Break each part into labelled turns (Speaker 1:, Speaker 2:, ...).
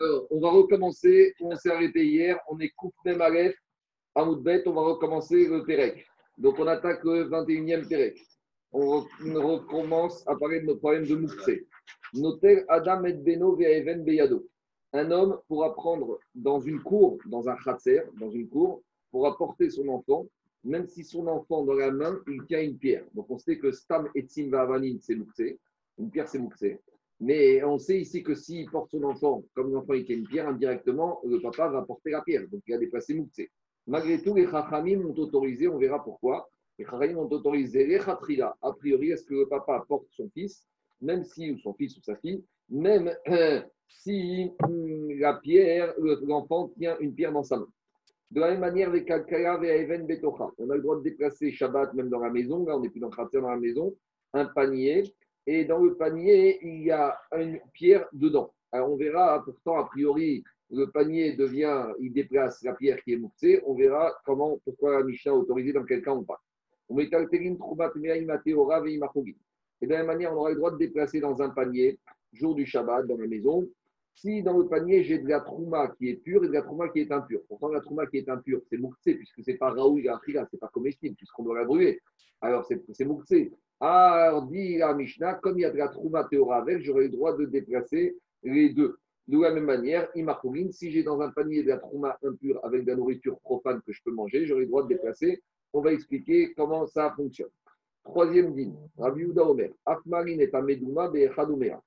Speaker 1: Alors, on va recommencer. On s'est arrêté hier. On est coupé Aleph, Amoudbet. On va recommencer le Pérec. Donc, on attaque le 21e Pérec. On recommence à parler de notre problème de Moukse. Noter Adam et Beno Even Beyado. Un homme pourra prendre dans une cour, dans un khatser, dans une cour, pour apporter son enfant, même si son enfant dans la main, il tient une pierre. Donc, on sait que Stam et Vanin, c'est Moukse. Une pierre, c'est Moukse. Mais on sait ici que s'il porte son enfant, comme l'enfant il tient une pierre, indirectement, le papa va porter la pierre. Donc il a déplacé Moukse. Malgré tout, les Chachamim ont autorisé, on verra pourquoi. Les Chachamim ont autorisé les Khatrila. A priori, est-ce que le papa porte son fils, même si, ou son fils ou sa fille, même si hum, la pierre, l'enfant tient une pierre dans sa main. De la même manière, les Kalkaya et Even Betocha. On a le droit de déplacer Shabbat même dans la maison. Là, on n'est plus dans le dans la maison. Un panier et dans le panier, il y a une pierre dedans. Alors on verra, pourtant, a priori, le panier devient, il déplace la pierre qui est mouxée. On verra comment, pourquoi la Mishnah a autorisé, dans quel cas on parle. On met Et de la même manière, on aura le droit de déplacer dans un panier, jour du Shabbat, dans la maison, si dans le panier j'ai de la trouma qui est pure et de la trouma qui est impure. Pourtant, la trouma qui est impure, c'est mouxé, puisque ce n'est pas raoul ce n'est pas comestible, puisqu'on doit la brûler. Alors, c'est mouxé. Alors, dit la Mishnah, comme il y a de la trouma théora avec, j'aurai le droit de déplacer les deux. De la même manière, imachourine, si j'ai dans un panier de la trouma impure avec de la nourriture profane que je peux manger, j'aurai le droit de déplacer. On va expliquer comment ça fonctionne. Troisième dîme, Rabbi Uda Omer, Afmarin est à Medouma Be'echadumea.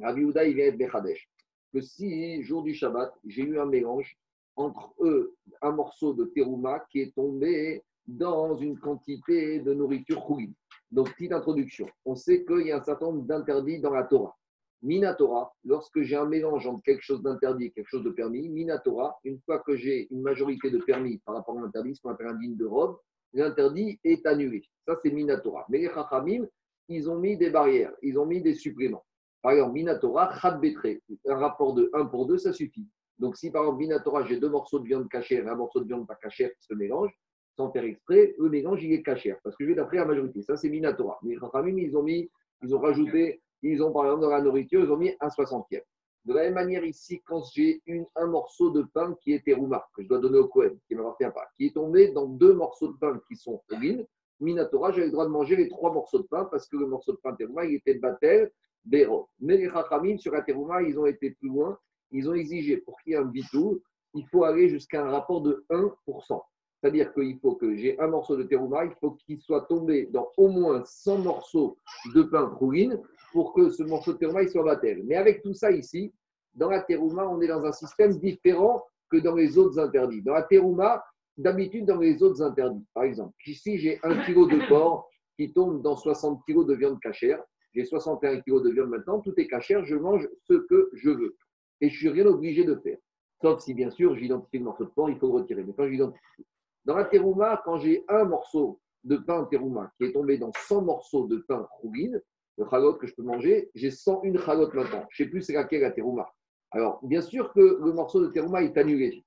Speaker 1: Rabbi Uda, il vient être Bechadesh. Que si, jour du Shabbat, j'ai eu un mélange entre eux, un morceau de terouma qui est tombé dans une quantité de nourriture chourine. Donc, petite introduction. On sait qu'il y a un certain nombre d'interdits dans la Torah. Minatora, lorsque j'ai un mélange entre quelque chose d'interdit et quelque chose de permis, Minatora, une fois que j'ai une majorité de permis par rapport à l'interdit, ce qu'on appelle un digne de robe, l'interdit est annulé. Ça, c'est Minatora. Mais les Chachamim, ils ont mis des barrières, ils ont mis des suppléments. Par exemple, Minatora, Betre, un rapport de 1 pour 2, ça suffit. Donc, si par exemple, Minatora, j'ai deux morceaux de viande cachée et un morceau de viande pas cachée qui se mélangent, sans faire exprès, le mélange, il est caché. Parce que je vais d'après la majorité. Ça, c'est Minatora. Mais Rachamim, ils ont mis, ils ont rajouté, ils ont par exemple dans la nourriture, ils ont mis un soixantième. De la même manière, ici, quand j'ai un morceau de pain qui est terouma, que je dois donner au Cohen, qui ne m'appartient pas, qui est tombé dans deux morceaux de pain qui sont urines, Minatora, j'ai le droit de manger les trois morceaux de pain parce que le morceau de pain terouma, il était batel, béro. Mais les Rachamim, sur la terouma, ils ont été plus loin. Ils ont exigé, pour qu'il y ait un bitou, il faut aller jusqu'à un rapport de 1%. C'est-à-dire qu'il faut que j'ai un morceau de terouma, il faut qu'il soit tombé dans au moins 100 morceaux de pain rouline pour que ce morceau de terouma soit battel. Mais avec tout ça ici, dans la terouma, on est dans un système différent que dans les autres interdits. Dans la terouma, d'habitude, dans les autres interdits, par exemple, ici j'ai un kilo de porc qui tombe dans 60 kg de viande cachère. J'ai 61 kg de viande maintenant, tout est cachère, je mange ce que je veux. Et je suis rien obligé de faire. Sauf si, bien sûr, j'identifie le morceau de porc, il faut le retirer. Mais quand j'identifie dans la terouma, quand j'ai un morceau de pain terouma qui est tombé dans 100 morceaux de pain rouline, le chalot que je peux manger, j'ai 101 chalot maintenant. Je ne sais plus c'est laquelle la terouma. Alors, bien sûr que le morceau de terouma est annulé.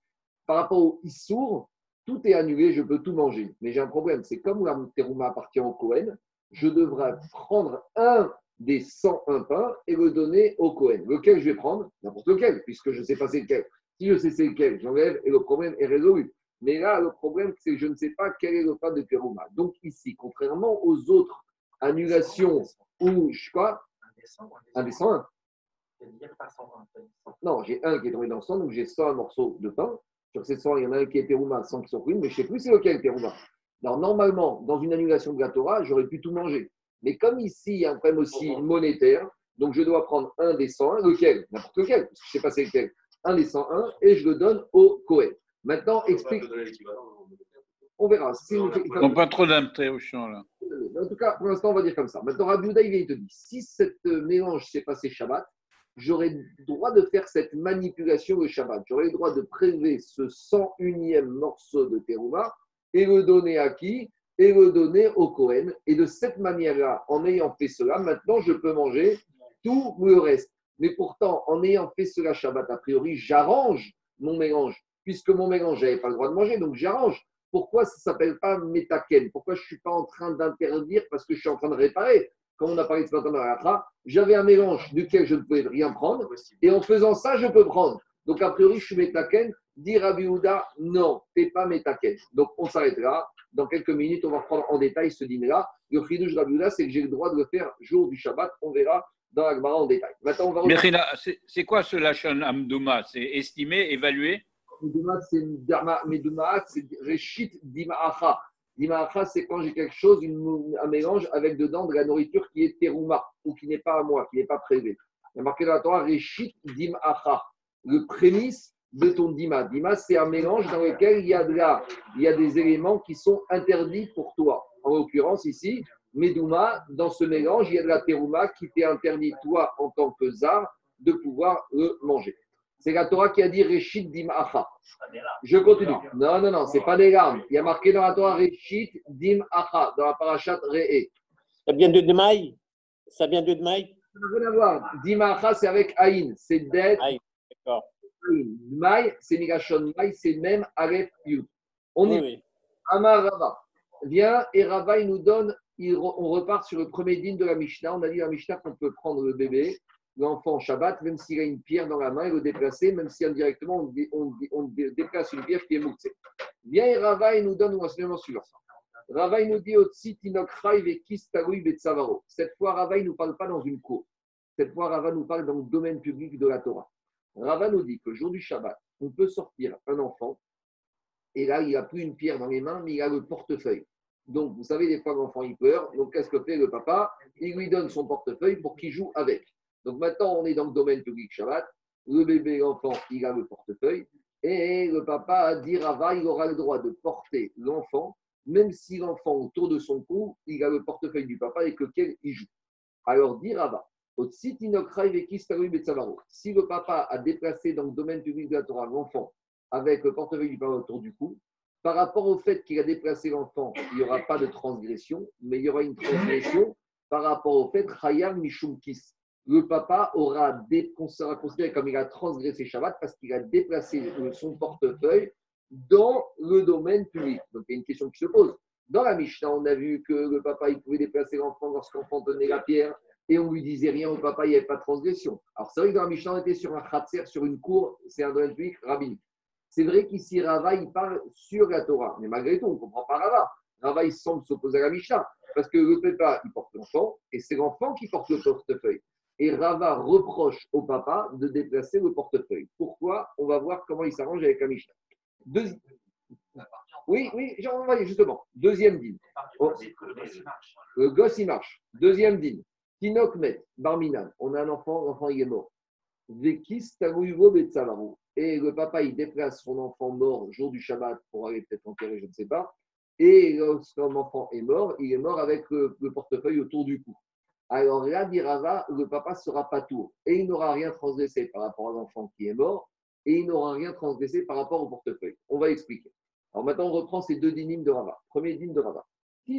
Speaker 1: Par rapport au issour, tout est annulé, je peux tout manger. Mais j'ai un problème, c'est comme la terouma appartient au Cohen, je devrais prendre un des 101 pains et le donner au Cohen. Lequel je vais prendre? N'importe lequel, puisque je ne sais pas c'est lequel. Si je sais c'est lequel, j'enlève et le problème est résolu. Mais là, le problème, c'est que je ne sais pas quel est le pas de Terouma. Donc ici, contrairement aux autres annulations où, je crois, un des 101. Non, j'ai un qui est tombé dans le 100, donc j'ai 100 morceaux de pain. Sur ces 100, il y en a un qui est Terouma, 100 qui sont ruines, mais je ne sais plus c'est lequel Terouma. Alors normalement, dans une annulation de la Torah, j'aurais pu tout manger. Mais comme ici, il y a un problème aussi monétaire, donc je dois prendre un des 101, lequel? N'importe lequel, parce que je ne sais pas c'est lequel. Un des 101, et je le donne au Cohen. Maintenant, explique. On verra.
Speaker 2: On pas trop champ là.
Speaker 1: En tout cas, pour l'instant, on va dire comme ça. Maintenant, Rabbi il te dit si cette mélange s'est passé Shabbat, j'aurais le droit de faire cette manipulation le Shabbat. J'aurais le droit de prélever ce 101e morceau de terouma et le donner à qui? Et le donner au Kohen. Et de cette manière-là, en ayant fait cela, maintenant, je peux manger tout le reste. Mais pourtant, en ayant fait cela Shabbat, a priori, j'arrange mon mélange puisque mon mélange, je n'avais pas le droit de manger, donc j'arrange. Pourquoi ça ne s'appelle pas métaken? Pourquoi je ne suis pas en train d'interdire parce que je suis en train de réparer? Comme on a parlé de ce matin dans la j'avais un mélange duquel je ne pouvais rien prendre, et en faisant ça, je peux prendre. Donc, a priori, je suis métaken. Dit Rabbi non, tu n'es pas métaken. Donc, on s'arrête là. Dans quelques minutes, on va prendre en détail ce dîner-là. Le chidouche Rabbi c'est que j'ai le droit de le faire jour du Shabbat. On verra dans l'Agmara en détail.
Speaker 2: Maintenant, on va c'est quoi ce Lachon Amdouma C'est estimé, évalué
Speaker 1: Meduma, c'est Meduma, c'est Reshit Dima'acha. Dima'acha, c'est quand j'ai quelque chose, un mélange avec dedans de la nourriture qui est terouma ou qui n'est pas à moi, qui n'est pas prélevé. Il y a marqué dans la Torah Reshit Dima'acha le prémisse de ton dima. Dima, c'est un mélange dans lequel il y, a de la, il y a des éléments qui sont interdits pour toi. En l'occurrence, ici, Medouma, dans ce mélange, il y a de la terouma qui t'est interdit, toi, en tant que zar, de pouvoir le manger. C'est la Torah qui a dit Reshit Dim Acha. Je continue. Non, non, non, c'est pas des larmes. Il y a marqué dans la Torah Reshit Dim Acha, dans la parachat Re'e.
Speaker 3: Ça vient de Dmaï? Ça vient de Dmaï?
Speaker 1: Ça n'a rien à voir. Dim Acha, c'est avec Aïn. C'est d'être Maï, c'est Migashon Maï, c'est même Aleph Yud. On y oui. Amar Rava. Viens et Rava, il nous donne, on repart sur le premier dîne de la Mishnah. On a dit la Mishnah qu'on peut prendre le bébé, l'enfant Shabbat, même s'il a une pierre dans la main et le déplacer, même si indirectement on, déplace une pierre qui est mouxée. Viens Rava, nous donne l'enseignement suivant. Rava, il nous dit Cette fois, Rava, ne nous parle pas dans une cour. Cette fois, Rava nous parle dans le domaine public de la Torah. Rava nous dit que le jour du Shabbat, on peut sortir un enfant, et là, il n'a plus une pierre dans les mains, mais il a le portefeuille. Donc, vous savez, des fois, l'enfant, il pleure. Donc, qu'est-ce que fait le papa? Il lui donne son portefeuille pour qu'il joue avec. Donc, maintenant, on est dans le domaine public Shabbat. Le bébé, l'enfant, il a le portefeuille. Et le papa dit Rava, il aura le droit de porter l'enfant, même si l'enfant, autour de son cou, il a le portefeuille du papa avec lequel il joue. Alors, dit Rava, si le papa a déplacé dans le domaine public de la Torah l'enfant avec le portefeuille du papa autour du cou, par rapport au fait qu'il a déplacé l'enfant, il n'y aura pas de transgression, mais il y aura une transgression par rapport au fait Chayam Mishum Le papa aura sera considéré comme il a transgressé Shabbat parce qu'il a déplacé son portefeuille dans le domaine public. Donc il y a une question qui se pose. Dans la Mishnah, on a vu que le papa il pouvait déplacer l'enfant lorsqu'enfant tenait la pierre et on lui disait rien au papa, il n'y avait pas de transgression. Alors c'est vrai que dans la Mishnah, on était sur un khatser, sur une cour, c'est un domaine public rabbinique. C'est vrai qu'ici, Rava, il parle sur la Torah. Mais malgré tout, on ne comprend pas Rava. Rava, il semble s'opposer à la Mishnah. Parce que le papa, il porte l'enfant, et c'est l'enfant qui porte le portefeuille. Et Rava reproche au papa de déplacer le portefeuille. Pourquoi? On va voir comment il s'arrange avec la Mishnah. Oui, oui, envoie justement. Deuxième dîme. Le gosse, il marche. Deuxième dîme. Tinokmet, Barminan, on a un enfant, l'enfant il est mort. Vekis Et le papa, il déplace son enfant mort jour du Shabbat pour aller peut-être enterrer, je ne sais pas. Et lorsqu'un enfant est mort, il est mort avec le, portefeuille autour du cou. Alors là, dit Rava, le papa sera pas tour. Et il n'aura rien transgressé par rapport à l'enfant qui est mort. Et il n'aura rien transgressé par rapport au portefeuille. On va expliquer. Alors maintenant, on reprend ces deux dynimes de Rava. Premier dîme de Rava. Quand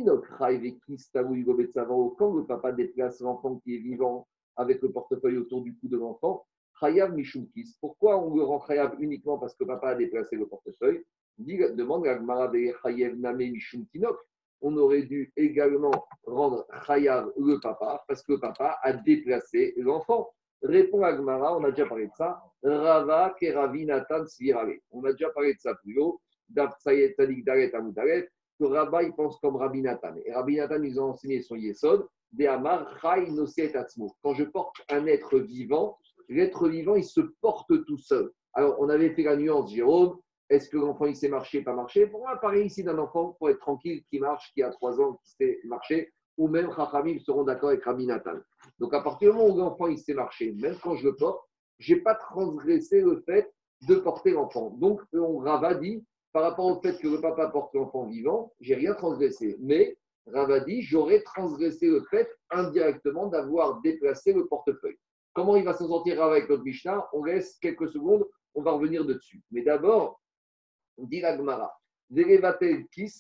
Speaker 1: le papa déplace l'enfant qui est vivant avec le portefeuille autour du cou de l'enfant, Chayav Mishumkis. Pourquoi on le rend Chayav uniquement parce que papa a déplacé le portefeuille? Demande à Chayav Name Mishumkinok. On aurait dû également rendre le papa parce que papa a déplacé l'enfant. Répond Agmara, on a déjà parlé de ça. Rava Keravinatan Svirale. On a déjà parlé de ça plus haut. Dalet Daret que Rabba, il pense comme Rabbi Nathan. Et Rabbi Nathan, ils ont enseigné son Yesod, de Amar, Chai Quand je porte un être vivant, l'être vivant, il se porte tout seul. Alors, on avait fait la nuance, Jérôme, est-ce que l'enfant, il sait marcher, pas marcher? Pour moi, pareil ici d'un enfant, pour être tranquille, qui marche, qui a trois ans, qui sait marcher, ou même Chachamim seront d'accord avec Rabbi Nathan. Donc, à partir du moment où l'enfant, il sait marcher, même quand je le porte, je n'ai pas transgressé le fait de porter l'enfant. Donc, on Rava dit, par rapport au fait que le papa porte l'enfant vivant, j'ai rien transgressé. Mais Ravadi, j'aurais transgressé le fait indirectement d'avoir déplacé le portefeuille. Comment il va s'en sortir avec notre Mishnah? On laisse quelques secondes, on va revenir dessus. Mais d'abord, dit l'Agmara, kis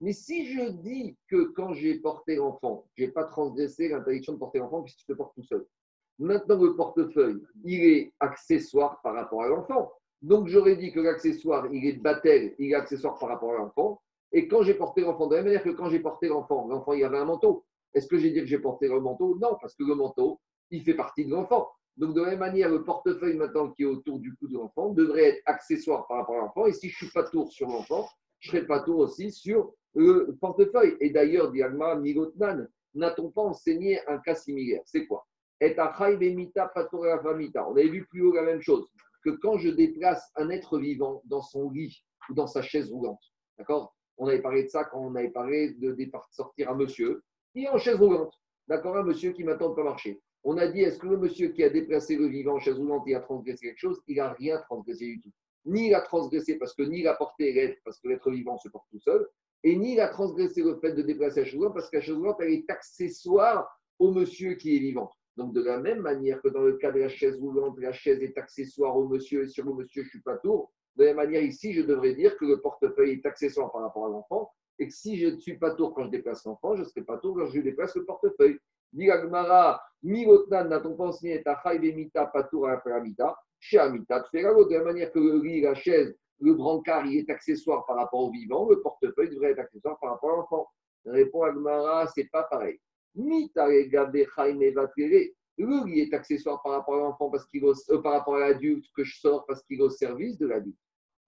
Speaker 1: Mais si je dis que quand j'ai porté l'enfant, je n'ai pas transgressé l'interdiction de porter l'enfant puisque tu te portes tout seul. Maintenant, le portefeuille, il est accessoire par rapport à l'enfant. Donc j'aurais dit que l'accessoire, il est battel, il est accessoire par rapport à l'enfant. Et quand j'ai porté l'enfant, de la même manière que quand j'ai porté l'enfant, l'enfant il avait un manteau. Est-ce que j'ai dit que j'ai porté le manteau? Non, parce que le manteau, il fait partie de l'enfant. Donc, de la même manière, le portefeuille maintenant qui est autour du cou de l'enfant devrait être accessoire par rapport à l'enfant. Et si je ne suis pas tour sur l'enfant, je ne serai pas tour aussi sur le portefeuille. Et d'ailleurs, Diagma, Migotnan, n'a-t-on pas enseigné un cas similaire? C'est quoi? Et On avait vu plus haut la même chose, que quand je déplace un être vivant dans son lit ou dans sa chaise roulante, d'accord? On avait parlé de ça quand on avait parlé de sortir un monsieur qui est en chaise roulante, d'accord Un monsieur qui ne peut pas marcher. On a dit, est-ce que le monsieur qui a déplacé le vivant chaise roulante, il a transgressé quelque chose? Il n'a rien transgressé du tout. Ni il a transgressé parce que ni il a porté l'être, parce que l'être vivant se porte tout seul, et ni il a transgressé le fait de déplacer la chaise roulante parce que la chaise roulante, elle est accessoire au monsieur qui est vivant. Donc, de la même manière que dans le cas de la chaise roulante, la chaise est accessoire au monsieur et sur le monsieur, je ne suis pas tour. De la même manière, ici, je devrais dire que le portefeuille est accessoire par rapport à l'enfant et que si je ne suis pas tour quand je déplace l'enfant, je ne serai pas tour quand je déplace le portefeuille. Gmara, Milotnan, n'a-t-on pas enseigné Bemita, Patour, Amita, chez Amita, de la même manière que le lit, la chaise, le brancard, il est accessoire par rapport au vivant, le portefeuille devrait être accessoire par rapport à l'enfant. Répond Agmara, c'est pas pareil. Le lit est accessoire par rapport à l'enfant parce qu'il euh, par rapport à l'adulte que je sors parce qu'il est au service de l'adulte.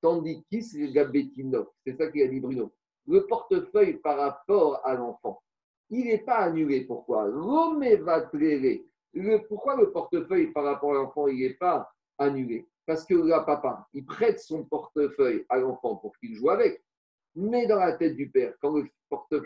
Speaker 1: Tandis qu'ici, c'est ça qu'il a dit Bruno. Le portefeuille par rapport à l'enfant, il n'est pas annulé. Pourquoi? Le, Pourquoi le portefeuille par rapport à l'enfant, il n'est pas annulé? Parce que le papa, il prête son portefeuille à l'enfant pour qu'il joue avec. Mais dans la tête du père, quand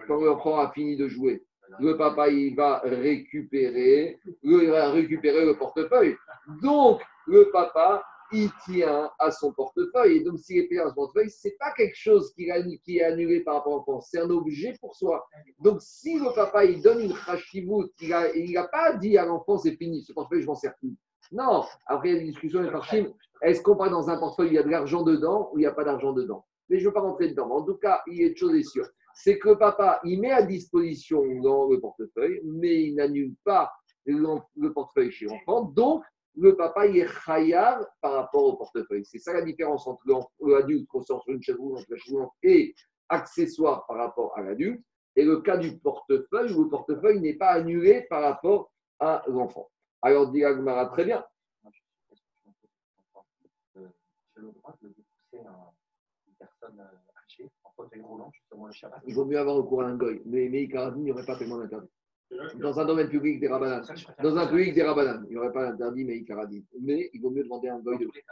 Speaker 1: l'enfant a fini de jouer, le papa, il va récupérer, il va récupérer le portefeuille. Donc, le papa, il tient à son portefeuille. Et donc, s'il est payé à son portefeuille, ce n'est pas quelque chose qui, est annulé par rapport à l'enfant, c'est un objet pour soi. Donc, si le papa, il donne une khashivut, il n'a pas dit à l'enfant, c'est fini, ce portefeuille, je m'en sers plus. Non, après, il y a une discussion avec Archim, est-ce qu'on parle dans un portefeuille, il y a de l'argent dedans ou il n'y a pas d'argent dedans? Mais je ne veux pas rentrer dedans. En tout cas, il y a une chose est sûre, c'est que papa, il met à disposition dans le portefeuille, mais il n'annule pas le portefeuille chez l'enfant. Donc, le papa, il est khayar par rapport au portefeuille. C'est ça la différence entre l'adulte qu'on sort sur une chaise roulante, et accessoire par rapport à l'adulte. Et le cas du portefeuille, où le portefeuille n'est pas annulé par rapport à l'enfant. Alors, dit Agmara, très bien. Il vaut mieux avoir recours à un goy. Mais, mais il n'y aurait pas tellement d'interdit. Dans un domaine public des rabananes. Dans un public des rabananes, il n'y aurait pas d'interdit, mais il Mais il vaut mieux demander un goy de faire.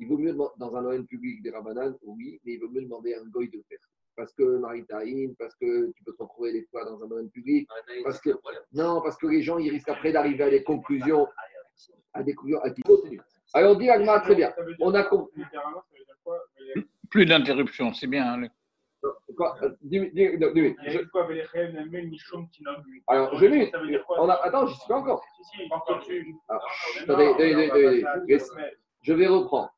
Speaker 1: Il vaut mieux dans un domaine public des rabananes, oui, mais il vaut mieux demander un goy de faire. Parce que Maritaïn, parce que tu peux te retrouver des fois dans un domaine public. Parce que, non, parce que les gens, ils risquent après d'arriver à des conclusions. À des conclusions à Alors, dit Agma, très bien. On a compris.
Speaker 2: Plus d'interruption, c'est bien. Hein,
Speaker 1: Quoi Alors, je vais. On a... Attends, je ne suis pas encore. Je vais reprendre.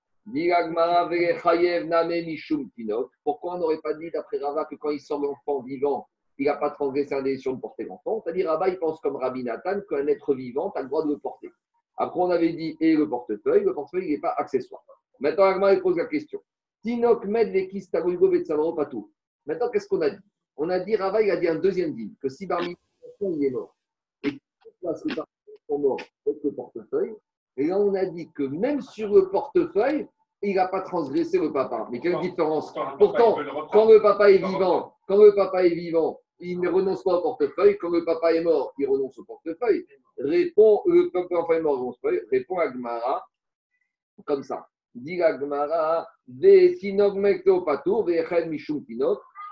Speaker 1: Pourquoi on n'aurait pas dit d'après Rava que quand il sort l'enfant vivant, il n'a pas transgressé la décision de porter l'enfant? C'est-à-dire, Rava, il pense comme Rabbi Nathan qu'un être vivant a le droit de le porter. Après, on avait dit et le portefeuille, le portefeuille, il n'est pas accessoire. Maintenant, Agma, il pose la question. Tinok med patou. Maintenant, qu'est-ce qu'on a dit? On a dit, Rava, il a dit un deuxième dit que si parmi il est mort, et que sont morts avec le portefeuille, et là, on a dit que même sur le portefeuille, il n'a pas transgressé le papa. Mais quelle différence Pourtant, quand le papa est vivant, quand le papa est vivant, il ne renonce pas au portefeuille. Quand le papa est mort, il renonce au portefeuille. Répond, le papa est mort, renonce au portefeuille. Répond Agmara comme ça. Dit.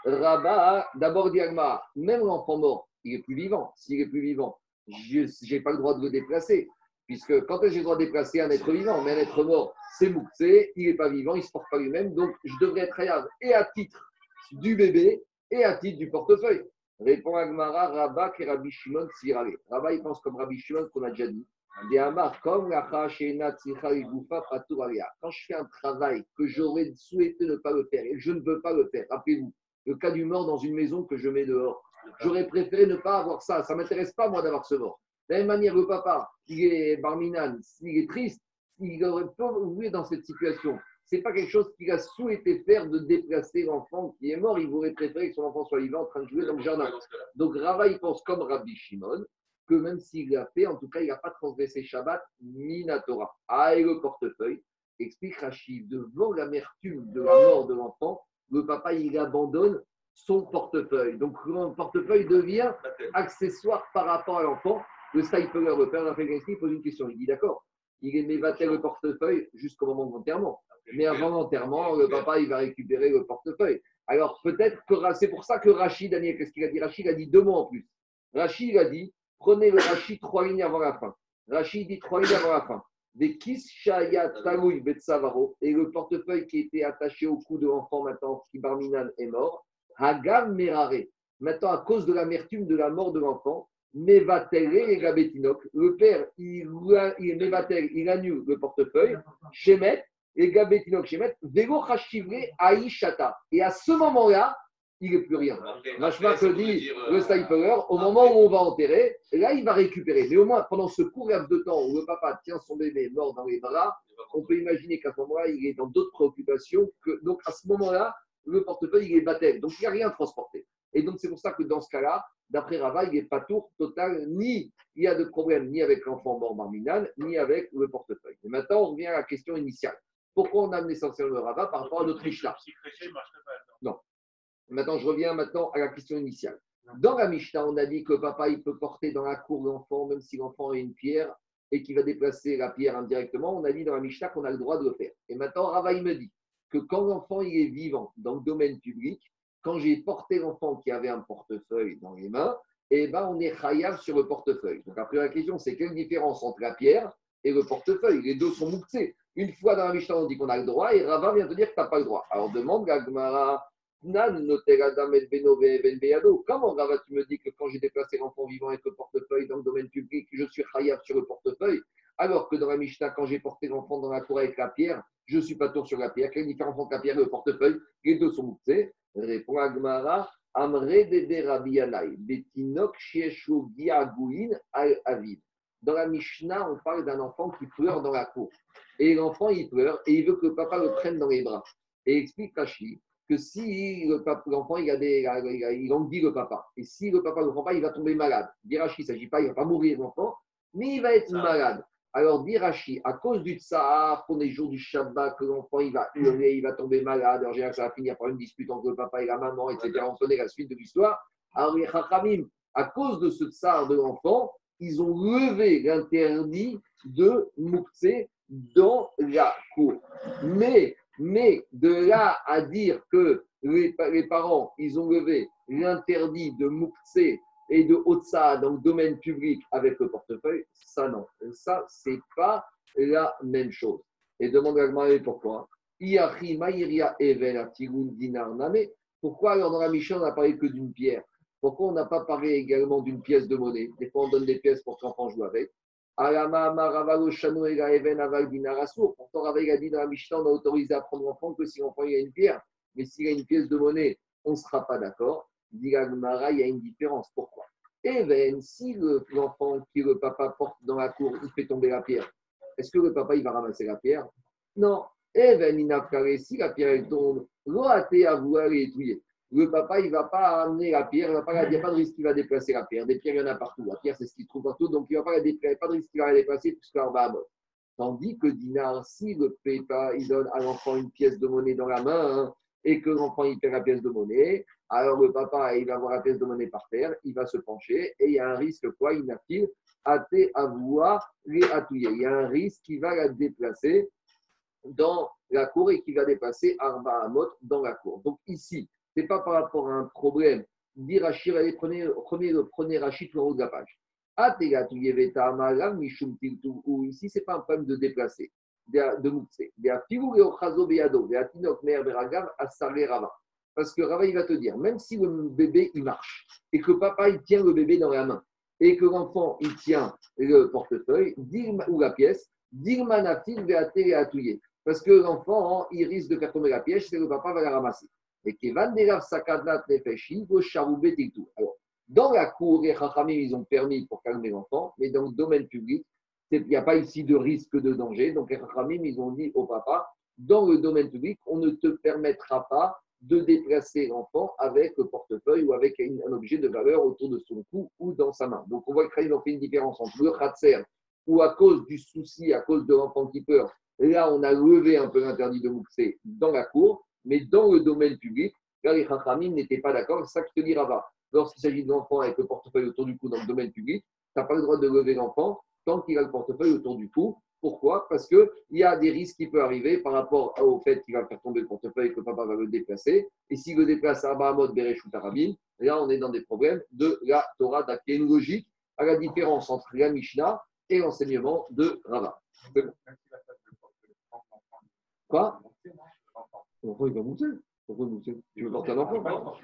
Speaker 1: Rabat, d'abord Diagma, même l'enfant mort, il est plus vivant. S'il est plus vivant, je n'ai pas le droit de le déplacer. Puisque quand j'ai le droit de déplacer un être vivant, mais un être mort, c'est mouktsé, il n'est pas vivant, il ne se porte pas lui-même, donc je devrais être rayable et à titre du bébé et à titre du portefeuille. Répond Agmara, Rabat et Rabbi Shimon Sirale. Rabat, il pense comme Rabbi Shimon qu'on a déjà dit. Comme Quand je fais un travail que j'aurais souhaité ne pas le faire et je ne veux pas le faire, rappelez-vous, le cas du mort dans une maison que je mets dehors. J'aurais préféré ne pas avoir ça. Ça ne m'intéresse pas, moi, d'avoir ce mort. De la même manière, le papa, il est barminan, s'il est triste, il aurait pas voulu dans cette situation. C'est pas quelque chose qu'il a souhaité faire de déplacer l'enfant qui est mort. Il aurait préféré que son enfant soit vivant en train de jouer dans le jardin. Donc Rava, il pense comme Rabbi Shimon, que même s'il l'a fait, en tout cas, il n'a pas transgressé Shabbat Minatora. Ah, et le portefeuille, explique Rachid, devant l'amertume de la mort de l'enfant, le papa, il abandonne son portefeuille. Donc le portefeuille devient accessoire par rapport à l'enfant. Le Steipeler, le père il pose une question. Il dit d'accord, il est le portefeuille jusqu'au moment de l'enterrement. Mais avant l'enterrement, le papa, il va récupérer le portefeuille. Alors peut-être que c'est pour ça que Rachid, Daniel, qu'est-ce qu'il a dit? Rachid a dit deux mots en plus. Rachid a dit prenez le Rachid trois lignes avant la fin. Rachid dit trois lignes avant la fin. Des Kishayat Tamoui Betsavaro et le portefeuille qui était attaché au cou de l'enfant maintenant, qui Barminan est mort. Hagam Merare. Maintenant, à cause de l'amertume de la mort de l'enfant, Mevatel et Gabetinok. Le père, il, il, il annule le portefeuille. Shemet, et Gabetinok Shemet, Vego Aishata. Et à ce moment-là, il n'est plus rien. Machma que dit le euh, sniper, au moment où on va enterrer, là, il va récupérer. Mais au moins, pendant ce court laps de temps où le papa tient son bébé mort dans les bras, on peut imaginer qu'à ce moment-là, il est dans d'autres préoccupations. Que, donc, à ce moment-là, le portefeuille, il est baptême. Donc, il n'y a rien transporté. Et donc, c'est pour ça que dans ce cas-là, d'après Rava, il n'est pas tour total, ni il y a de problème ni avec l'enfant mort marminal, ni avec le portefeuille. Et maintenant, on revient à la question initiale. Pourquoi on a amené essentiellement le Rava par rapport à notre Mishnah? Non. Maintenant, je reviens maintenant à la question initiale. Dans la Mishnah, on a dit que papa, il peut porter dans la cour l'enfant, même si l'enfant a une pierre et qu'il va déplacer la pierre indirectement. On a dit dans la Mishnah qu'on a le droit de le faire. Et maintenant, Rava, il me dit que quand l'enfant il est vivant dans le domaine public, quand j'ai porté l'enfant qui avait un portefeuille dans les mains, eh ben, on est khayab sur le portefeuille. Donc après la question, c'est quelle différence entre la pierre et le portefeuille? Les deux sont mouxés. Une fois dans la Mishnah, on dit qu'on a le droit et Rava vient de dire que tu n'as pas le droit. Alors demande Gagmara, Comment Rava, tu me dis que quand j'ai déplacé l'enfant vivant avec le portefeuille dans le domaine public, je suis khayab sur le portefeuille, alors que dans la Mishnah, quand j'ai porté l'enfant dans la cour avec la pierre, je ne suis pas tour sur la pierre. Quelle différence entre la pierre et le portefeuille Les deux sont mouxés. Répond Agmara, Amre de Rabianai, Betinok al Avid. Dans la Mishnah, on parle d'un enfant qui pleure dans la cour. Et l'enfant, il pleure et il veut que le papa le prenne dans les bras. Et explique Rashi que si l'enfant, il, a des, il, envie le papa, et si le papa ne le prend pas, il va tomber malade. Dirachi, il ne s'agit pas, il ne va pas mourir l'enfant, mais il va être malade. Alors, Dirachi, à cause du tsar, qu'on est jour du Shabbat, que l'enfant il va hurler, il va tomber malade, en général, ça va finir par une dispute entre le papa et la maman, etc. On connaît la suite de l'histoire. Alors, les à cause de ce tsar de l'enfant, ils ont levé l'interdit de Moukse dans la cour. Mais mais de là à dire que les, parents, ils ont levé l'interdit de Moukse et de Otsa dans le domaine public avec le portefeuille, ça non. Ça, c'est pas la même chose. Et demande à pourquoi. Pourquoi alors dans la Mishnah, on n'a parlé que d'une pierre? Pourquoi on n'a pas parlé également d'une pièce de monnaie? Des fois, on donne des pièces pour que l'enfant joue avec. Pourtant, Rava a dit dans la Mishnah, on a autorisé à prendre l'enfant que si l'enfant a une pierre. Mais s'il a une pièce de monnaie, on ne sera pas d'accord. Dit il y a une différence. Pourquoi? Even, si l'enfant qui le papa porte dans la cour, il fait tomber la pierre, est-ce que le papa il va ramasser la pierre? Non. Even, il si la pierre tombe, l'oate à vouloir étudier le papa, il ne va pas amener la pierre, il n'y a pas de risque qu'il va déplacer la pierre. Des pierres, il y en a partout. La pierre, c'est ce qu'il trouve partout, donc il n'y a pas de risque qu'il va la déplacer puisqu'elle va à. Tandis que Dinar, si le papa, il donne à l'enfant une pièce de monnaie dans la main hein, et que l'enfant, il perd la pièce de monnaie, alors le papa, il va avoir la pièce de monnaie par terre, il va se pencher et il y a un risque, quoi, il n'a qu'il à voir les atouiller. Il y a un risque qui va la déplacer dans la cour et qui va déplacer Arba Amot dans la cour. Donc ici, ce n'est pas par rapport à un problème. Dire allez, prenez, prenez, prenez Rachid tout en haut de la page. Ou ici, ce n'est pas un problème de déplacer, de mousser. Parce que Rava, il va te dire, même si le bébé, il marche, et que papa, il tient le bébé dans la main, et que l'enfant, il tient le portefeuille, ou la pièce, parce que l'enfant, il risque de faire tomber la pièce et le papa va la ramasser. Et dans la cour, les Chachamim, ils ont permis pour calmer l'enfant, mais dans le domaine public, Il n'y a pas ici de risque de danger. Donc, les Rachamim, ils ont dit au papa, dans le domaine public, on ne te permettra pas de déplacer l'enfant avec le portefeuille ou avec un objet de valeur autour de son cou ou dans sa main. Donc, on voit que ont fait une différence entre le khatser ou à cause du souci, à cause de l'enfant qui peur. Là, on a levé un peu l'interdit de Mouxé dans la cour, mais dans le domaine public, là, les Chachamim n'étaient pas d'accord. C'est ça que je te dis, Rava. Lorsqu'il s'agit de l'enfant avec le portefeuille autour du cou dans le domaine public, tu n'as pas le droit de lever l'enfant tant qu'il a le portefeuille autour du cou. Pourquoi? Parce qu'il y a des risques qui peuvent arriver par rapport au fait qu'il va faire tomber le portefeuille et que papa va le déplacer. Et s'il le déplace à Bahamot, Berech ou Tarabim, là, on est dans des problèmes de la Torah une logique à la différence entre la Mishnah et l'enseignement de Rava. Quoi? L'enfant, il va monter? Pourquoi monter? Tu veux porter un enfant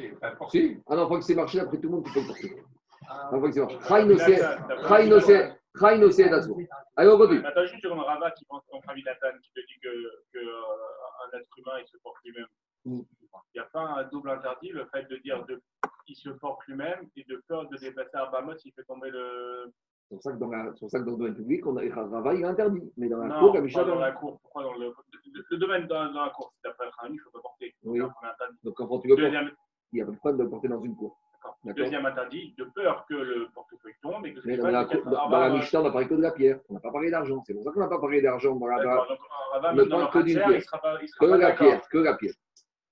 Speaker 1: Si, un enfant qui s'est marché, après tout le monde, tu peux le porter. Un enfant qui s'est marché. Allez, on continue.
Speaker 4: Attends, juste sur un rabat qui pense contre Nathan, qui te dit qu'un que, euh, être humain, il se porte lui-même. Mm. Il n'y a pas un double interdit, le fait de dire qu'il se porte lui-même et de peur de déplacer un bamot s'il fait tomber le,
Speaker 1: c'est pour ça que dans, la, pour ça que dans le domaine public, on a, Rava, il est interdit. Mais dans la
Speaker 4: non,
Speaker 1: cour,
Speaker 4: la Mishnah. dans la cour. Pourquoi dans le, le, domaine dans, dans la cour, c'est après Khani, il ne faut pas porter.
Speaker 1: Oui. Donc quand tu veux Deuxième... porter, il n'y a pas de problème de le porter dans une cour.
Speaker 4: Deuxième interdit, de peur que le portefeuille tombe et que
Speaker 1: Mais dans, la, cour, dans, dans la Mishnah, on n'a parlé que de la pierre. On n'a pas parlé d'argent. C'est pour ça qu'on n'a pas parlé d'argent dans la
Speaker 4: On ne parle que d'une pierre.
Speaker 1: Que la pierre, que la pierre.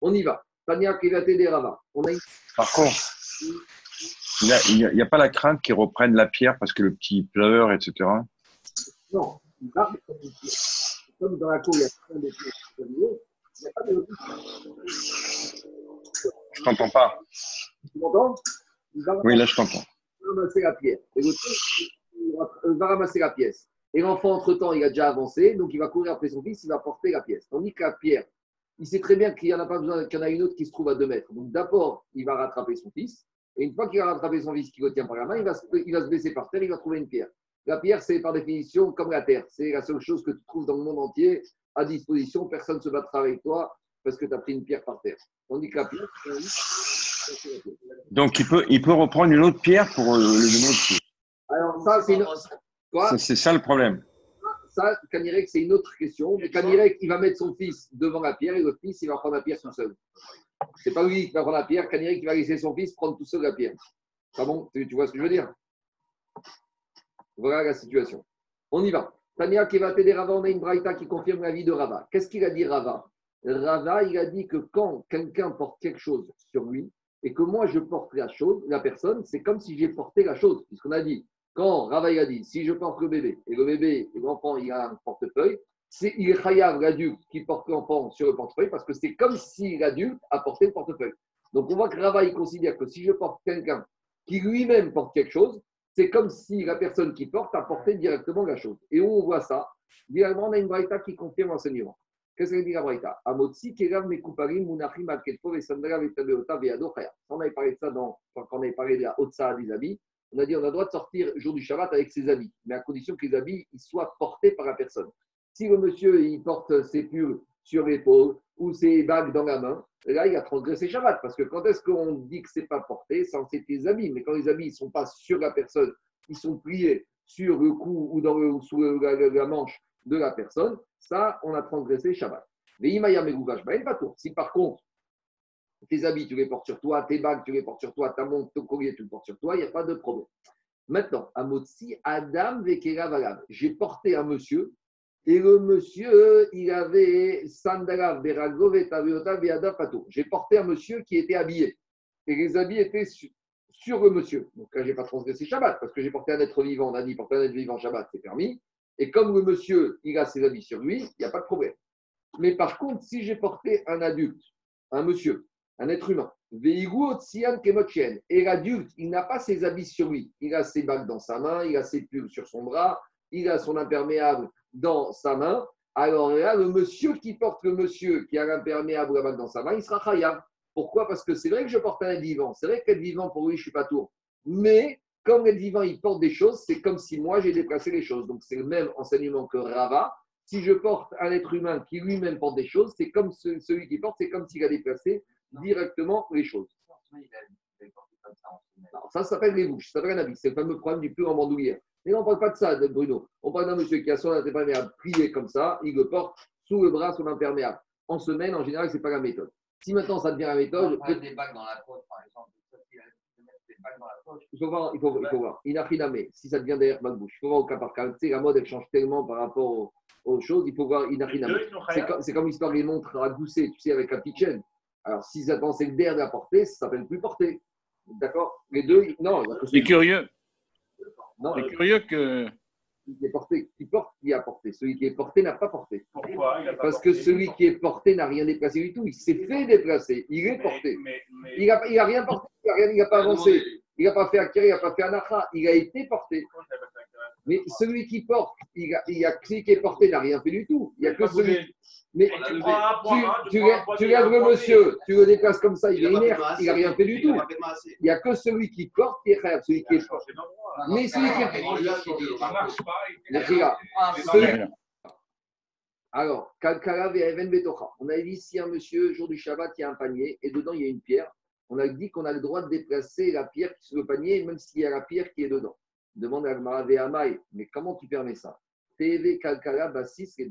Speaker 1: On y va. Tania Kivaté des Rava.
Speaker 5: Par contre, il n'y a, pas la crainte qu'ils reprennent la pierre parce que le petit pleure, etc.
Speaker 1: Non, comme dans la cour, il y a plein de il n'y a pas de.
Speaker 5: Je t'entends pas.
Speaker 1: Tu m'entends?
Speaker 5: Oui, là, je t'entends.
Speaker 1: Il va ramasser la pierre. Et il va ramasser la pièce. Et l'enfant, entre-temps, il a déjà avancé, donc il va courir après son fils, il va porter la pièce. Tandis que la pierre, il sait très bien qu'il n'y en a pas besoin, qu'il y en a une autre qui se trouve à deux mètres. Donc d'abord, il va rattraper son fils. Et une fois qu'il a rattrapé son fils qui le tient par la main, il va, se, il va se baisser par terre, il va trouver une pierre. La pierre, c'est par définition comme la terre. C'est la seule chose que tu trouves dans le monde entier à disposition. Personne ne se battra avec toi parce que tu as pris une pierre par terre. On dit que la pierre,
Speaker 5: Donc, il peut, il peut reprendre une autre pierre pour euh, le donner
Speaker 1: Alors, ça, c'est une...
Speaker 5: Quoi? C'est ça le problème.
Speaker 1: Ça, Kanirek, c'est une autre question. Mais Kanirek, il va mettre son fils devant la pierre et le fils, il va prendre la pierre tout seul. C'est pas lui qui va prendre la pierre, Kanirek qui va laisser son fils prendre tout seul la pierre. Pas bon tu, vois ce que je veux dire? Voilà la situation. On y va. Tania qui va t'aider Rava, on a une braïta qui confirme la vie de Rava. Qu'est-ce qu'il a dit Rava? Rava, il a dit que quand quelqu'un porte quelque chose sur lui et que moi je porte la chose, la personne, c'est comme si j'ai porté la chose. Puisqu'on a dit, quand Rava il a dit, si je porte le bébé et le bébé, l'enfant, il a un portefeuille, c'est il l'adulte qui porte l'enfant sur le portefeuille parce que c'est comme si l'adulte a porté le portefeuille. Donc on voit que Rava il considère que si je porte quelqu'un qui lui-même porte quelque chose, c'est comme si la personne qui porte a porté directement la chose. Et où on voit ça Directement, on a une braïta qui confirme l'enseignement. Qu'est-ce que dit la braïta? Amotsi mekuparim munachim al ketpo vesandrav etabeota veado On avait parlé de ça dans, quand on avait parlé de la Otsa des habits. On a dit on a le droit de sortir le jour du Shabbat avec ses habits, mais à condition que les habits soient portés par la personne. Si le monsieur il porte ses pulls sur l'épaule ou ses bagues dans la main, là, il a transgressé Shabbat. Parce que quand est-ce qu'on dit que ce n'est pas porté C'est tes habits. Mais quand les habits ne sont pas sur la personne, ils sont pliés sur le cou ou dans sous la, manche de la personne, ça, on a transgressé Shabbat. Mais pas tout. Si par contre, tes habits, tu les portes sur toi, tes bagues, tu les portes sur toi, ta montre, ton collier, tu le portes sur toi, il n'y a pas de problème. Maintenant, à Motsi, Adam Vekera J'ai porté un monsieur et le monsieur, il avait Sandala Pato. J'ai porté un monsieur qui était habillé. Et les habits étaient sur, le monsieur. Donc là, je n'ai pas transgressé Shabbat, parce que j'ai porté un être vivant. On a dit porter un être vivant Shabbat, c'est permis. Et comme le monsieur, il a ses habits sur lui, il n'y a pas de problème. Mais par contre, si j'ai porté un adulte, un monsieur, un être humain, et l'adulte, il n'a pas ses habits sur lui. Il a ses bagues dans sa main, il a ses pulls sur son bras, il a son imperméable dans sa main, alors là, le monsieur qui porte le monsieur qui a l'imperméable là dans sa main, il sera khayab. Pourquoi? Parce que c'est vrai que je porte un vivant. C'est vrai qu'être vivant, pour lui, je ne suis pas tour. Mais comme être vivant, il porte des choses, c'est comme si moi, j'ai déplacé les choses. Donc, c'est le même enseignement que Rava. Si je porte un être humain qui lui-même porte des choses, c'est comme celui qui porte, c'est comme s'il a déplacé directement les choses. ça, ça s'appelle les bouches, ça s'appelle un habit. C'est le fameux problème du plus en bandoulière. Mais on ne parle pas de ça, de Bruno. On parle d'un monsieur qui a son imperméable plié comme ça, il le porte sous le bras, son imperméable. En semaine, en général, ce n'est pas la méthode. Si maintenant ça devient la méthode.
Speaker 6: On des bacs dans la poche, par exemple. Des bacs dans la poche.
Speaker 1: Il faut voir, il faut, il faut voir. Inachiname, si ça devient derrière ma bouche. Il faut voir au cas par cas. Tu sais, la mode, elle change tellement par rapport aux, aux choses. Il faut voir Inachiname. C'est comme, comme l'histoire des montres à gousset, tu sais, avec la petite chaîne. Alors, si ça c'est le derrière de la portée, ça s'appelle plus portée. D'accord? Les deux, non, il a que
Speaker 2: C'est curieux.
Speaker 1: Non,
Speaker 2: C'est curieux que.
Speaker 1: celui qui est porté, qui porte, qui a porté. Celui qui est porté n'a pas porté.
Speaker 4: Pourquoi il a pas
Speaker 1: Parce que
Speaker 4: porté
Speaker 1: celui qui est porté n'a rien déplacé du tout. Il s'est fait déplacer. Il est
Speaker 4: Mais-
Speaker 1: porté.
Speaker 4: mais- mais-
Speaker 1: Il n'a il a rien porté. Il n'a pas avancé. Il n'a pas fait Akira, il n'a pas fait Anacha. Il a été porté.
Speaker 4: Pourquoi
Speaker 1: Mais celui qui porte, il a, il a celui qui est porté n'a rien fait du tout. Il n'y a que celui.
Speaker 4: bougé.
Speaker 1: Mais
Speaker 4: Tu
Speaker 1: tu,
Speaker 4: hein,
Speaker 1: tu, lèves- le monsieur, tu le déplaces comme ça, il est inerte, il n'a rien fait du tout. Il n'y a que celui qui porte qui est khayab, celui qui est porte.
Speaker 6: non,
Speaker 1: Mais celui qui. Alors, Kalkala Even Betocha. On a dit si un monsieur, jour du Shabbat, il y a un panier et dedans il y a une pierre, on a dit qu'on a le droit de déplacer la pierre sur le panier, même s'il y a la pierre qui est dedans. Demande à Amai, mais comment tu permets ça? TV Kalkala Bassis et.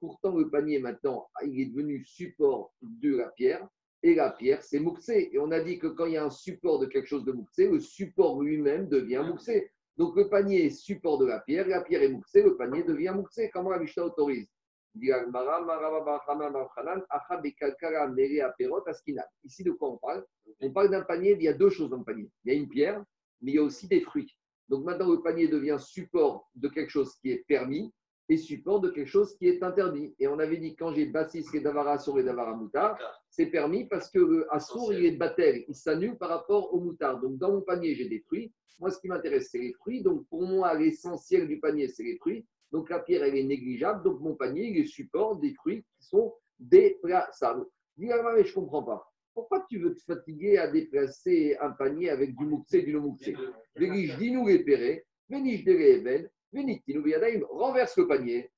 Speaker 1: Pourtant, le panier maintenant, il est devenu support de la pierre. Et la pierre, c'est Mouxé. Et on a dit que quand il y a un support de quelque chose de Mouxé, le support lui-même devient Mouxé. Donc le panier est support de la pierre, la pierre est Mouxé, le panier devient Mouxé. Comment la Mishnah autorise? Ici, de quoi on parle? On parle d'un panier, il y a deux choses dans le panier. Il y a une pierre, mais il y a aussi des fruits. Donc maintenant, le panier devient support de quelque chose qui est permis et support de quelque chose qui est interdit. Et on avait dit quand j'ai Bassis et Davara sur les Davara Moutar, c'est permis parce que le Assour, il est battel, il s'annule par rapport au moutard. Donc dans mon panier, j'ai des fruits. Moi, ce qui m'intéresse, c'est les fruits. Donc pour moi, l'essentiel du panier, c'est les fruits. Donc la pierre, elle est négligeable. Donc mon panier, il est support des fruits qui sont déplaçables. Dis, mais je ne comprends pas. Pourquoi tu veux te fatiguer à déplacer un panier avec du mouxé et du non-mouxé biyadaim. Renverse le panier.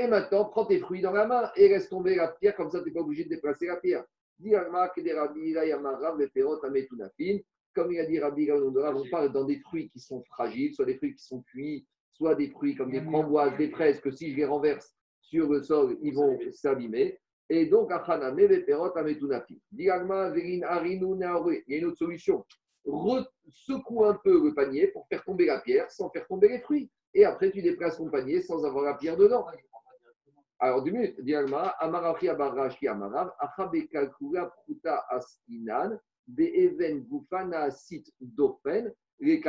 Speaker 1: Et maintenant, prends tes fruits dans la main et laisse tomber la pierre, comme ça, tu n'es pas obligé de déplacer la pierre. Comme il a dit Rabbi on parle dans des fruits qui sont fragiles, soit des fruits qui sont cuits, soit des fruits comme des framboises, des fraises, que si je les renverse sur le sol, ils vont s'abîmer. Et donc, Achaname, Leperot, Ametunafin. Dis, Alma, Verin, Arinu, Naoru. Il y a une autre solution. Secoue un peu le panier pour faire tomber la pierre sans faire tomber les fruits. Et après, tu déplaces ton panier sans avoir la pierre dedans. Alors, du minute, dit Alma, Amarachi Abarashi Amarav, Achabe Kalkula Pruta Askinan, Be'even Gufana Sit Dofen, les.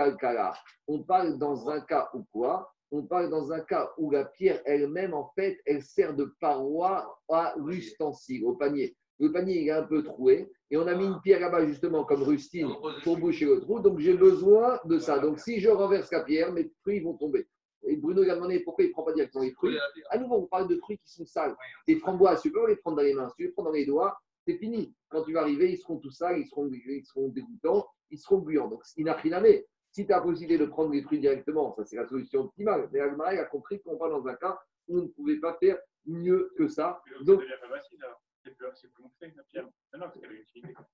Speaker 1: On parle dans un cas où quoi? On parle dans un cas où la pierre elle-même, en fait, elle sert de paroi à l'ustensile, au panier. Le panier il est un peu troué et on a mis une pierre là-bas justement comme rustine pour boucher le trou. Donc j'ai besoin de ça. Donc si je renverse la pierre, mes fruits vont tomber. Et Bruno il a demandé pourquoi il ne prend pas directement les fruits? À nouveau, on parle de fruits qui sont sales. Des framboises, tu peux les prendre dans les mains. Tu les prends dans les doigts, c'est fini. Quand tu vas arriver, ils seront tout sales, ils seront, ils seront dégoûtants, ils seront bouillants. Donc, inachinamé. Si tu as la possibilité de prendre les fruits directement, ça c'est la solution optimale. Mais Almara a compris qu'on parle dans un cas où on ne pouvait pas faire mieux que ça.
Speaker 4: Donc, facile,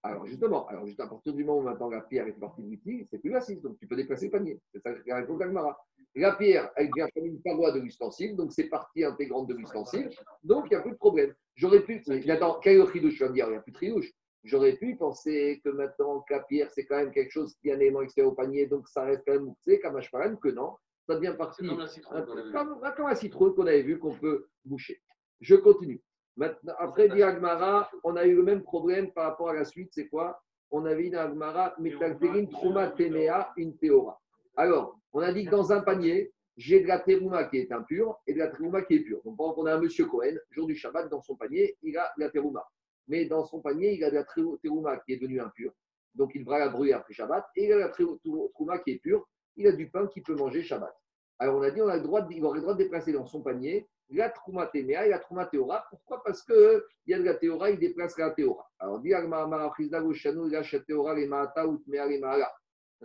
Speaker 4: alors.
Speaker 1: Justement, alors juste à partir du moment où maintenant la pierre est partie de l'outil, c'est plus assise, donc tu peux déplacer le panier. C'est ça la réponse d'Almara. La pierre, elle vient comme une paroi de l'ustensile, donc c'est partie intégrante de l'ustensile, donc il n'y a plus de problème. J'aurais pu, mais attends, quel est le tridouche Je vais me dire, il n'y a plus de tridouche. J'aurais pu penser que maintenant que la pierre, c'est quand même quelque chose qui est un élément extérieur au panier, donc ça reste quand même mouxé, comme un que non, ça devient partie.
Speaker 6: Comme la citrouille
Speaker 1: comme, comme un citrouille qu'on avait vu qu'on peut boucher. Je continue. Maintenant, après, dit Agmara, on a eu le même problème par rapport à la suite, c'est quoi? On avait dit Agmara, Metalterin Trouma Tenea in Teora. Alors, on a dit que dans un panier, j'ai de la terouma qui est impure et de la terouma qui est pure. Donc, par exemple, on a un monsieur Cohen, jour du Shabbat, dans son panier, il a de la terouma. Mais dans son panier, il a de la terouma qui est devenue impure. Donc, il devra la brûler après Shabbat. Et il a la terouma qui est pure. Il a du pain qu'il peut manger Shabbat. Alors, on a dit, on a le droit de, il aurait le droit de déplacer dans son panier la trouma ténéa et la trouma théora. Pourquoi? Parce qu'il y a de la théora, il déplace la théora. Alors, dit.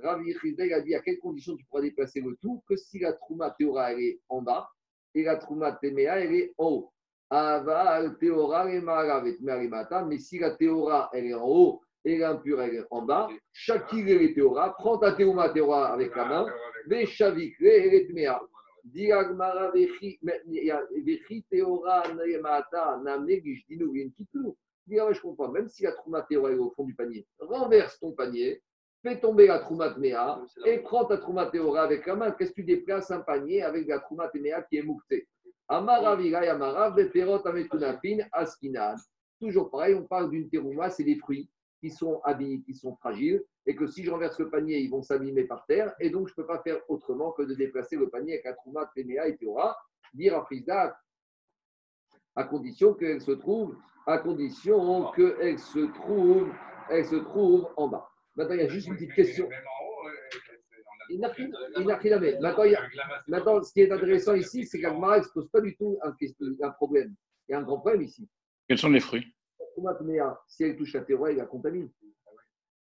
Speaker 1: Ravi Chizda, il a dit à quelles conditions tu pourras déplacer le tout que si la trouma théora, elle est en bas et la trouma téméa, elle est en haut? Ava théora. Mais si la théora, elle est en haut et l'impur elle est en bas. Shakir et Théora, prends ta Théoma Théora avec la main. Veshavik et Tmea. Diagmara Vechi Vechi Théora Naemata Namegish Dinu Kitu. Dis, ah ouais, je comprends. Même si la Trouma Théora est au fond du panier, renverse ton panier, fais tomber la Trouma Tmea et prends ta Trouma Théora avec la main. Qu'est-ce que tu déplaces un panier avec la Trouma Tmea qui est mouktée Toujours pareil, on parle d'une terouma, c'est des fruits qui sont habillés, qui sont fragiles, et que si je renverse le panier, ils vont s'abîmer par terre, et donc je ne peux pas faire autrement que de déplacer le panier avec la trouma, téméa et théora, dire à Frisda, à condition qu'elle se trouve, à condition qu'elle se trouve, elle se trouve en bas. Maintenant, il y a juste une petite question. Il n'a rien à Maintenant, il y a- Maintenant, ce qui est intéressant ici, c'est qu'Agmara ne se pose pas du tout un, un problème. Il y a un grand problème ici.
Speaker 2: Quels sont les fruits?
Speaker 1: La Trouma Tméa, si elle touche la Théora, elle la contamine.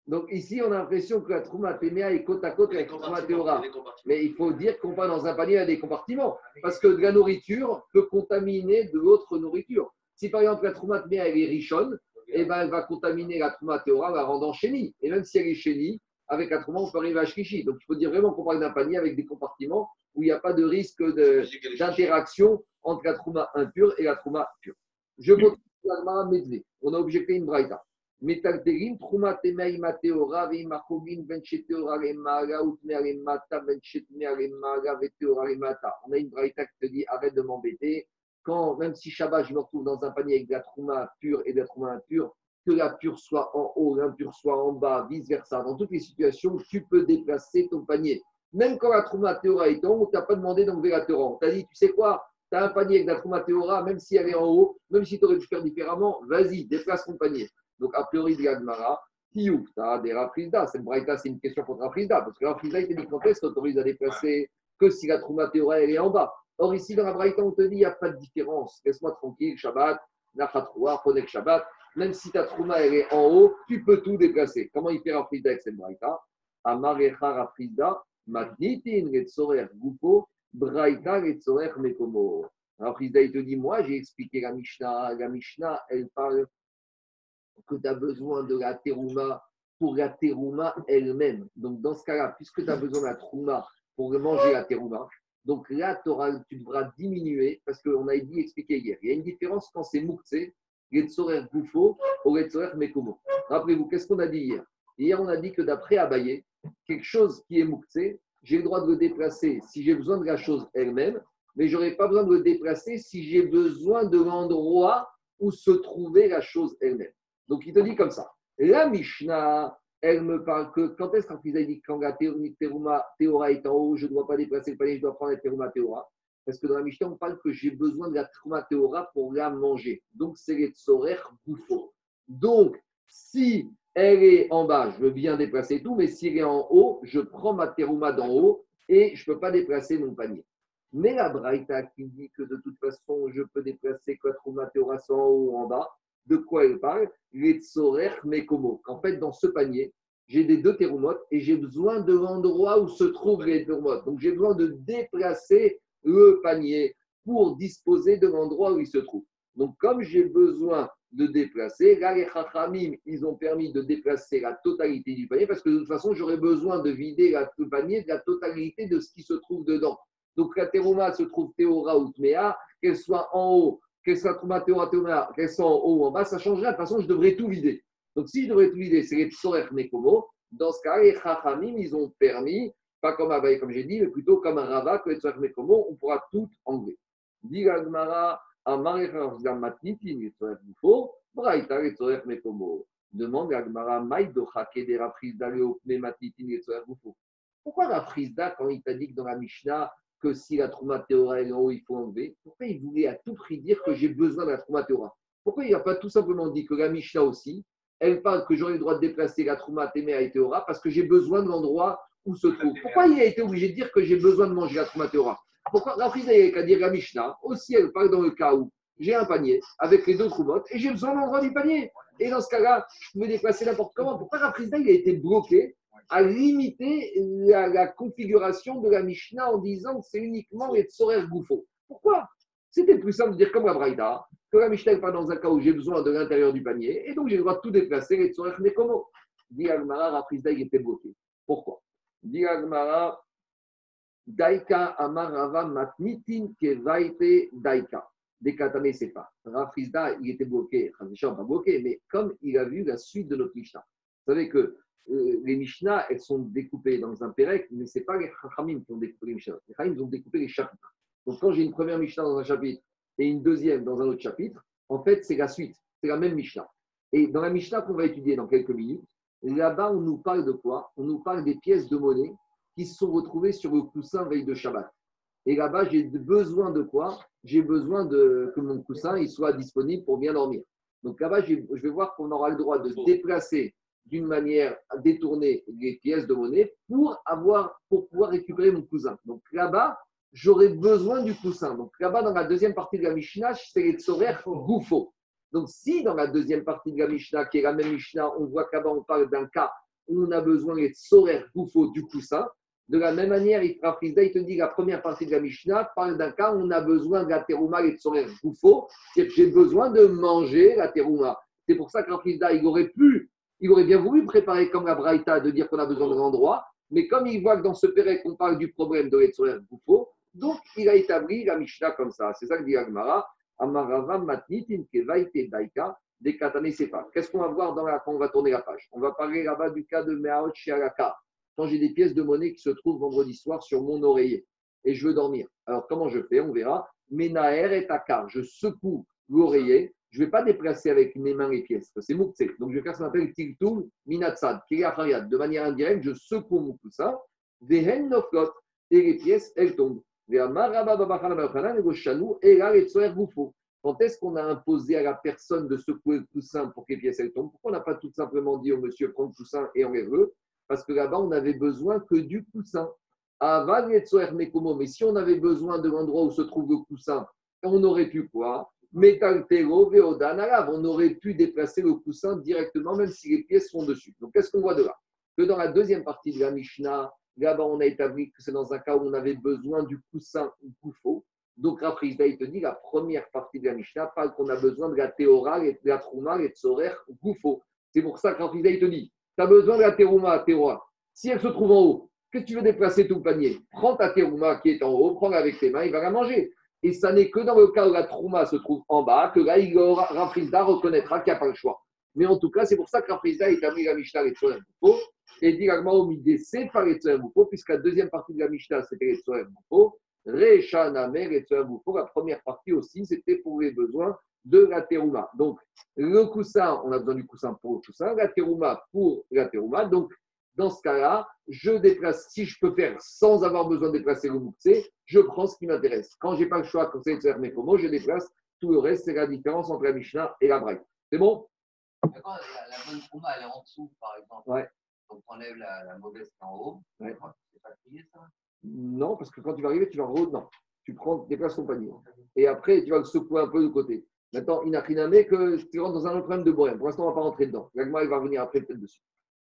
Speaker 1: Donc ici, on a l'impression que la Trouma Tméa est côte à côte avec la Trouma Théora. Mais il faut dire qu'on parle dans un panier à des compartiments. Parce que de la nourriture peut contaminer de l'autre nourriture. Si par exemple la Trouma Tméa elle est richonne, eh ben, elle va contaminer la Trouma Théora, la rendant chénie. Et même si elle est chénie, avec la Trouma, on peut arriver à Shkishi. Donc il faut dire vraiment qu'on parle d'un panier avec des compartiments où il n'y a pas de risque d'interaction entre la Trouma impure et la Trouma pure. Je l'Agmara Medve. On a objecté une braïta. Trouma Temei Mateora, Veimachogin, Vencheteora, Remata, Veteora, Remata. On a une braïta qui te dit arrête de m'embêter. Quand, même si Shabbat, je me retrouve dans un panier avec de la Trouma pure et de la Trouma impure, que la pure soit en haut, l'impure soit en bas, vice-versa. Dans toutes les situations, tu peux déplacer ton panier. Même quand la Trouma Théora est en haut, tu n'as pas demandé d'enlever la Théora. On t'a dit, tu sais quoi Tu as un panier avec la Trouma Théora, même si elle est en haut, même si tu aurais dû faire différemment, vas-y, déplace ton panier. Donc, a priori, de l'Agmara, Tiouf, tu as des Rafrizda. Cette braïta, c'est une question contre Rafrizda. Parce que Rafrizda, il te dit quand est-ce qu'on t'autorise à déplacer que si la Trouma Théora, elle est en bas. Or, ici, dans la braïta, on te dit, il n'y a pas de différence. Laisse-moi tranquille, Shabbat, Nachatroua, Chonek Shabbat. Même si ta Trouma, elle est en haut, tu peux tout déplacer. Comment il fait Rafrizda avec cette braïta? Amarecha Rafrizda, Matnitin, Letzorer, Gufo, Braïta, Letzorer, Mekomo. Alors, Rafrizda, il te dit, moi, j'ai expliqué la Mishnah. La Mishnah, elle parle que tu as besoin de la terouma pour la terouma elle-même. Donc, dans ce cas-là, puisque tu as besoin de la trouma pour manger la terouma, donc là, tu devras diminuer, parce qu'on a dit, expliqué hier. Il y a une différence quand c'est moukse, Getzorer Goufo ou Getzorer Mekomo. Rappelez-vous, qu'est-ce qu'on a dit hier? Hier, on a dit que d'après Abaye, quelque chose qui est moukse, j'ai le droit de le déplacer si j'ai besoin de la chose elle-même, mais je n'aurai pas besoin de le déplacer si j'ai besoin de l'endroit où se trouvait la chose elle-même. Donc, il te dit comme ça. La Mishnah, elle me parle que quand est-ce qu'il a dit quand la terouma théora est en haut, je ne dois pas déplacer le panier, je dois prendre la terouma théora Parce que dans la Mishnah, on parle que j'ai besoin de la terouma théora pour la manger. Donc, c'est les tsorer bouffo. Donc, si elle est en bas, je veux bien déplacer tout, mais si elle est en haut, je prends ma terouma d'en haut et je ne peux pas déplacer mon panier. Mais la Braïta qui dit que de toute façon, je peux déplacer que la terouma théora soit en haut ou en bas, de quoi elle parle? Les tsorer mekomo. En fait, dans ce panier, j'ai des deux théroumotes et j'ai besoin de l'endroit où se trouvent les théroumotes. Donc, j'ai besoin de déplacer le panier pour disposer de l'endroit où il se trouve. Donc, comme j'ai besoin de déplacer, là, les chachamim, ils ont permis de déplacer la totalité du panier parce que de toute façon, j'aurais besoin de vider le panier de la totalité de ce qui se trouve dedans. Donc, la thérouma se trouve théora ou tméa, qu'elle soit en haut, qu'elle soit en haut ou en bas, ça changerait. De toute façon, je devrais tout vider. Donc, si je devrais tout vider, c'est les tsorer mekomo. Dans ce cas, les chachamim, ils ont permis, pas comme Abaye, comme j'ai dit, mais plutôt comme un rava, que tsorer mekomo, on pourra tout enlever. Dit mekomo. Demande l'Agmara, maïdocha kedera frisda le opne matnitin, tsorer bouffo. Pourquoi la quand il t'a dit que dans la Mishnah, que si la trouma théora est en haut, il faut enlever, pourquoi il voulait à tout prix dire que j'ai besoin de la trouma théora Pourquoi il n'a pas tout simplement dit que la Mishnah aussi, elle parle que j'aurai le droit de déplacer la trouma et théora parce que j'ai besoin de l'endroit où se trouve. Pourquoi il a été obligé de dire que j'ai besoin de manger la trouma théora Pourquoi la il qu'à dire la Mishnah aussi, elle parle dans le cas où j'ai un panier avec les deux troumottes et j'ai besoin de l'endroit du panier. Et dans ce cas-là, je peux déplacer n'importe comment. Pourquoi la a été bloqué à limiter la, la configuration de la Mishnah en disant que c'est uniquement les tsorer gouffo Pourquoi? C'était plus simple de dire comme la Braïta, que la Mishnah n'est pas dans un cas où j'ai besoin de l'intérieur du panier, et donc j'ai le droit de tout déplacer, se mais comment Dit Raprisda, il était bloqué. Pourquoi? Dit Agmara, Daika Amarava Matnitin Kevaite Daika. Dekatame Sepa. Rafrizda, il était bloqué, Khazisha, pas bloqué, mais comme il a vu la suite de notre Mishnah. Vous savez que euh, les Mishnah, elles sont découpées dans un Pérec, mais ce n'est pas les Chachamim qui ont découpé les Mishnah. Les Chachamim ont découpé les chapitres. Donc quand j'ai une première Mishnah dans un chapitre et une deuxième dans un autre chapitre, en fait, c'est la suite, c'est la même Mishnah. Et dans la Mishnah qu'on va étudier dans quelques minutes, là-bas, on nous parle de quoi? On nous parle des pièces de monnaie qui se sont retrouvées sur le coussin veille de Shabbat. Et là-bas, j'ai besoin de quoi? J'ai besoin que mon coussin soit disponible pour bien dormir. Donc là-bas, je vais voir qu'on aura le droit de déplacer d'une manière détournée les pièces de monnaie pour, avoir, pour pouvoir récupérer mon cousin. Donc là-bas, j'aurai besoin du coussin. Donc là-bas, dans la deuxième partie de la Mishnah, c'est les tsorer goufo. Donc si dans la deuxième partie de la Mishnah, qui est la même Mishnah, on voit qu'à-bas on parle d'un cas où on a besoin des tsorer goufo du coussin, de la même manière, il te dit la première partie de la Mishnah parle d'un cas où on a besoin terouma et de tsorer goufo, c'est que j'ai besoin de manger la terouma. C'est pour ça qu'Afrizda, il aurait pu, il aurait bien voulu préparer comme la Braïta de dire qu'on a besoin de l'endroit, mais comme il voit que dans ce Pérec, on parle du problème de l'Etzorer Goufo, donc, il a établi la Mishnah comme ça. C'est ça que dit Agmara. Amarava matnitin kevaite daika. Qu'est-ce qu'on va voir dans la, quand on va tourner la page? On va parler là-bas du cas de Meaot Shialaka. Quand j'ai des pièces de monnaie qui se trouvent vendredi soir sur mon oreiller et je veux dormir. Alors, comment je fais? On verra. Menaer et akar. Je secoue l'oreiller. Je ne vais pas déplacer avec mes mains les pièces. C'est moukse. Donc, je vais faire ce qu'on appelle tiltul minatsad, De manière indirecte, je secoue mon coussin. Vehen. Et les pièces, elles tombent. Quand est-ce qu'on a imposé à la personne de secouer le coussin pour que les pièces tombent Pourquoi on n'a pas tout simplement dit au monsieur prends le coussin et enlève-le Parce que là-bas, on n'avait besoin que du coussin. Mais si on avait besoin de l'endroit où se trouve le coussin, on aurait pu quoi? On aurait pu déplacer le coussin directement, même si les pièces sont dessus. Donc, qu'est-ce qu'on voit de là? Que dans la deuxième partie de la Mishnah, Là-bas, on a établi que c'est dans un cas où on avait besoin du coussin goufo. Donc, Raprisda, il te dit, la première partie de la Mishnah parle qu'on a besoin de la théora, et de la trouma, et de sorer goufo. C'est pour ça que Raprisda, il te dit, tu as besoin de la thérouma, théora. Si elle se trouve en haut, que tu veux déplacer tout le panier, prends ta thérouma qui est en haut, prends-la avec tes mains, il va la manger. Et ça n'est que dans le cas où la trouma se trouve en bas que là, il reconnaîtra qu'il n'y a pas le choix. Mais en tout cas, c'est pour ça que Raprisda établit la Mishnah et goufo. Et dit Midé, c'est pas les Boufo, puisque la deuxième partie de la Mishnah, c'était les Tsoer Boufo. Rechanamer et Tsoer Boufo, la première partie aussi, c'était pour les besoins de la terouma. Donc, le coussin, on a besoin du coussin pour le coussin, la terouma pour la terouma. Donc, dans ce cas-là, je déplace, si je peux faire sans avoir besoin de déplacer le mouktsé, je prends ce qui m'intéresse. Quand je n'ai pas le choix, comme c'est de comment je déplace, tout le reste, c'est la différence entre la Mishnah et la Braille. C'est bon?
Speaker 6: D'accord, la, la bonne trouma, elle est en dessous, par exemple.
Speaker 1: Ouais.
Speaker 6: Donc on enlève la, la mauvaise qui est en haut.
Speaker 1: Ouais.
Speaker 6: C'est ça
Speaker 1: Non, parce que quand tu vas arriver, tu vas en haut, non. Tu prends, déplaces ton panier. Et après, tu vas le secouer un peu de côté. Maintenant, il n'a rien à mettre que tu rentres dans un autre problème de bohème. Pour l'instant, on ne va pas rentrer dedans. L'agmara, il va revenir après peut-être dessus.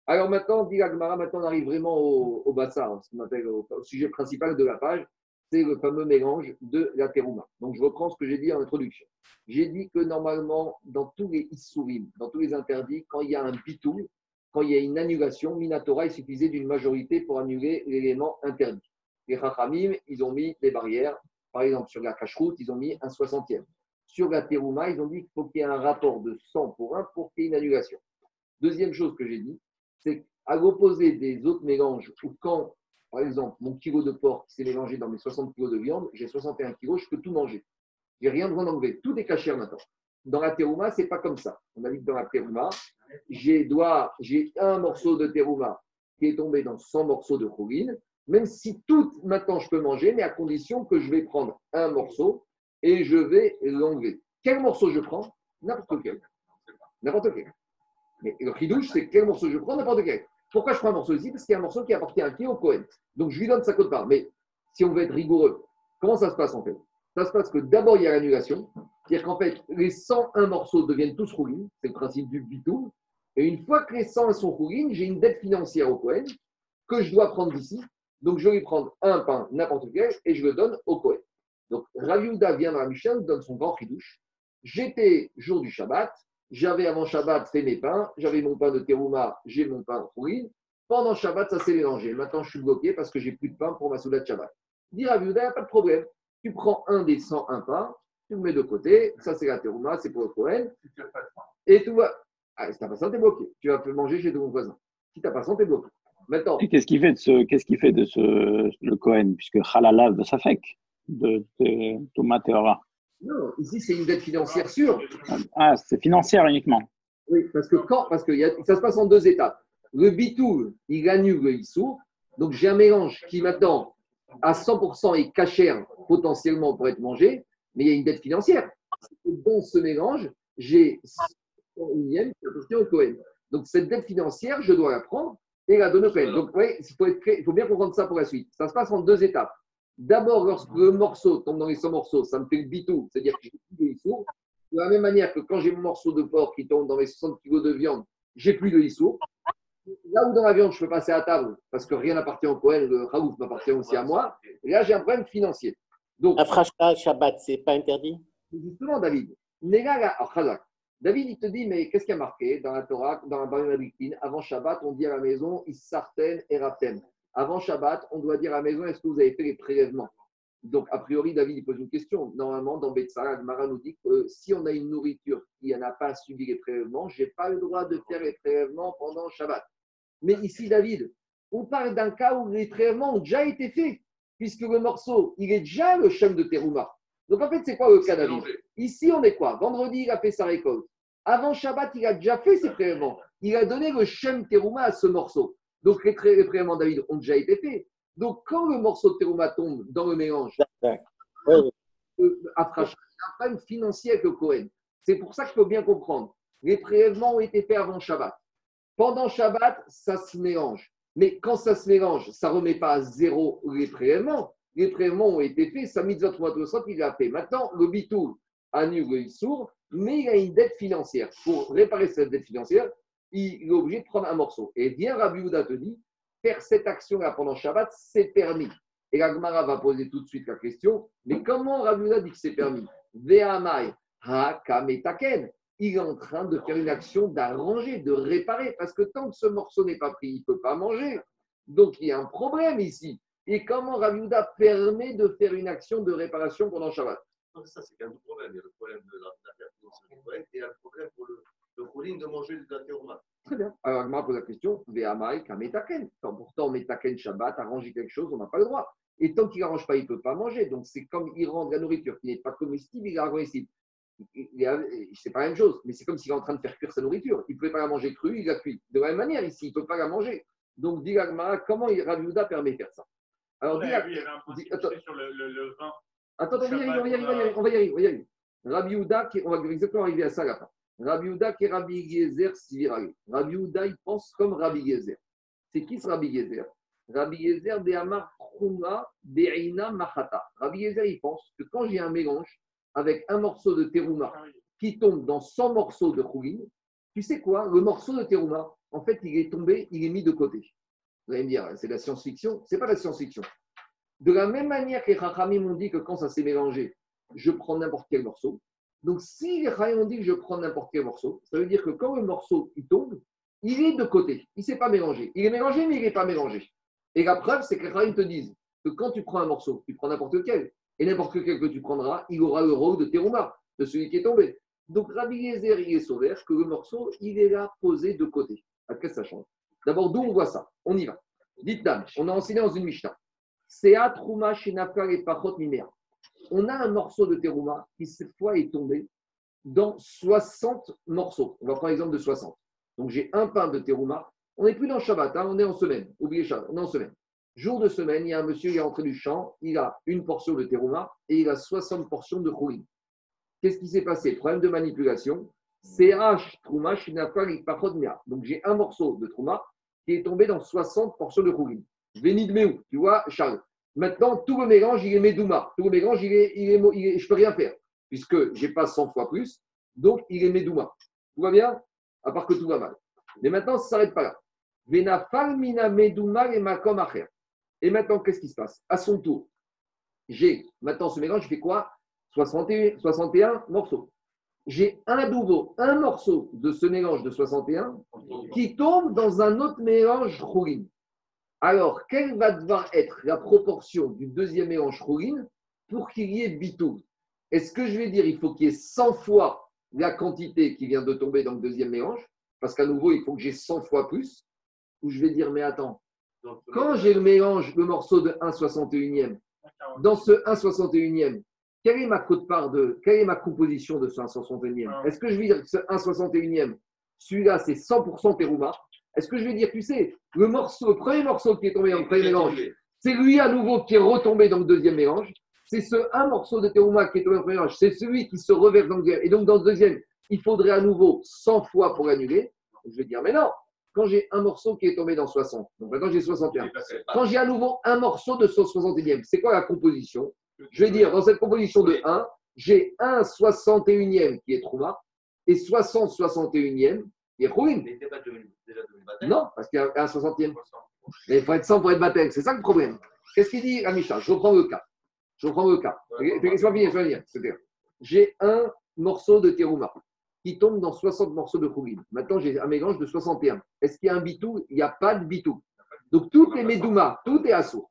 Speaker 1: Alors maintenant, dit l'agmara, maintenant on arrive vraiment au, au bassin, ce qu'on appelle au, au, sujet principal de la page, c'est le fameux mélange de la terouma. Donc je reprends ce que j'ai dit en introduction. J'ai dit que normalement, dans tous les issourim, dans tous les interdits, quand il y a un bitou, quand il y a une annulation, Minatora, il suffisait d'une majorité pour annuler l'élément interdit. Les Chachamim, ils ont mis des barrières. Par exemple, sur la cache-route, ils ont mis un soixantième. Sur la terouma, ils ont dit qu'il faut qu'il y ait un rapport de 100 pour 1 pour qu'il y ait une annulation. Deuxième chose que j'ai dit, c'est qu'à l'opposé des autres mélanges, où quand, par exemple, mon kilo de porc s'est mélangé dans mes 60 kilos de viande, j'ai 61 kilos, je peux tout manger. J'ai rien besoin d'enlever. Tout est caché maintenant. Dans la terouma, ce n'est pas comme ça. On a dit que dans la terouma, j'ai un morceau de terouma qui est tombé dans 100 morceaux de choline, même si tout maintenant je peux manger, mais à condition que je vais prendre un morceau et je vais l'enlever. Quel morceau je prends? N'importe lequel. N'importe quel. Mais le ridouche, c'est quel morceau je prends? N'importe quel. Pourquoi je prends un morceau ici? Parce qu'il y a un morceau qui appartient à qui? Au Cohen. Donc je lui donne sa cote part. Mais si on veut être rigoureux, comment ça se passe en fait? Ça se passe que d'abord il y a l'annulation, c'est-à-dire qu'en fait les 101 morceaux deviennent tous roulines, c'est le principe du bitou, et une fois que les 100 sont roulines, j'ai une dette financière au Cohen que je dois prendre d'ici. Donc, je vais prendre un pain, n'importe quel, et je le donne au Cohen. Donc, Rav Yehuda vient dans la donne son grand douche. J'étais jour du Shabbat, j'avais avant Shabbat fait mes pains, j'avais mon pain de terouma, j'ai mon pain de chourine. Pendant Shabbat, ça s'est mélangé. Maintenant, je suis bloqué parce que j'ai plus de pain pour ma souda de Shabbat. Dit Rav Yehuda, il n'y a pas de problème. Tu prends un des 101 pains, tu le mets de côté, ça c'est la terouma, c'est pour le
Speaker 6: pain.
Speaker 1: et tout va. Ah, si t'as pas ça, t'es bloqué. Tu vas manger chez ton voisin. Si t'as pas ça, t'es bloqué. Maintenant,
Speaker 7: Et qu'est-ce qu'il fait de ce, qu'est-ce qu'il fait de ce, le Cohen, puisque halalav de Safek, de, de Thomas Théora.
Speaker 1: non, ici c'est une dette financière sûre.
Speaker 7: Ah, c'est financière uniquement.
Speaker 1: Oui, parce que quand, parce que y a- ça se passe en deux étapes. Le bitoul, il annule le issour. Donc j'ai un mélange qui maintenant, à 100% est cachère potentiellement pour être mangé, mais il y a une dette financière. Dans ce mélange, j'ai 100 unième qui appartient au Cohen. Donc cette dette financière, je dois la prendre et la donner au Cohen. Donc ouais, il faut, être très- il faut bien comprendre ça pour la suite. Ça se passe en deux étapes. D'abord, lorsque le morceau tombe dans les 100 morceaux, ça me fait le bitou, c'est-à-dire que j'ai plus de issour. De la même manière que quand j'ai mon morceau de porc qui tombe dans mes 60 kg de viande, j'ai plus de issour. Là où dans la viande, je peux passer à table parce que rien n'appartient au Cohen, le Raouf m'appartient aussi à moi. Et là, j'ai un problème financier. Donc,
Speaker 3: Afrashta, Shabbat, c'est pas interdit?
Speaker 1: justement, David, Nega la-. David, il te dit, mais qu'est-ce qui a marqué dans la Torah, dans la Baruch Avant Shabbat, on dit à la maison, Issarten et Rapten. Avant Shabbat, on doit dire à la maison, est-ce que vous avez fait les prélèvements? Donc, a priori, David, il pose une question. Normalement, dans Betsara, Mara nous dit que euh, si on a une nourriture qui n'a pas subi les prélèvements, je n'ai pas le droit de faire les prélèvements pendant Shabbat. Mais ici, David, on parle d'un cas où les prélèvements ont déjà été faits, puisque le morceau, il est déjà le chem de Terouma. Donc, en fait, c'est quoi le cas, David Ici, on est quoi Vendredi, il a fait sa récolte. Avant Shabbat, il a déjà fait ses prélèvements. Il a donné le Shem Terouma à ce morceau. Donc, les, pré- les prélèvements, David, ont déjà été faits. Donc, quand le morceau de Terouma tombe dans le mélange, euh, après, il y a un problème financier avec le Cohen. C'est pour ça qu'il faut bien comprendre. Les prélèvements ont été faits avant Shabbat. Pendant Shabbat, ça se mélange. Mais quand ça se mélange, ça ne remet pas à zéro les prélèvements. Les prélèvements ont été faits. Sa mitzvah Trouvatossot, il l'a fait. Maintenant, le bitou annule le sourd, mais il a une dette financière. Pour réparer cette dette financière, il est obligé de prendre un morceau. Et bien, Rabbi Houda te dit, faire cette action-là pendant Shabbat, c'est permis. Et la Gemara va poser tout de suite la question, mais comment Rabbi Houda dit que c'est permis? Ve'amai ha kametaken. Il est en train de faire une action d'arranger, de réparer, parce que tant que ce morceau n'est pas pris, il ne peut pas manger. Donc il y a un problème ici. Et comment Rabbi Houda permet de faire une action de réparation pendant Shabbat
Speaker 6: Donc ça, c'est un double problème. Il y a le problème de la et il y a le problème pour le, le de manger de la théorma.
Speaker 1: Très bien. Alors, Agma pose la question Ve'amai kametaken. Tant pourtant, Metaken Shabbat, arranger quelque chose, on n'a pas le droit. Et tant qu'il n'arrange pas, il ne peut pas manger. Donc, c'est comme il rend de la nourriture qui n'est pas comestible, il la comestible. C'est pas la même chose, mais c'est comme s'il est en train de faire cuire sa nourriture. Il ne pouvait pas la manger crue, il la cuit. De la même manière, ici, il ne peut pas la manger. Donc, dit Agma, comment Rabbi Houda permet de faire ça Alors,
Speaker 4: il y avait un principe sur le, vin.
Speaker 1: Attends, on va y arriver, on va y arriver, on va y arriver. Rabbi Houda, on va exactement arriver à ça à la fin. Rabbi Houda qui est Rabbi Yezer. Rabbi Houda, il pense comme Rabbi Yezer. C'est qui ce Rabbi Yezer? Rabbi Yezer de Amar Chouma Be'ina. Rabbi Yezer, il pense que quand j'ai un mélange avec un morceau de terouma
Speaker 4: Ah
Speaker 1: qui tombe dans 100 morceaux de chourine, tu sais quoi? Le morceau de terouma, en fait, il est tombé, il est mis de côté. Vous allez me dire, c'est de la science-fiction C'est pas de la science-fiction. De la même manière que les Chachamim m'ont dit que quand ça s'est mélangé, je prends n'importe quel morceau. Donc, si les ont dit que je prends n'importe quel morceau, ça veut dire que quand le morceau il tombe, il est de côté. Il ne s'est pas mélangé. Il est mélangé, mais il n'est pas mélangé. Et la preuve, c'est que les te disent que quand tu prends un morceau, tu prends n'importe lequel. Et n'importe lequel que tu prendras, il aura le rôle de terouma, de celui qui est tombé. Donc, Rabbi Yezer, il est sauvé que le morceau, il est là posé de côté. À que ça change D'abord, d'où on voit ça On y va. Dites dame, on a enseigné dans une Mishnah. Sea Trouma Shinafar et Pachot Mimea. On a un morceau de terouma qui, cette fois, est tombé dans 60 morceaux. On va prendre l'exemple de 60. Donc, j'ai un pain de terouma. On n'est plus dans Shabbat, hein, on est en semaine. Oubliez Shabbat, on est en semaine. Jour de semaine, il y a un monsieur qui est rentré du champ, il a une portion de terouma et il a 60 portions de chouine. Qu'est-ce qui s'est passé? Problème de manipulation. CH Trouma Shinafar Pachot Mimea. Donc, j'ai un morceau de trouma qui est tombé dans 60 portions de chouine. Vénid Meou, tu vois, Charles. Maintenant, tout le mélange, il est Medouma. Tout le mélange, il est, il je ne peux rien faire, puisque je n'ai pas 100 fois plus. Donc, il est Medouma. Tout va bien? À part que tout va mal. Mais maintenant, ça ne s'arrête pas là. Vena falmina Medouma et makom acher. Et maintenant, qu'est-ce qui se passe? À son tour, j'ai maintenant ce mélange, je fais quoi? 61, 61 morceaux. J'ai un nouveau, un morceau de ce mélange de 61 qui tombe dans un autre mélange roulin. Alors, quelle va être la proportion du deuxième mélange roulin pour qu'il y ait bitou Est-ce que je vais dire il faut qu'il y ait 100 fois la quantité qui vient de tomber dans le deuxième mélange Parce qu'à nouveau, il faut que j'ai 100 fois plus? Ou je vais dire, mais attends, quand j'ai le mélange, le morceau de 1,61e, dans ce 1,61e, quelle est ma cote part de, quelle est ma composition de ce 1,61e Est-ce que je vais dire que ce 1,61e, celui-là, c'est 100% Terouma Est-ce que je vais dire, tu sais, le morceau, le premier morceau qui est tombé dans le premier mélange, c'est lui à nouveau qui est retombé dans le deuxième mélange. C'est ce un morceau de Terouma qui est tombé dans le premier mélange, c'est celui qui se reverse dans le deuxième. Et donc, dans le deuxième, il faudrait à nouveau 100 fois pour l'annuler. Je vais dire, mais non, quand j'ai un morceau qui est tombé dans 60, donc maintenant j'ai 61. Quand j'ai à nouveau un morceau de 161e, c'est quoi la composition? Je vais dire, dans cette composition de 1, j'ai un 61e qui est Trouma et 60 61e qui est Rouine. Non, parce qu'il y a un 60e. Mais il faut être 100 pour être Batel, c'est ça le problème. Qu'est-ce qu'il dit, Amisha Je reprends le cas. Je reprends le cas. Laisse-moi finir, j'ai un morceau de Terouma qui tombe dans 60 morceaux de Khourin. Maintenant, j'ai un mélange de 61. Est-ce qu'il y a un bitou? Il n'y a pas de bitou. Donc, tout est Medouma, tout est assourd.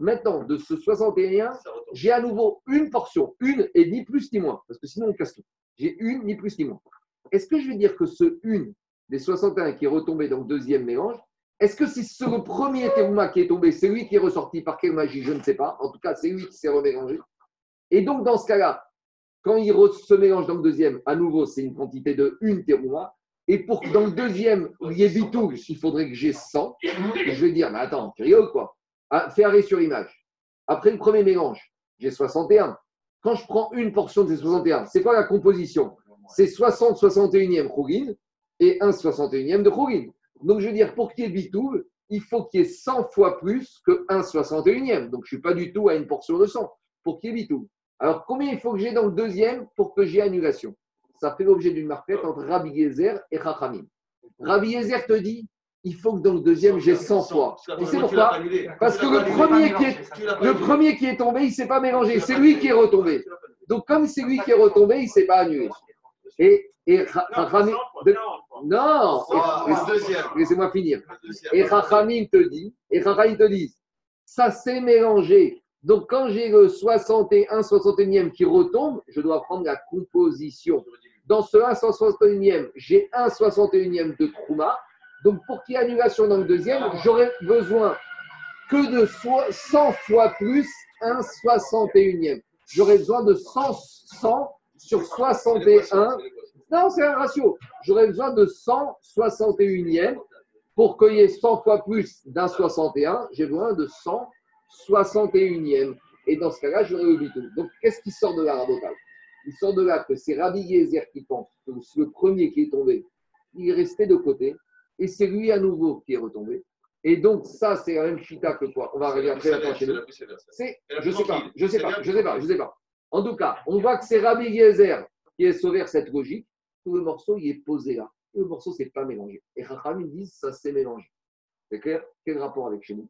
Speaker 1: Maintenant, de ce 61,
Speaker 6: Ça retombe.
Speaker 1: j'ai à nouveau une portion, une et ni plus ni moins, parce que sinon on casse tout. J'ai une, ni plus ni moins. Est-ce que je vais dire que ce une des 61 qui est retombé dans le deuxième mélange, est-ce que c'est ce premier terouma qui est tombé, c'est lui qui est ressorti par quelle magie Je ne sais pas. En tout cas, c'est lui qui s'est remélangé. Et donc, dans ce cas-là, quand il se mélange dans le deuxième, à nouveau, c'est une quantité de une terouma. Et pour que dans le deuxième, il y ait bitou, il faudrait que j'ai 100. Et je vais dire, mais attends, tu rigoles quoi ah, Fais arrêt sur image. Après le premier mélange, j'ai 61. Quand je prends une portion de ces 61, c'est quoi la composition? C'est 60 61e Khourin et 1 61e de Khourin. Donc je veux dire, pour qu'il y ait bitou, il faut qu'il y ait 100 fois plus que 1 61e. Donc je ne suis pas du tout à une portion de 100 pour qu'il y ait bitou. Alors combien il faut que j'ai dans le deuxième pour que j'ai annulation? Ça fait l'objet d'une marquette entre Rabbi Yezer et Chachamim. Rabbi Yezer te dit, il faut que dans le deuxième, j'ai 100 fois. Et c'est pourquoi. Parce que le premier qui est, le premier qui est tombé, il ne s'est pas mélangé. C'est lui qui est retombé. Donc, comme c'est lui qui est retombé, il ne s'est pas annulé. Et, et
Speaker 4: Non,
Speaker 1: Rachamim-
Speaker 4: 100 fois,
Speaker 1: de-
Speaker 4: 40 fois.
Speaker 1: non, et-
Speaker 6: le deuxième.
Speaker 1: laissez-moi finir. Et Rachamim te dit, et Rachamim te dit, ça s'est mélangé. Donc, quand j'ai le 61, 61e qui retombe, je dois prendre la composition. Dans ce 1 61e, j'ai 1 61e de Trouma. Donc, pour qu'il y ait annulation dans le deuxième, j'aurais besoin que de so- 100 fois plus 1 61e. J'aurais besoin de 100, 100 sur 61. Non, c'est un ratio. J'aurais besoin de 161e pour qu'il y ait 100 fois plus d'un 61. J'ai besoin de 161e. Et dans ce cas-là, j'aurais le bitou. Donc, qu'est-ce qui sort de là, Rabotal Il sort de là que c'est Rabbi Yezer qui pense que le premier qui est tombé, il est resté de côté. Et c'est lui à nouveau qui est retombé. Et donc, ça, c'est la même chita que quoi On va regarder après la chez nous. C'est, je sais pas, je sais pas, je sais pas, je sais pas. En tout cas, on voit que c'est Rabbi Yezer qui est sauvé cette logique. Tout le morceau, il est posé là. Tout le morceau, c'est pas mélangé. Et Racham, ils disent, ça s'est mélangé. C'est clair? Quel rapport avec chez nous?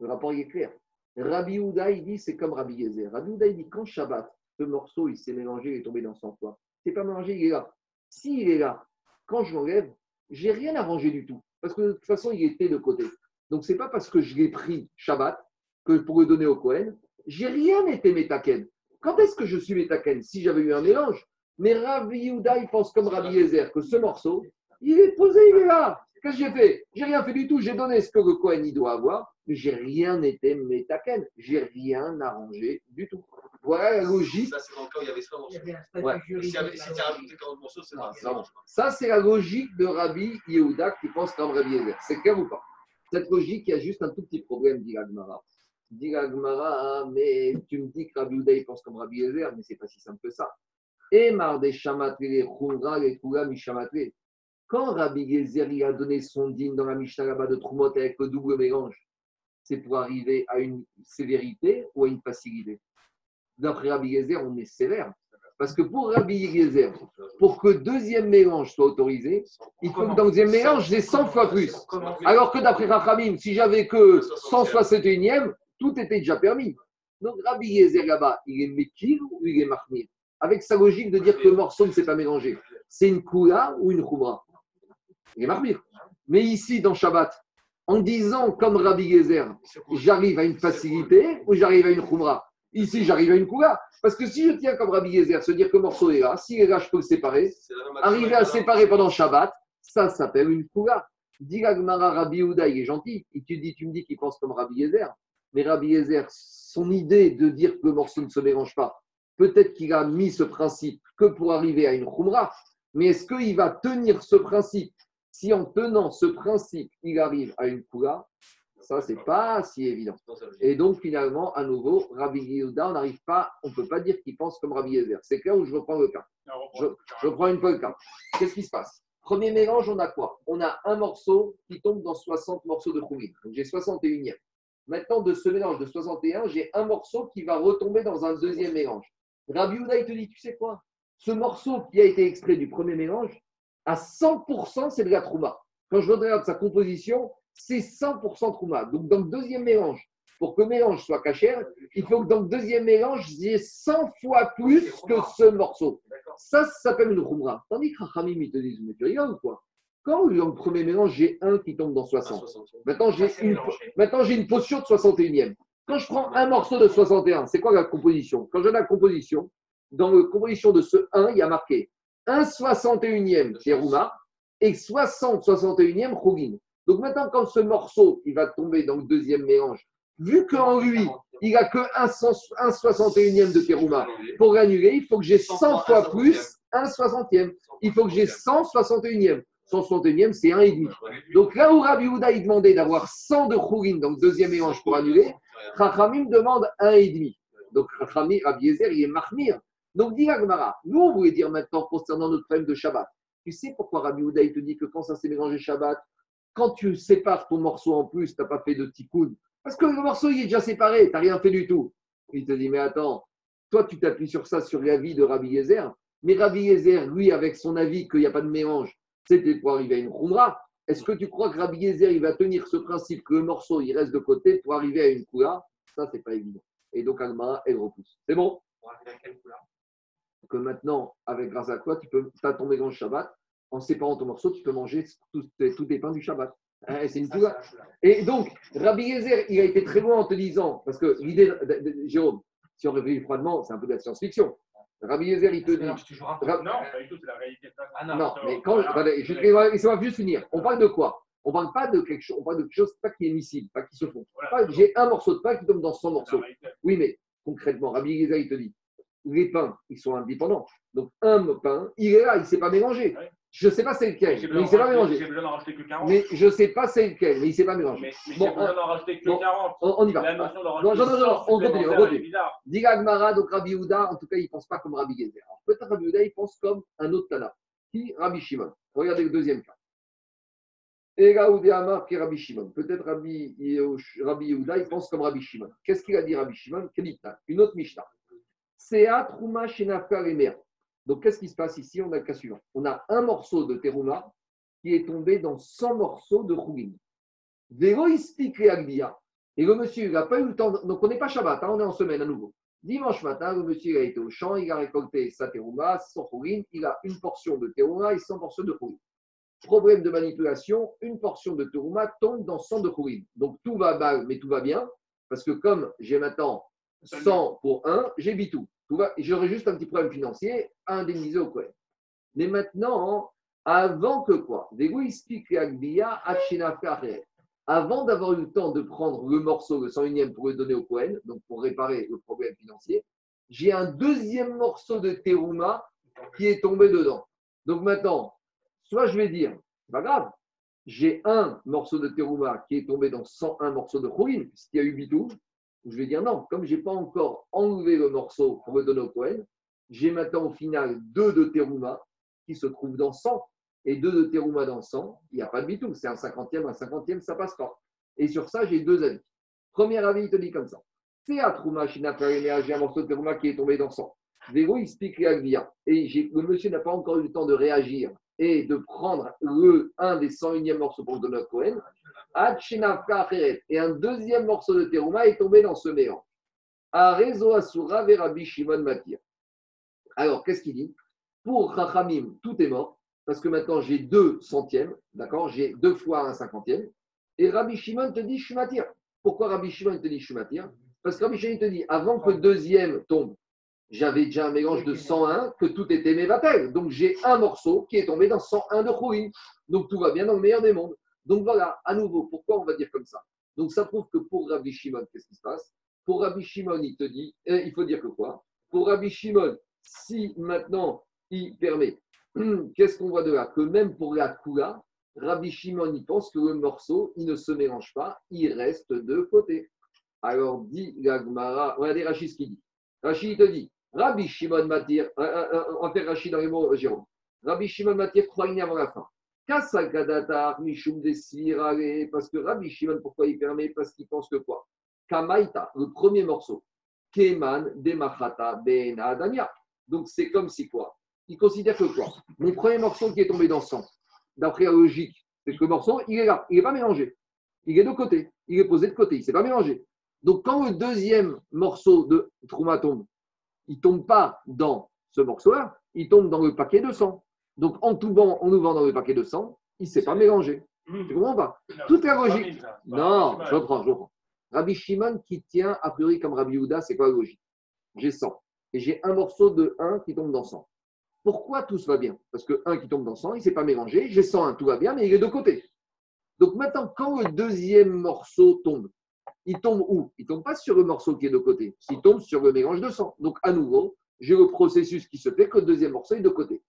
Speaker 1: Le rapport, il est clair. Rabbi Houda, il dit, c'est comme Rabbi Yezer. Rabbi Houda, il dit, quand Shabbat, ce morceau, il s'est mélangé, il est tombé dans 100 fois. C'est pas mélangé, il est là. S'il est là, quand je l'enlève, j'ai rien arrangé du tout. Parce que de toute façon, il était de côté. Donc, c'est pas parce que je l'ai pris Shabbat que pour le donner au Cohen, j'ai rien été métaken. Quand est-ce que je suis métaken Si j'avais eu un mélange? Mais Rabbi Yehuda, pense comme Rabbi Yezer que ce morceau, il est posé, il est là. Qu'est-ce que j'ai fait? J'ai rien fait du tout. J'ai donné ce que le Cohen doit avoir, j'ai rien été métaken. J'ai rien arrangé du tout. Voilà la logique.
Speaker 6: Ça, c'est dans le cas où il y avait 100 morceaux.
Speaker 8: Il y avait un statut
Speaker 1: Ouais.
Speaker 6: Si tu as rajouté 40 morceaux, c'est pas
Speaker 1: ça marche pas. Ça, c'est la logique de Rabbi Yehuda qui pense comme Rabbi Yezer. C'est clair ou pas? Cette logique, il y a juste un tout petit problème, dit l'Agmara. Dit l'Agmara, ah, mais tu me dis que Rabbi Yehuda, il pense comme Rabbi Yezer, mais c'est pas si simple que ça. Et mar des chamatre, khumra, les kula, mishamatre. Quand Rabbi Yezer il a donné son digne dans la Mishnah là-bas de Trumot avec le double mélange, c'est pour arriver à une sévérité ou à une facilité D'après Rabbi Yezer, on est sévère. Parce que pour Rabbi Yezer, pour que deuxième mélange soit autorisé, il faut que dans le deuxième mélange, j'ai 100 fois plus. Alors que d'après Rachamim, si j'avais que 161e, tout était déjà permis. Donc Rabbi Yezer là-bas, il est Mekir ou il est Mahmir Avec sa logique de dire que le morceau ne s'est pas mélangé. C'est une Kula ou une Khumra? Il est Mahmir. Mais ici, dans Shabbat, en disant comme Rabbi Yezer, j'arrive à une facilité ou j'arrive à une Khumra Ici, j'arrive à une Kula. Parce que si je tiens comme Rabbi Yezer, se dire que morceau est là, s'il est là, je peux le séparer. Arriver à séparer pendant Shabbat, ça s'appelle une Kula. Dis Gmara Rabbi Houda, il est gentil. Et tu, dis, tu me dis qu'il pense comme Rabbi Yezer. Mais Rabbi Yezer, son idée de dire que le morceau ne se mélange pas, peut-être qu'il a mis ce principe que pour arriver à une Khumra. Mais est-ce qu'il va tenir ce principe si en tenant ce principe, il arrive à une Kula ça, c'est pas si évident. Et donc, finalement, à nouveau, Rabbi Yehuda, on n'arrive pas, on ne peut pas dire qu'il pense comme Rabbi Yezer. C'est clair où je reprends le cas. Je, je reprends une fois le cas. Qu'est-ce qui se passe? Premier mélange, on a quoi? On a un morceau qui tombe dans 60 morceaux de Khourin. Donc, j'ai 61e. Maintenant, de ce mélange de 61, j'ai un morceau qui va retomber dans un deuxième mélange. Rabbi Yehuda, il te dit, tu sais quoi? Ce morceau qui a été extrait du premier mélange, à 100%, c'est de la trouma. Quand je regarde sa composition, c'est 100% Trouma. Donc, dans le deuxième mélange, pour que le mélange soit cachère, il faut que dans le deuxième mélange, il y ait 100 fois plus que ce morceau. Ça, ça s'appelle une Khumra. Tandis que Rachamim, ils te disent, mais tu rigoles quoi? Quand dans le premier mélange, j'ai un qui tombe dans 60. Maintenant, j'ai une, maintenant, j'ai une potion de 61e. Quand je prends un morceau de 61, c'est quoi la composition? Quand j'ai la composition, dans la composition de ce 1, il y a marqué 1 61e Terouma et 60 61e Khugin. Donc maintenant, quand ce morceau, il va tomber dans le deuxième mélange, vu qu'en lui, il n'a que 1, 61e de Terouma, pour l'annuler, il faut que j'ai 100 fois plus 1 60e. Il faut que j'ai 161e. 161e, c'est 1,5. Donc là où Rabbi Houda il demandait d'avoir 100 de Khourin le deuxième mélange pour annuler, Chachamim demande 1,5. Donc Rabbi Yezer, il est Mahmir. Donc dit Agmara, nous on voulait dire maintenant concernant notre problème de Shabbat. Tu sais pourquoi Rabbi Houda il te dit que quand ça s'est mélangé Shabbat, quand tu sépares ton morceau en plus, tu n'as pas fait de tikkun. Parce que le morceau, il est déjà séparé, tu n'as rien fait du tout. Il te dit, mais attends, toi, tu t'appuies sur ça, sur l'avis de Rabbi Yezer. Mais Rabbi Yezer, lui, avec son avis qu'il n'y a pas de mélange, c'était pour arriver à une khumra. Est-ce que tu crois que Rabbi Yezer, il va tenir ce principe que le morceau, il reste de côté pour arriver à une kula Ça, c'est pas évident. Et donc, Alma, elle repousse. C'est bon? Que maintenant, avec grâce à quoi, tu peux, as ton mélange Shabbat, en séparant ton morceau, tu peux manger tous tes pains du Shabbat. Hein, et c'est une Et donc, Rabbi Yezer, il a été très loin en te disant, parce que l'idée, de, Jérôme, si on réfléchit froidement, c'est un peu de la science-fiction. Rabbi Yezer, il te dit. Non,
Speaker 4: pas du tout, c'est la réalité.
Speaker 1: Ah, non, mais quand. Laissez-moi juste finir. On parle de quoi? On parle pas de quelque chose, on parle de quelque chose pas qui est miscible, pas qui se fond. J'ai un morceau de pain qui tombe dans 100 morceaux. Oui, mais concrètement, Rabbi Yezer, il te dit les pains, ils sont indépendants. Donc, un pain, il est là, il ne s'est pas mélangé. Je ne sais pas c'est lequel, mais il ne s'est pas mélangé.
Speaker 4: J'ai besoin d'en rajouter que 40.
Speaker 1: Mais je ne sais pas c'est lequel, mais il ne s'est pas mélangé.
Speaker 4: Mais, mais bon, j'ai besoin d'en rajouter que 40.
Speaker 1: On, on y va.
Speaker 4: La notion
Speaker 1: non, non, non, non, on continue, on continue. Diga donc Rabbi Houda, en tout cas, il ne pense pas comme Rabbi Gezer. Peut-être Rabbi Houda, il pense comme un autre Tana, qui? Rabbi Shimon. Regardez le deuxième cas. Où Amar qui Rabbi Shimon. Peut-être Rabbi, Rabbi Yehuda, il pense comme Rabbi Shimon. Qu'est-ce qu'il a dit Rabbi Shimon? Une autre Mishnah. Trouma Shenafka. Donc, qu'est-ce qui se passe ici? On a le cas suivant. On a un morceau de terouma qui est tombé dans 100 morceaux de Chougin. Et le monsieur, il n'a pas eu le temps. Donc, on n'est pas Shabbat, hein, on est en semaine à nouveau. Dimanche matin, le monsieur a été au champ, il a récolté sa terouma, son Chougin, il a une portion de terouma et 100 portions de Chougin. Problème de manipulation, une portion de terouma tombe dans 100 de Chougin. Donc, tout va mal, mais tout va bien, parce que comme j'ai maintenant 100 pour 1, j'ai tout. J'aurais juste un petit problème financier à indemniser au Cohen. Mais maintenant, avant que quoi? Avant d'avoir eu le temps de prendre le morceau, le 101e, pour le donner au Cohen, donc pour réparer le problème financier, j'ai un deuxième morceau de terouma qui est tombé dedans. Donc maintenant, soit je vais dire, c'est pas grave, j'ai un morceau de terouma qui est tombé dans 101 morceaux de Khourin, puisqu'il y a eu bitou, je vais dire non, comme je n'ai pas encore enlevé le morceau pour le donner au Cohen, j'ai maintenant au final deux de terouma qui se trouvent dans 100 et deux de terouma dans 100. Il n'y a pas de bitou, c'est un cinquantième, un cinquantième, ça passe pas. Et sur ça, j'ai deux avis. Premier avis, il te dit comme ça. C'est à Trouma, j'ai un morceau de terouma qui est tombé dans 100. Véro, il explique Et le monsieur n'a pas encore eu le temps de réagir et de prendre le un des 101e morceaux pour le au Cohen. Et un deuxième morceau de terouma est tombé dans ce mélange. Arezo Asura ve Rabbi Shimon Matir. Alors, qu'est-ce qu'il dit? Pour Chachamim, tout est mort, parce que maintenant j'ai deux centièmes, d'accord? J'ai deux fois un cinquantième. Et Rabbi Shimon te dit, je suis matir. Pourquoi Rabbi Shimon te dit, je suis matir? Parce que Rabbi Shimon te dit, avant que le deuxième tombe, j'avais déjà un mélange de 101, que tout était mévatel. Donc j'ai un morceau qui est tombé dans 101 de Khourin. Donc tout va bien dans le meilleur des mondes. Donc voilà, à nouveau, pourquoi on va dire comme ça? Donc ça prouve que pour Rabbi Shimon, qu'est-ce qui se passe? Pour Rabbi Shimon, il te dit, euh, il faut dire que quoi? Pour Rabbi Shimon, si maintenant il permet, qu'est-ce qu'on voit de là? Que même pour la Kula, Rabbi Shimon, il pense que le morceau, il ne se mélange pas, il reste de côté. Alors dit Gagmara, regardez Rachid ce qu'il dit. Rachid il te dit, Rabbi Shimon Matir, on faire Rachid dans les mots, Jérôme. Rabbi Shimon Matir croit avant la fin. Kasakadatar Mishum Desirare, parce que Rabbi Shimon, pourquoi il permet? Parce qu'il pense que quoi? Kamaita, le premier morceau, Keman Demachata Ben Adania. Donc c'est comme si quoi? Il considère que quoi? Mon premier morceau qui est tombé dans le sang, d'après la logique, c'est que le morceau, il est là, il n'est pas mélangé. Il est de côté, il est posé de côté, il ne s'est pas mélangé. Donc quand le deuxième morceau de Trouma tombe, il ne tombe pas dans ce morceau-là, il tombe dans le paquet de sang. Donc en tombant, en ouvrant dans le paquet de sang, il ne s'est pas mélangé. Tu comprends pas Toute la logique. Non, je reprends, je reprends. Rabbi Shimon qui tient a priori comme Rabbi Houda, c'est quoi la logique? J'ai 100 et j'ai un morceau de 1 qui tombe dans 100. Pourquoi tout se va bien? Parce que 1 qui tombe dans 100, il ne s'est pas mélangé. J'ai 101, tout va bien, mais il est de côté. Donc maintenant, quand le deuxième morceau tombe, il tombe où? Il ne tombe pas sur le morceau qui est de côté. Il tombe sur le mélange de 100. Donc à nouveau, j'ai le processus qui se fait que le deuxième morceau est de côté.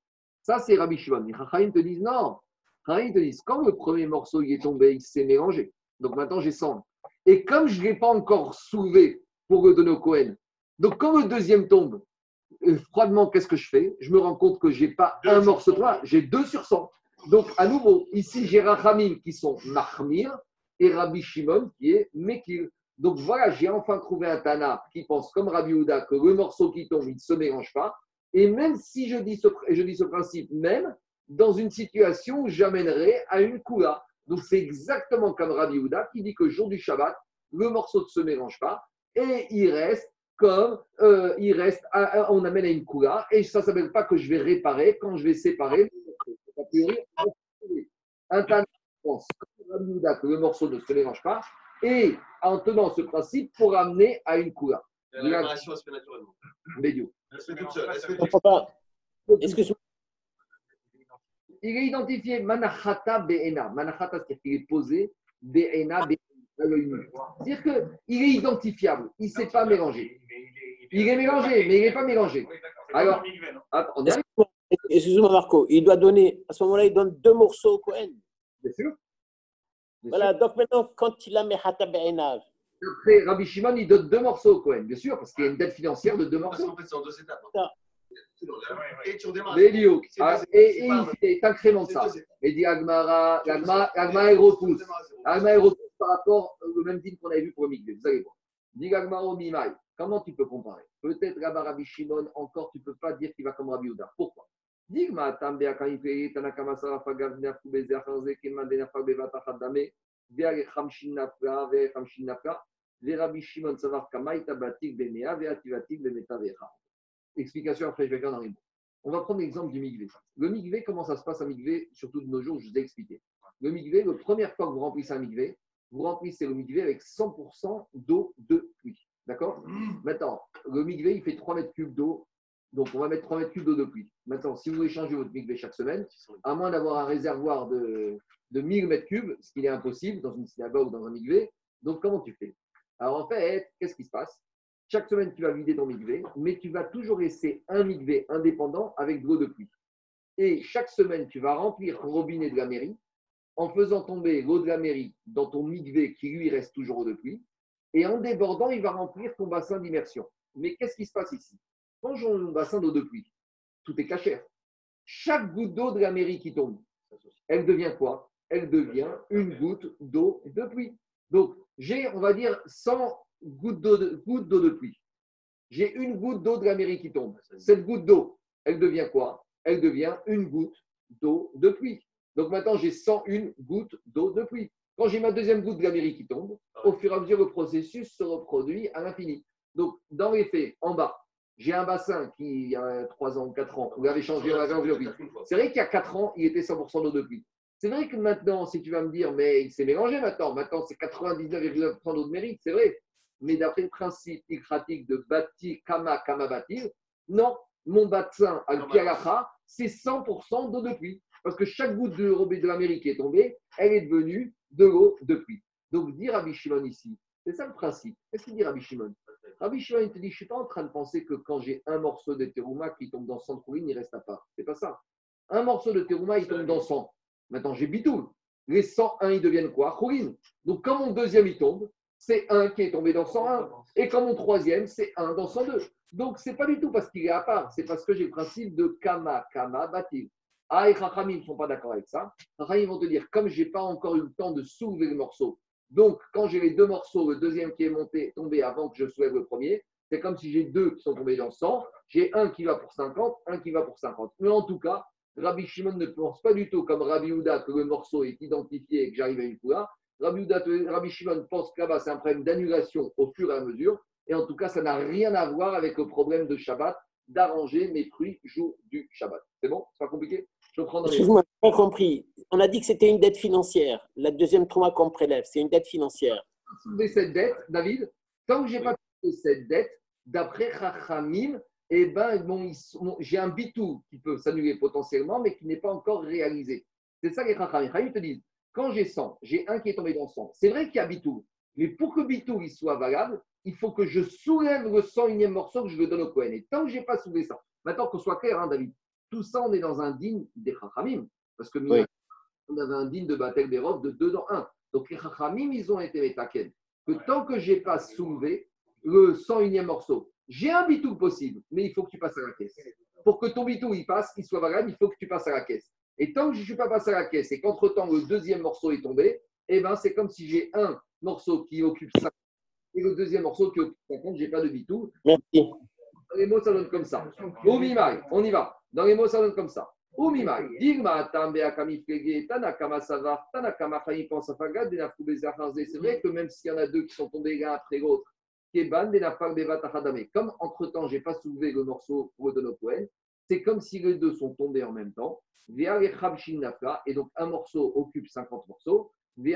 Speaker 1: Ça, c'est Rabbi Shimon. Chachaim te disent non. Chachaim te disent quand le premier morceau il est tombé, il s'est mélangé. Donc maintenant, j'ai 100. Et comme je ne l'ai pas encore soulevé pour le donner au Cohen, donc quand le deuxième tombe, euh, froidement, qu'est-ce que je fais? Je me rends compte que je n'ai pas
Speaker 6: Deux
Speaker 1: un morceau de j'ai deux sur 100. Donc à nouveau, ici, j'ai Rachamim qui sont Mahmir et Rabbi Shimon qui est Mekil. Donc voilà, j'ai enfin trouvé un Tana qui pense comme Rabbi Houda que le morceau qui tombe, il ne se mélange pas. Et même si je dis ce, je dis ce principe, même dans une situation où j'amènerai à une Kula. Donc c'est exactement comme Rabbi Houda qui dit que le jour du Shabbat, le morceau ne se mélange pas et il reste comme euh, il reste, à- on amène à une Kula et ça ne s'appelle pas que je vais réparer quand je vais séparer. A priori, Un Tana pense comme Rabbi Houda que le morceau ne se mélange pas et en tenant ce principe pour amener à une Kula.
Speaker 6: La réparation, elle se fait naturellement.
Speaker 1: Médio.
Speaker 6: Elle se fait toute seule. Elle se fait
Speaker 3: Je comprends pas. Excuse-moi.
Speaker 1: Il est identifié Manachata Be'ena. Manachata, c'est-à-dire qu'il est posé Be'ena, Be'ena. C'est-à-dire qu'il est identifiable. Il ne s'est pas mélangé. Il est mélangé, mais il n'est pas mélangé. Alors, arrive,
Speaker 3: Excuse-moi, Marco. Il doit donner, à ce moment-là, il donne deux morceaux au Cohen.
Speaker 1: bien sûr.
Speaker 3: Voilà, donc maintenant, quand il a Mehata Be'enav.
Speaker 1: Après, Rabbi Shimon, il donne deux morceaux au Cohen, bien sûr, parce qu'il y a une dette financière de deux
Speaker 6: Parce
Speaker 1: morceaux.
Speaker 6: qu'en fait, c'est en deux étapes.
Speaker 3: Ça.
Speaker 6: Et tu redémarres.
Speaker 1: Ah. Et, il fait incrémente
Speaker 6: C'est
Speaker 1: ça. Et dit Agmara, Agmara, Agmara, il repousse. Agmara, il repousse par rapport au même dîme qu'on avait vu pour le Mikvé. Vous allez voir. Dit Agmara au Mimaï. Comment tu peux comparer? Peut-être Rabbi Rabbi Shimon, encore, tu ne peux pas dire qu'il va comme Rabbi Houda. Pourquoi? Explication après, je vais faire dans les mots. On va prendre l'exemple du migvé. Le migvé, comment ça se passe un migvé, surtout de nos jours, je vous ai expliqué. Le migvé, la première fois que vous remplissez un migvé, vous remplissez le migvé avec 100% d'eau de pluie. D'accord? Maintenant, le migvé, il fait 3 mètres cubes d'eau. Donc, on va mettre 3 mètres cubes d'eau de pluie. Maintenant, si vous échangez votre migvé chaque semaine, à moins d'avoir un réservoir de, de 1000 mètres cubes, ce qui est impossible dans une synagogue ou dans un migvé, donc comment tu fais? Alors, en fait, qu'est-ce qui se passe? Chaque semaine, tu vas vider ton migvé, mais tu vas toujours laisser un migvé indépendant avec de l'eau de pluie. Et chaque semaine, tu vas remplir ton robinet de la mairie en faisant tomber l'eau de la mairie dans ton migvé qui lui reste toujours eau de pluie. Et en débordant, il va remplir ton bassin d'immersion. Mais qu'est-ce qui se passe ici? Quand j'ai mon bassin d'eau de pluie, tout est cachère. Chaque goutte d'eau de la mairie qui tombe, elle devient quoi? Elle devient une goutte d'eau de pluie. Donc, j'ai, on va dire, 100 gouttes d'eau de, gouttes d'eau de pluie. J'ai une goutte d'eau de la mairie qui tombe. Cette goutte d'eau, elle devient quoi? Elle devient une goutte d'eau de pluie. Donc maintenant, j'ai 101 gouttes d'eau de pluie. Quand j'ai ma deuxième goutte de la mairie qui tombe, au fur et à mesure, le processus se reproduit à l'infini. Donc, dans les faits, en bas, j'ai un bassin qui, il y a 3 ans, 4 ans, vous l'avez changé, on l'avait enveloppé. C'est vrai qu'il y a 4 ans, il était 100% d'eau de pluie. C'est vrai que maintenant, si tu vas me dire, mais il s'est mélangé maintenant, maintenant c'est 99,9% d'eau de mérite, c'est vrai. Mais d'après le principe pratique de bâti, kama, kama bâtir, non, mon bassin al c'est 100% d'eau de pluie. Parce que chaque goutte de de l'Amérique qui est tombée, elle est devenue de l'eau de pluie. Donc, dire Rabbi Shimon ici, c'est ça le principe. Qu'est-ce qu'il dit Rabbi Shimon? Rabbi Shimon, il te dit, je ne suis pas en train de penser que quand j'ai un morceau de terouma qui tombe dans 100 ruines, il reste à part. C'est pas ça. Un morceau de terouma, il tombe dans 100. Maintenant, j'ai bitoul. Les 101, ils deviennent quoi? Ruines. Donc, quand mon deuxième, il tombe, c'est un qui est tombé dans 101. Et quand mon troisième, c'est un dans 102. Donc, c'est pas du tout parce qu'il est à part. C'est parce que j'ai le principe de kama, kama, batil. Ah, et Chachamim ne sont pas d'accord avec ça. Chachamim vont te dire, comme je n'ai pas encore eu le temps de soulever le morceau, donc quand j'ai les deux morceaux, le deuxième qui est monté, tombé avant que je soulève le premier, c'est comme si j'ai deux qui sont tombés dans le sang. J'ai un qui va pour 50, un qui va pour 50. Mais en tout cas, Rabbi Shimon ne pense pas du tout comme Rabbi Houda que le morceau est identifié et que j'arrive à une fois. Rabbi, Houda, Rabbi Shimon pense que là-bas, c'est un problème d'annulation au fur et à mesure. Et en tout cas, ça n'a rien à voir avec le problème de Shabbat, d'arranger mes fruits jour du Shabbat. C'est bon? C'est pas compliqué? Je les...
Speaker 3: Excuse-moi, je n'ai pas compris. On a dit que c'était une dette financière. La deuxième trauma qu'on prélève, c'est une dette financière.
Speaker 1: soulever cette dette, David, tant que je n'ai pas soulevé cette dette, d'après Chachamim, eh ben, bon, j'ai un bitou qui peut s'annuler potentiellement, mais qui n'est pas encore réalisé. C'est ça les Chachamim. Chachamim te disent, quand j'ai 100, j'ai un qui est tombé dans 100. C'est vrai qu'il y a bitou, mais pour que bitou il soit valable, il faut que je soulève le 101e morceau que je le donne au Kohen. Et tant que je n'ai pas soulevé ça, maintenant qu'on soit clair, hein, David, tout ça, on est dans un digne des Chachamim. Parce que
Speaker 3: Oui.
Speaker 1: on avait un digne de Batel d'Erov de 2 dans 1. Donc les Chachamim, ils ont été métaken. Que tant que je n'ai pas soulevé le 101e morceau, j'ai un bitou possible, mais il faut que tu passes à la caisse. Pour que ton bitou il passe, il soit valable, il faut que tu passes à la caisse. Et tant que je ne suis pas passé à la caisse et qu'entre-temps le deuxième morceau est tombé, eh ben, c'est comme si j'ai un morceau qui occupe 50 et le deuxième morceau qui occupe 50, je n'ai pas de bitou.
Speaker 3: Merci.
Speaker 1: Les mots, ça donne comme ça. Umimai, on y va. Dans les mots, ça donne comme ça. C'est vrai que même s'il y en a deux qui sont tombés l'un après l'autre. Comme entre-temps, je n'ai pas soulevé le morceau pour au Kohen, c'est comme si les deux sont tombés en même temps. Et donc un morceau occupe 50 morceaux. Et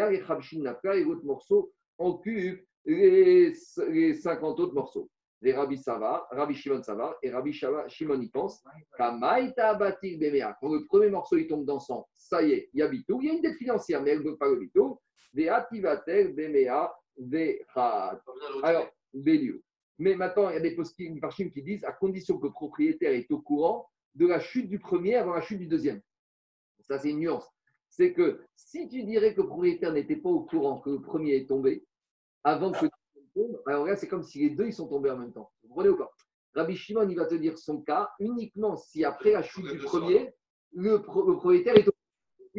Speaker 1: l'autre morceau occupe les 50 autres morceaux. Les Rabbi Savar, Rabbi Shimon Savar et Rabbi Shimon y pense. Kamaïta Batik Bemea. Quand le premier morceau il tombe dans 100, ça y est, il y a Bitou. Il y a une dette financière, mais elle ne veut pas le Bitou. Bemea Vechat. Alors, Bélieu. Mais maintenant, il y a des Parchim qui disent à condition que le propriétaire est au courant de la chute du premier avant la chute du deuxième. Ça, c'est une nuance. C'est que si tu dirais que le propriétaire n'était pas au courant que le premier est tombé, avant que le tombe, alors là, c'est comme si les deux ils sont tombés en même temps. Vous comprenez ou pas? Rabbi Shimon, il va te dire son cas uniquement si après la chute du premier, le, pro- le propriétaire est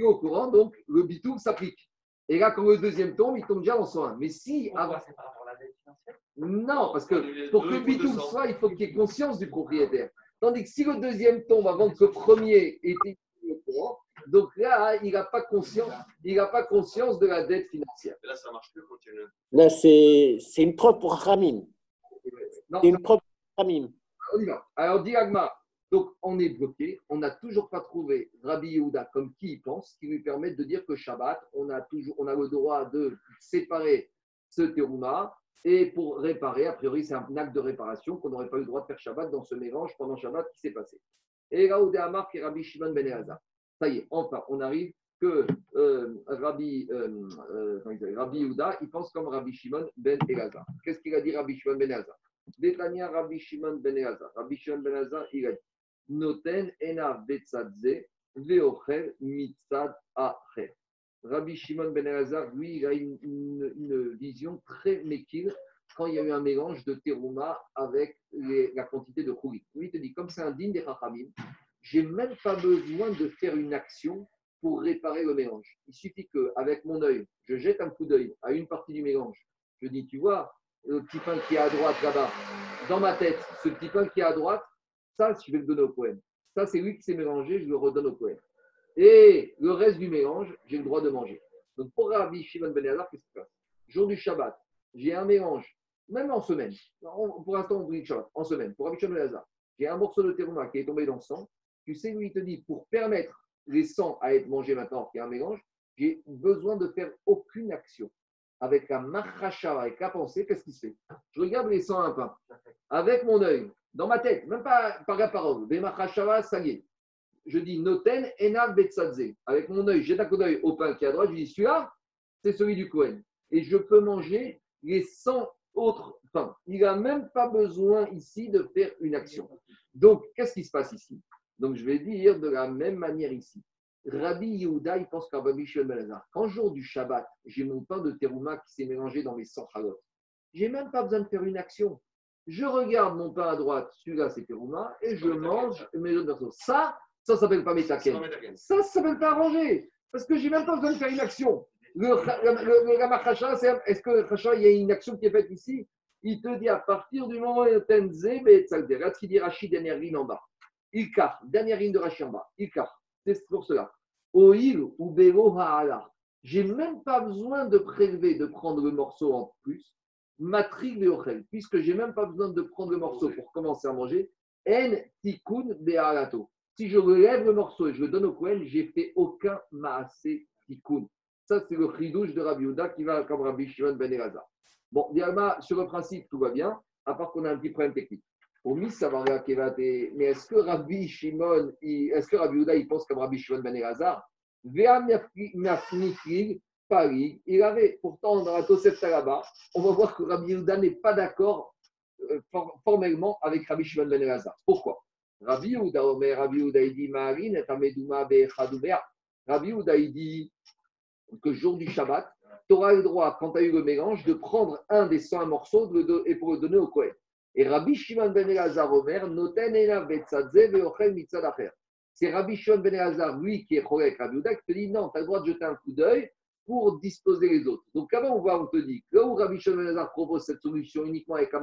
Speaker 1: au, courant, donc le bitou s'applique. Et là, quand le deuxième tombe, il tombe déjà dans 101. Mais si avant,
Speaker 8: c'est par rapport à la dette financière?
Speaker 1: Non, parce que
Speaker 6: Les
Speaker 1: pour que le
Speaker 6: il faut
Speaker 1: bitou
Speaker 6: 200.
Speaker 1: soit, il faut qu'il y ait conscience du propriétaire. Tandis que si le deuxième tombe avant que le premier était au courant, donc là, il n'a pas conscience, il pas conscience de la dette financière.
Speaker 6: Et là, ça marche plus
Speaker 3: Là, c'est c'est une preuve pour Ramim.
Speaker 1: Non,
Speaker 3: C'est une preuve pour Ramim.
Speaker 1: on y va. Alors, dit Agma, donc on est bloqué, on n'a toujours pas trouvé Rabbi Yehuda comme qui il pense, qui lui permet de dire que Shabbat, on a, toujours, on a le droit de séparer ce terouma et pour réparer, a priori c'est un acte de réparation qu'on n'aurait pas eu le droit de faire Shabbat dans ce mélange pendant Shabbat qui s'est passé. Et Raoudé Amar et Rabbi Shimon Ben Elazar. Ça y est, enfin, on arrive que euh, Rabbi, euh, euh, il pense comme Rabbi Shimon Ben Elazar. Qu'est-ce qu'il a dit Rabbi Shimon Ben Elazar? Détania Rabbi Shimon Ben Elazar. Rabbi Shimon Ben Elazar, il a dit Noten ena betzadze veocher mitzad acher. Rabbi Shimon Ben Elazar, lui, il a une, vision très méquille quand il y a eu un mélange de terouma avec la quantité de choulit. Lui, il te dit, comme c'est un digne des chachamim, j'ai même pas besoin de faire une action pour réparer le mélange. Il suffit qu'avec mon œil, je jette un coup d'œil à une partie du mélange. Je dis, tu vois, le petit pain qui est à droite là-bas, dans ma tête, ce petit pain qui est à droite, ça, je vais le donner au poème. Ça, c'est lui qui s'est mélangé, je le redonne au poème. Et le reste du mélange, j'ai le droit de manger. Donc, pour Rabbi Shimon Ben qu'est-ce qui se passe? Jour du Shabbat, j'ai un mélange même en semaine, pour l'instant, on dit Shabbat, en semaine, pour Rabbi Shimon Ben j'ai un morceau de terouma qui est tombé dans le sang, tu sais, lui, il te dit, pour permettre les sangs à être mangés maintenant, qu'il y a un mélange, j'ai besoin de faire aucune action. Avec la machashava, avec la pensée, qu'est-ce qui se fait Je regarde les sangs à un pain, avec mon œil, dans ma tête, même pas par la parole, des machashava, ça y est. Je dis noten enav. Avec mon œil, j'ai un coup d'œil au pain qui est à droite, je dis celui-là, c'est celui du Cohen. Et je peux manger les 100 autres pains. Il n'a même pas besoin ici de faire une action. Donc, qu'est-ce qui se passe ici? Donc, je vais dire de la même manière ici. Rabbi Yehuda, il pense qu'à Rabbi Shimon Ben Elazar, quand jour du Shabbat, j'ai mon pain de terouma qui s'est mélangé dans mes 100 halot, j'ai même pas besoin de faire une action. Je regarde mon pain à droite, celui-là c'est terouma, et je mange mes autres morceaux. Ça, ça s'appelle pas métaken. Ça, ça s'appelle pas arranger. Parce que j'ai même pas besoin de faire une action. Le, le, le, le est-ce que le il y a une action qui est faite ici? Il te dit à partir du moment où il tenze, mais tzalder. Regarde ce qu'il dit Rachid, en bas. Ilkar, dernière ligne de Rachid en bas. Ilkar, c'est pour cela. Oil ou Belo Ha'ala. J'ai même pas besoin de prélever, de prendre le morceau en plus. Matri Veochel, puisque j'ai même pas besoin de prendre le morceau pour commencer à manger. En Tikkun Be'alato. Si je relève le morceau et je le donne au Kohen, j'ai fait aucun Maasé Tikkun. Ça, c'est le chidouche de Rabbi Yehuda qui va comme Rabbi Shimon Ben Elazar. Bon, Dialma, sur le principe, tout va bien, à part qu'on a un petit problème technique. Mais est-ce que Rabbi Shimon, est-ce que Rabbi Yehuda, il pense comme Rabbi Shimon Ben Elazar? Paris, il avait. Pourtant, dans la Tosefta là-bas, on va voir que Rabbi Yehuda n'est pas d'accord euh, for- formellement avec Rabbi Shimon Ben Elazar. Pourquoi? Rabbi Yehuda, Omer, Rabbi Yehuda, il dit Marine, et. Rabbi Yehuda, il dit que jour du Shabbat, tu auras le droit, quand tu as eu le mélange, de prendre un des 100 morceaux et pour le donner au Kohen. Et Rabbi Shimon ben Elazar Omer, noten ena betzadze veochel mitzad acher. C'est Rabbi Shimon ben Elazar, lui, qui est choré avec Rabbi Yehuda, qui te dit non, tu as le droit de jeter un coup d'œil pour disposer les autres. Donc avant, on voit, on te dit, où Rabbi Shimon ben Elazar propose cette solution uniquement avec un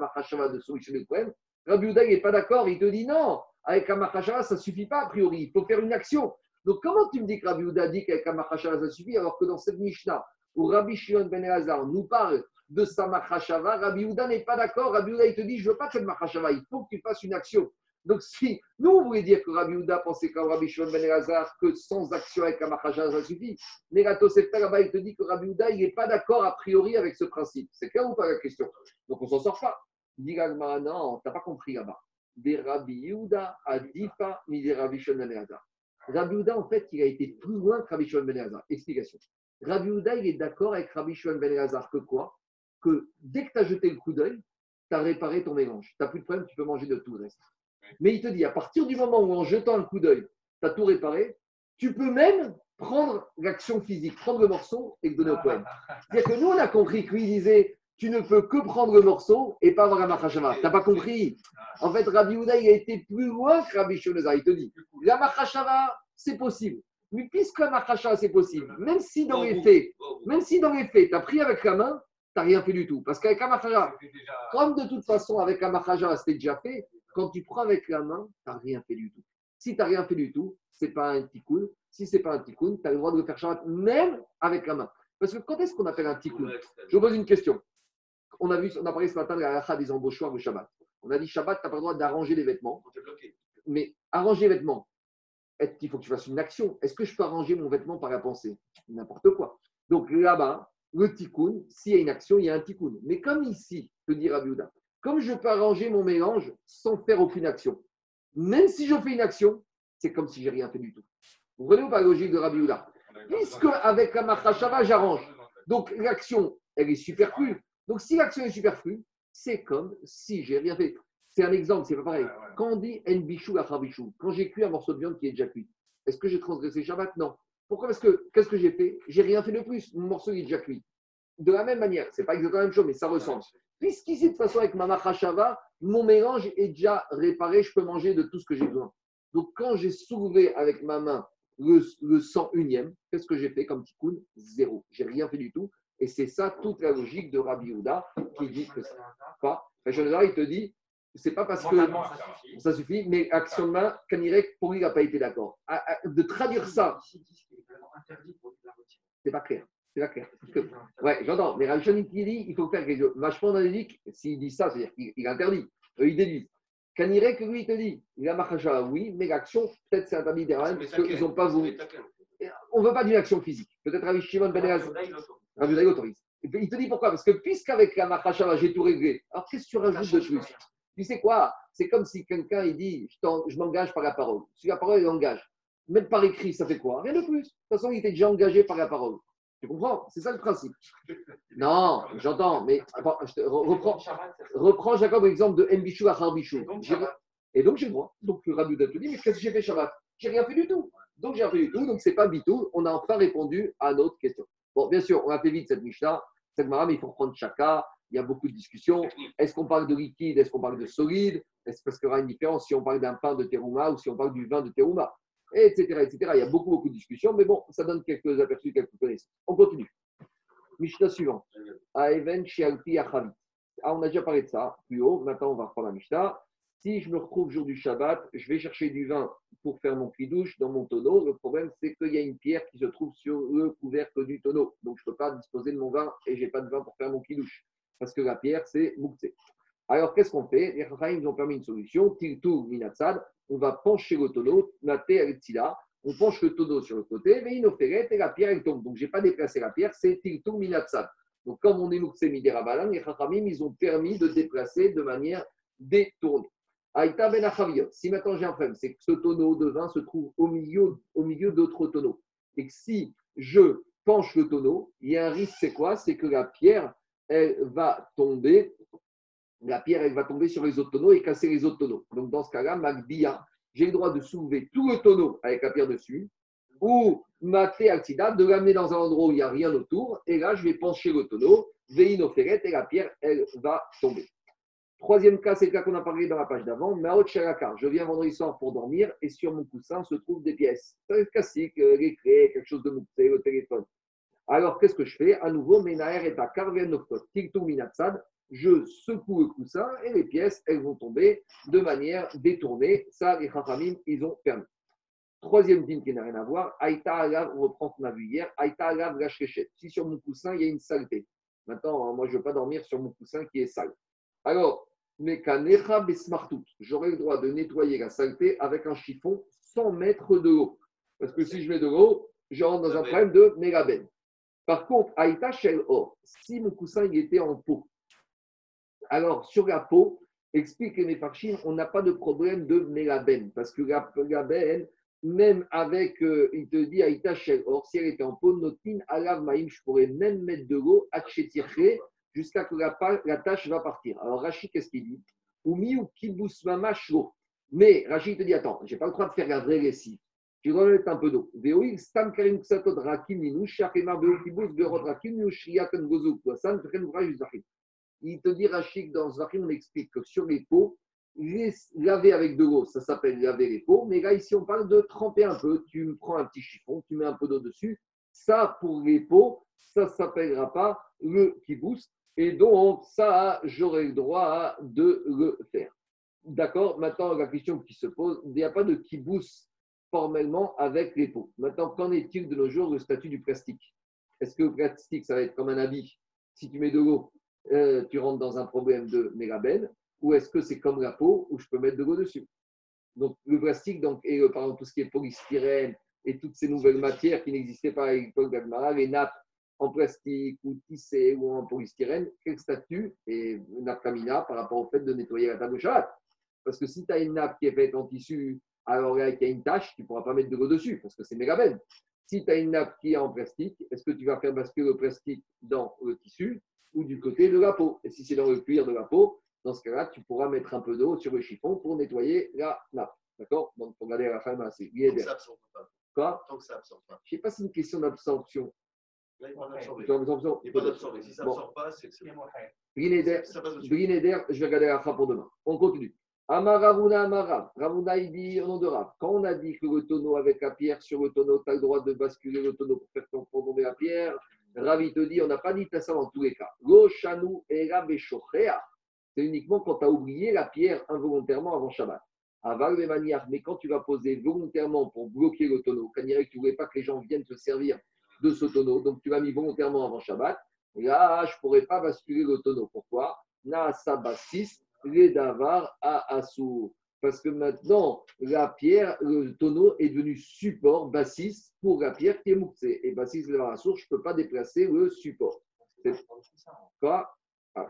Speaker 1: de solution du Kohen, Rabbi Yehuda n'est pas d'accord, il te dit non, avec un ça ne suffit pas a priori, il faut faire une action. Donc, comment tu me dis que Rabbi Yehuda dit qu'avec un ça suffit, alors que dans cette Mishnah, où Rabbi Shimon ben Elazar nous parle de sa Machashava, Rabbi Yehuda n'est pas d'accord. Rabbi Yehuda, il te dit, je ne veux pas faire de Machashava, il faut que tu fasses une action. Donc, si nous, on voulait dire que Rabbi Yehuda pensait comme Rabbi Shimon ben Elazar que sans action avec un Machashava, ça suffit, mais la Tosefta là-bas, il te dit que Rabbi Yehuda, il n'est pas d'accord a priori avec ce principe. C'est clair ou pas la question? Donc, on ne s'en sort pas. Dit non, tu n'as pas compris là-bas. Des Rabbi Yehuda à Difa, ni des Rabbi Shimon ben Elazar. Rabbi Yehuda, en fait, il a été plus loin que Rabbi Shimon ben Elazar. Explication. Rabbi Yehuda, il est d'accord avec Rabbi Shimon ben Elazar que quoi? Que dès que tu as jeté le coup d'œil, tu as réparé ton mélange. Tu n'as plus de problème, tu peux manger de tout le reste. Mais il te dit, à partir du moment où en jetant un coup d'œil, tu as tout réparé, tu peux même prendre l'action physique, prendre le morceau et le donner au poème. C'est-à-dire que nous, on a compris que lui disait, tu ne peux que prendre le morceau et pas avoir un machashava. Tu n'as pas compris En fait, Rabbi Yehuda, il a été plus loin que Rabbi Shimon Elazar. Il te dit, la machashava, c'est possible. Mais puisque la machashava, c'est possible, même si dans les faits, même si dans les faits, tu as pris avec la main, tu n'as rien fait du tout. Parce qu'avec un machashava, comme de toute façon, avec un machashava, c'était déjà fait, quand tu prends avec la main, tu n'as rien fait du tout. Si tu n'as rien fait du tout, ce n'est pas un tikkun. Si ce n'est pas un tikkun, tu as le droit de le faire Shabbat même avec la main. Parce que quand est-ce qu'on appelle un tikkun Je vous pose une question. On a, vu, on a parlé ce matin de la halakha des embauchoirs du Shabbat. On a dit Shabbat, tu n'as pas le droit d'arranger les vêtements. Mais arranger les vêtements, qu'il faut que tu fasses une action? Est-ce que je peux arranger mon vêtement par la pensée? N'importe quoi. Donc là-bas, le tikkun, s'il y a une action, il y a un tikkun. Mais comme ici, te dit Rabbi Yehuda, comme je peux arranger mon mélange sans faire aucune action, même si je fais une action, c'est comme si j'ai rien fait du tout. Vous comprenez ou pas la logique de Rabbi Yehuda Puisque avec la machashava, j'arrange. Donc l'action, elle est superflue. Donc si l'action est superflue, c'est comme si j'ai rien fait. C'est un exemple, c'est pas pareil. Quand on dit en bichou à bichou, quand j'ai cuit un morceau de viande qui est déjà cuit, est-ce que j'ai transgressé Shabbat? Non. Pourquoi Parce que qu'est-ce que j'ai fait? J'ai rien fait de plus. Mon morceau il est déjà cuit. De la même manière, c'est pas exactement la même chose, mais ça ressemble. Puisqu'ici, de toute façon, avec ma machashava, mon mélange est déjà réparé, je peux manger de tout ce que j'ai besoin. Donc, quand j'ai soulevé avec ma main le, le 101e, qu'est-ce que j'ai fait comme tikkun Zéro? J'ai rien fait du tout. Et c'est ça toute la logique de Rabbi Yehuda qui dit que ça pas. Il te dit, c'est pas parce que
Speaker 8: ça suffit.
Speaker 1: mais action de main, Kanirek, pour lui, il n'a pas été d'accord. À- à- De traduire ça, c'est pas clair. C'est pas clair. Ouais, j'entends. Mais Rachel qui dit il faut faire quelque chose. Vachement les s'il dit ça, c'est-à-dire qu'il il interdit. Eux, ils déduisent. Kanirek, lui, il te dit la machacha, oui, mais l'action, peut-être c'est interdit derrière, parce qu'ils n'ont pas voulu. On ne veut pas d'une action physique. Peut-être avec Shimon Ben Uday autorise. Il te dit pourquoi? Parce que puisqu'avec la machacha, j'ai tout réglé, alors qu'est-ce que tu rajoutes de plus? Tu sais quoi? C'est comme si quelqu'un il dit je, m'engage par la parole. Si la parole, il engage. Même par écrit, ça fait quoi? Rien de plus. De toute façon, il était déjà engagé par la parole. Tu comprends? C'est ça le principe. Non, j'entends, mais je te re- reprends, reprends Jacob l'exemple de Mbichou à Harbichou. Et donc j'ai le droit. Donc le Rabbi te dit mais qu'est-ce que j'ai fait Shabbat? J'ai rien fait du tout. Donc j'ai rien fait du tout. Donc c'est pas bitou. On a enfin répondu à notre question. Bon, bien sûr, on a fait vite cette Mishnah. Cette Mara, mais il faut reprendre chacun. Il y a beaucoup de discussions. Est-ce qu'on parle de liquide? Est-ce qu'on parle de solide? Est-ce parce qu'il y aura une différence si on parle d'un pain de terouma ou si on parle du vin de terouma Etc. etc. Il y a beaucoup, beaucoup de discussions, mais bon, ça donne quelques aperçus, quelques connaissances. On continue. Mishnah suivante. Shialpi Achavit. Ah, on a déjà parlé de ça plus haut. Maintenant, on va reprendre la Mishnah. Si je me retrouve jour du Shabbat, je vais chercher du vin pour faire mon douche dans mon tonneau. Le problème, c'est qu'il y a une pierre qui se trouve sur le couvercle du tonneau. Donc, je ne peux pas disposer de mon vin et je n'ai pas de vin pour faire mon douche. Parce que la pierre, c'est mouktsé. Alors, qu'est-ce qu'on fait? Les nous ont permis une solution. Tiltou minatsad. On va pencher le tonneau, naté avec tila. On penche le tonneau sur le côté, mais inoferet et la pierre, elle tombe. Donc, je n'ai pas déplacé la pierre, c'est tiltou minatsad. Donc, comme on est mouktsé midirabalan, les Chachamim, ils ont permis de déplacer de manière détournée. Aïta ben. Si maintenant j'ai un problème, c'est que ce tonneau de vin se trouve au milieu, au milieu d'autres tonneaux. Et que si je penche le tonneau, il y a un risque, c'est quoi? C'est que la pierre, elle va tomber, la pierre, elle va tomber sur les autres tonneaux et casser les autres tonneaux. Donc dans ce cas-là, Magdia, j'ai le droit de soulever tout le tonneau avec la pierre dessus, ou maté actida, de l'amener dans un endroit où il n'y a rien autour, et là, je vais pencher le tonneau, veino-ferret, et la pierre, elle va tomber. Troisième cas, c'est le cas qu'on a parlé dans la page d'avant. Maot Shalakar. Je viens vendredi soir pour dormir et sur mon coussin se trouvent des pièces. C'est classique, euh, les clés, quelque chose de moussé, le téléphone. Alors, qu'est-ce que je fais? À nouveau, Menaher est à Minatsad. Je secoue le coussin et les pièces, elles vont tomber de manière détournée. Ça, les Chachamim, ils ont permis. Troisième dîme qui n'a rien à voir, Aïta Alav, on reprend ce qu'on a vu hier, Aïta Alav Gashkeshet. Si sur mon coussin, il y a une saleté. Maintenant, moi, je ne veux pas dormir sur mon coussin qui est sale. Alors, mais kanecha besmartout. J'aurai le droit de nettoyer la saleté avec un chiffon sans mettre de l'eau. Parce que si je mets de l'eau, je rentre dans un problème de mégaben. Par contre, Aïta Shel Or, si mon coussin était en peau, alors sur la peau, explique les Mefarchim, on n'a pas de problème de mégaben. Parce que la mégaben, même avec, euh, il te dit Aïta Shel Or, si elle était en peau, notin alav maïm, je pourrais même mettre de l'eau, atchetirche, jusqu'à que la, la tâche va partir. Alors Rachid, qu'est-ce qu'il dit? Oumi ou kibus. Mais Rachid te dit attends, j'ai pas le droit de faire la vraie lessive. Tu dois un peu d'eau. Il te dit Rachid dans Zachim, on explique que sur les peaux, laver avec de l'eau, ça s'appelle laver les peaux. Mais là, ici, on parle de tremper un peu. Tu prends un petit chiffon, tu mets un peu d'eau dessus. Ça, pour les peaux, ça ne s'appellera pas le kibous. Et donc, ça, j'aurai le droit de le faire. D'accord? Maintenant, la question qui se pose, il n'y a pas de kibous formellement avec les peaux. Maintenant, qu'en est-il de nos jours le statut du plastique? Est-ce que le plastique, ça va être comme un habit? Si tu mets de l'eau, euh, tu rentres dans un problème de mégabène Ou est-ce que c'est comme la peau où je peux mettre de l'eau dessus? Donc, le plastique, donc, et euh, par exemple, tout ce qui est polystyrène et toutes ces nouvelles matières qui n'existaient pas à l'époque d'Agmara, les nappes en plastique ou tissé ou en polystyrène, quel statut est nafkamina par rapport au fait de nettoyer la table de Parce que si tu as une nappe qui est faite en tissu, alors là, il y a une tache, tu ne pourras pas mettre de l'eau dessus parce que c'est méga belle. Si tu as une nappe qui est en plastique, est-ce que tu vas faire basculer le plastique dans le tissu ou du côté de la peau? Et si c'est dans le cuir de la peau, dans ce cas-là, tu pourras mettre un peu d'eau sur le chiffon pour nettoyer la nappe. D'accord? Donc, pour regarder à la fin, ben, c'est
Speaker 6: Tant que ça absorbe pas.
Speaker 1: Quoi?
Speaker 6: Tant que ça absorbe pas.
Speaker 1: Je ne sais pas si c'est une question d'absorption.
Speaker 6: Là, il va l'absorber.
Speaker 1: D'absorption.
Speaker 6: Il n'est pas d'absorber. Si ça
Speaker 1: Bon.
Speaker 6: absorbe pas, c'est que c'est.
Speaker 1: Brinéder, je vais regarder la fin pour demain. On continue. Amaravuna Amarav. Ravuna, il dit au nom de Rav. Quand on a dit que le tonneau avec la pierre sur le tonneau, tu as le droit de basculer le tonneau pour faire tomber la pierre. Rav, il te dit, on n'a pas dit ça dans tous les cas. Lo shanu era beshochea. C'est uniquement quand tu as oublié la pierre involontairement avant Shabbat. Aval de manière, mais quand tu vas poser volontairement pour bloquer le tonneau, quand tu ne voulais pas que les gens viennent te servir de ce tonneau, donc tu l'as mis volontairement avant Shabbat, Là, je ne pourrais pas basculer le tonneau. Pourquoi? Naasa bassis, les davar à Assour. Parce que maintenant, la pierre, le tonneau est devenu support, bassis, pour la pierre qui est mouxée. Et bassis, les davar à Assour, je ne peux pas déplacer le support. C'est- Quoi ah.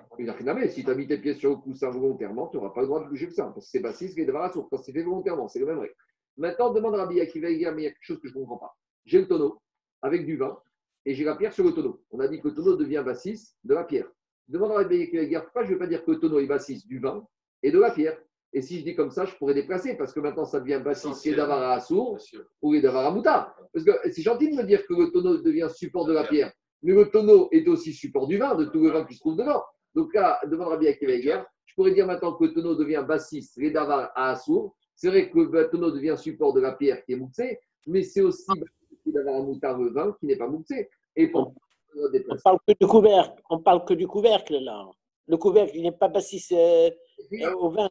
Speaker 1: Si tu as mis tes pieds sur le coussin volontairement, tu n'auras pas le droit de bouger que ça. Parce que c'est bassis, les davar à Assour. Quand c'est fait volontairement, c'est le même règle. Maintenant, demande à Rabbi mais il y a quelque chose que je ne comprends pas. J'ai le tonneau avec du vin et j'ai la pierre sur le tonneau. On a dit que le tonneau devient bassis de la pierre. Demande à Rabbi Akiva, pourquoi je ne vais pas dire que le tonneau est bassis du vin et de la pierre Et si je dis comme ça, je pourrais déplacer parce que maintenant ça devient bassis qui est d'avar à Assour ou d'avar à Mouta. Parce que c'est gentil de me dire que le tonneau devient support de la pierre, mais le tonneau est aussi support du vin, de tout le vin qui se trouve dedans. Donc là, demande à Rabbi Akiva, je pourrais dire maintenant que le tonneau devient bassis, les davar à Assour. C'est vrai que le tonneau devient support de la pierre qui est mouxée, mais c'est aussi d'avoir un moutard le vin qui n'est pas mouxé. Et pour
Speaker 3: On parle que du couvercle. On parle que du couvercle là. Le couvercle, il n'est pas bassis euh, au vin.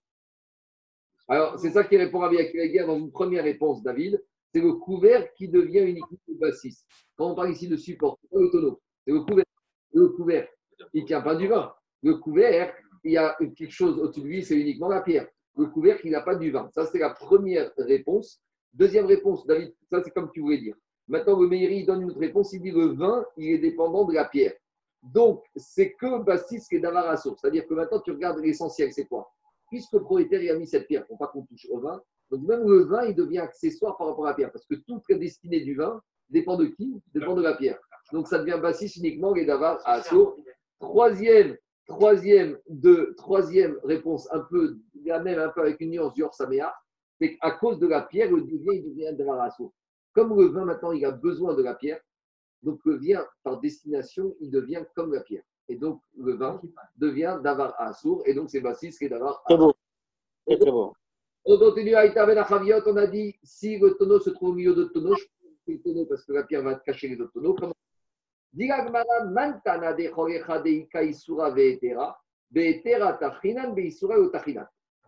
Speaker 1: Alors, c'est ça qui répond à Akiva dans une première réponse, David. C'est le couvercle qui devient uniquement le bassis. Quand on parle ici de support, c'est pas le tonneau, c'est le couvercle. Le couvercle, il ne tient pas du vin. Le couvercle, il y a quelque chose au-dessus de lui, c'est uniquement la pierre. Le couvercle, il n'a pas du vin. Ça, c'est la première réponse. Deuxième réponse, David, ça, c'est comme tu voulais dire. Maintenant, le Meiri, donne une autre réponse. Il dit le vin, il est dépendant de la pierre. Donc, c'est que bassis qui est d'avoir à source. C'est-à-dire que maintenant, tu regardes l'essentiel, c'est quoi? Puisque le propriétaire a mis cette pierre, pour pas qu'on touche au vin, donc même le vin, il devient accessoire par rapport à la pierre. Parce que toute la destinée du vin dépend de qui? Dépend de la pierre. Donc, ça devient bassis uniquement et d'avoir à source. Troisième, troisième, de, troisième réponse, un peu la même, un peu avec une nuance du Orsaméa, c'est qu'à cause de la pierre, le devient, il devient d'avoir à source. Comme le vin, maintenant, il a besoin de la pierre, donc le vin, par destination, il devient comme la pierre. Et donc, le vin devient d'avar à sourd, et donc c'est bassis qui est d'avar à
Speaker 3: Très beau. Très, beau.
Speaker 1: On continue à on a dit, si le tonneau se trouve au milieu de tonneaux, je peux le tonneau parce que la pierre va cacher les autres tonneaux. Comment Diragmara mantana de chorecha de ika isura veetera, veetera tachinan beisura ou tachinan.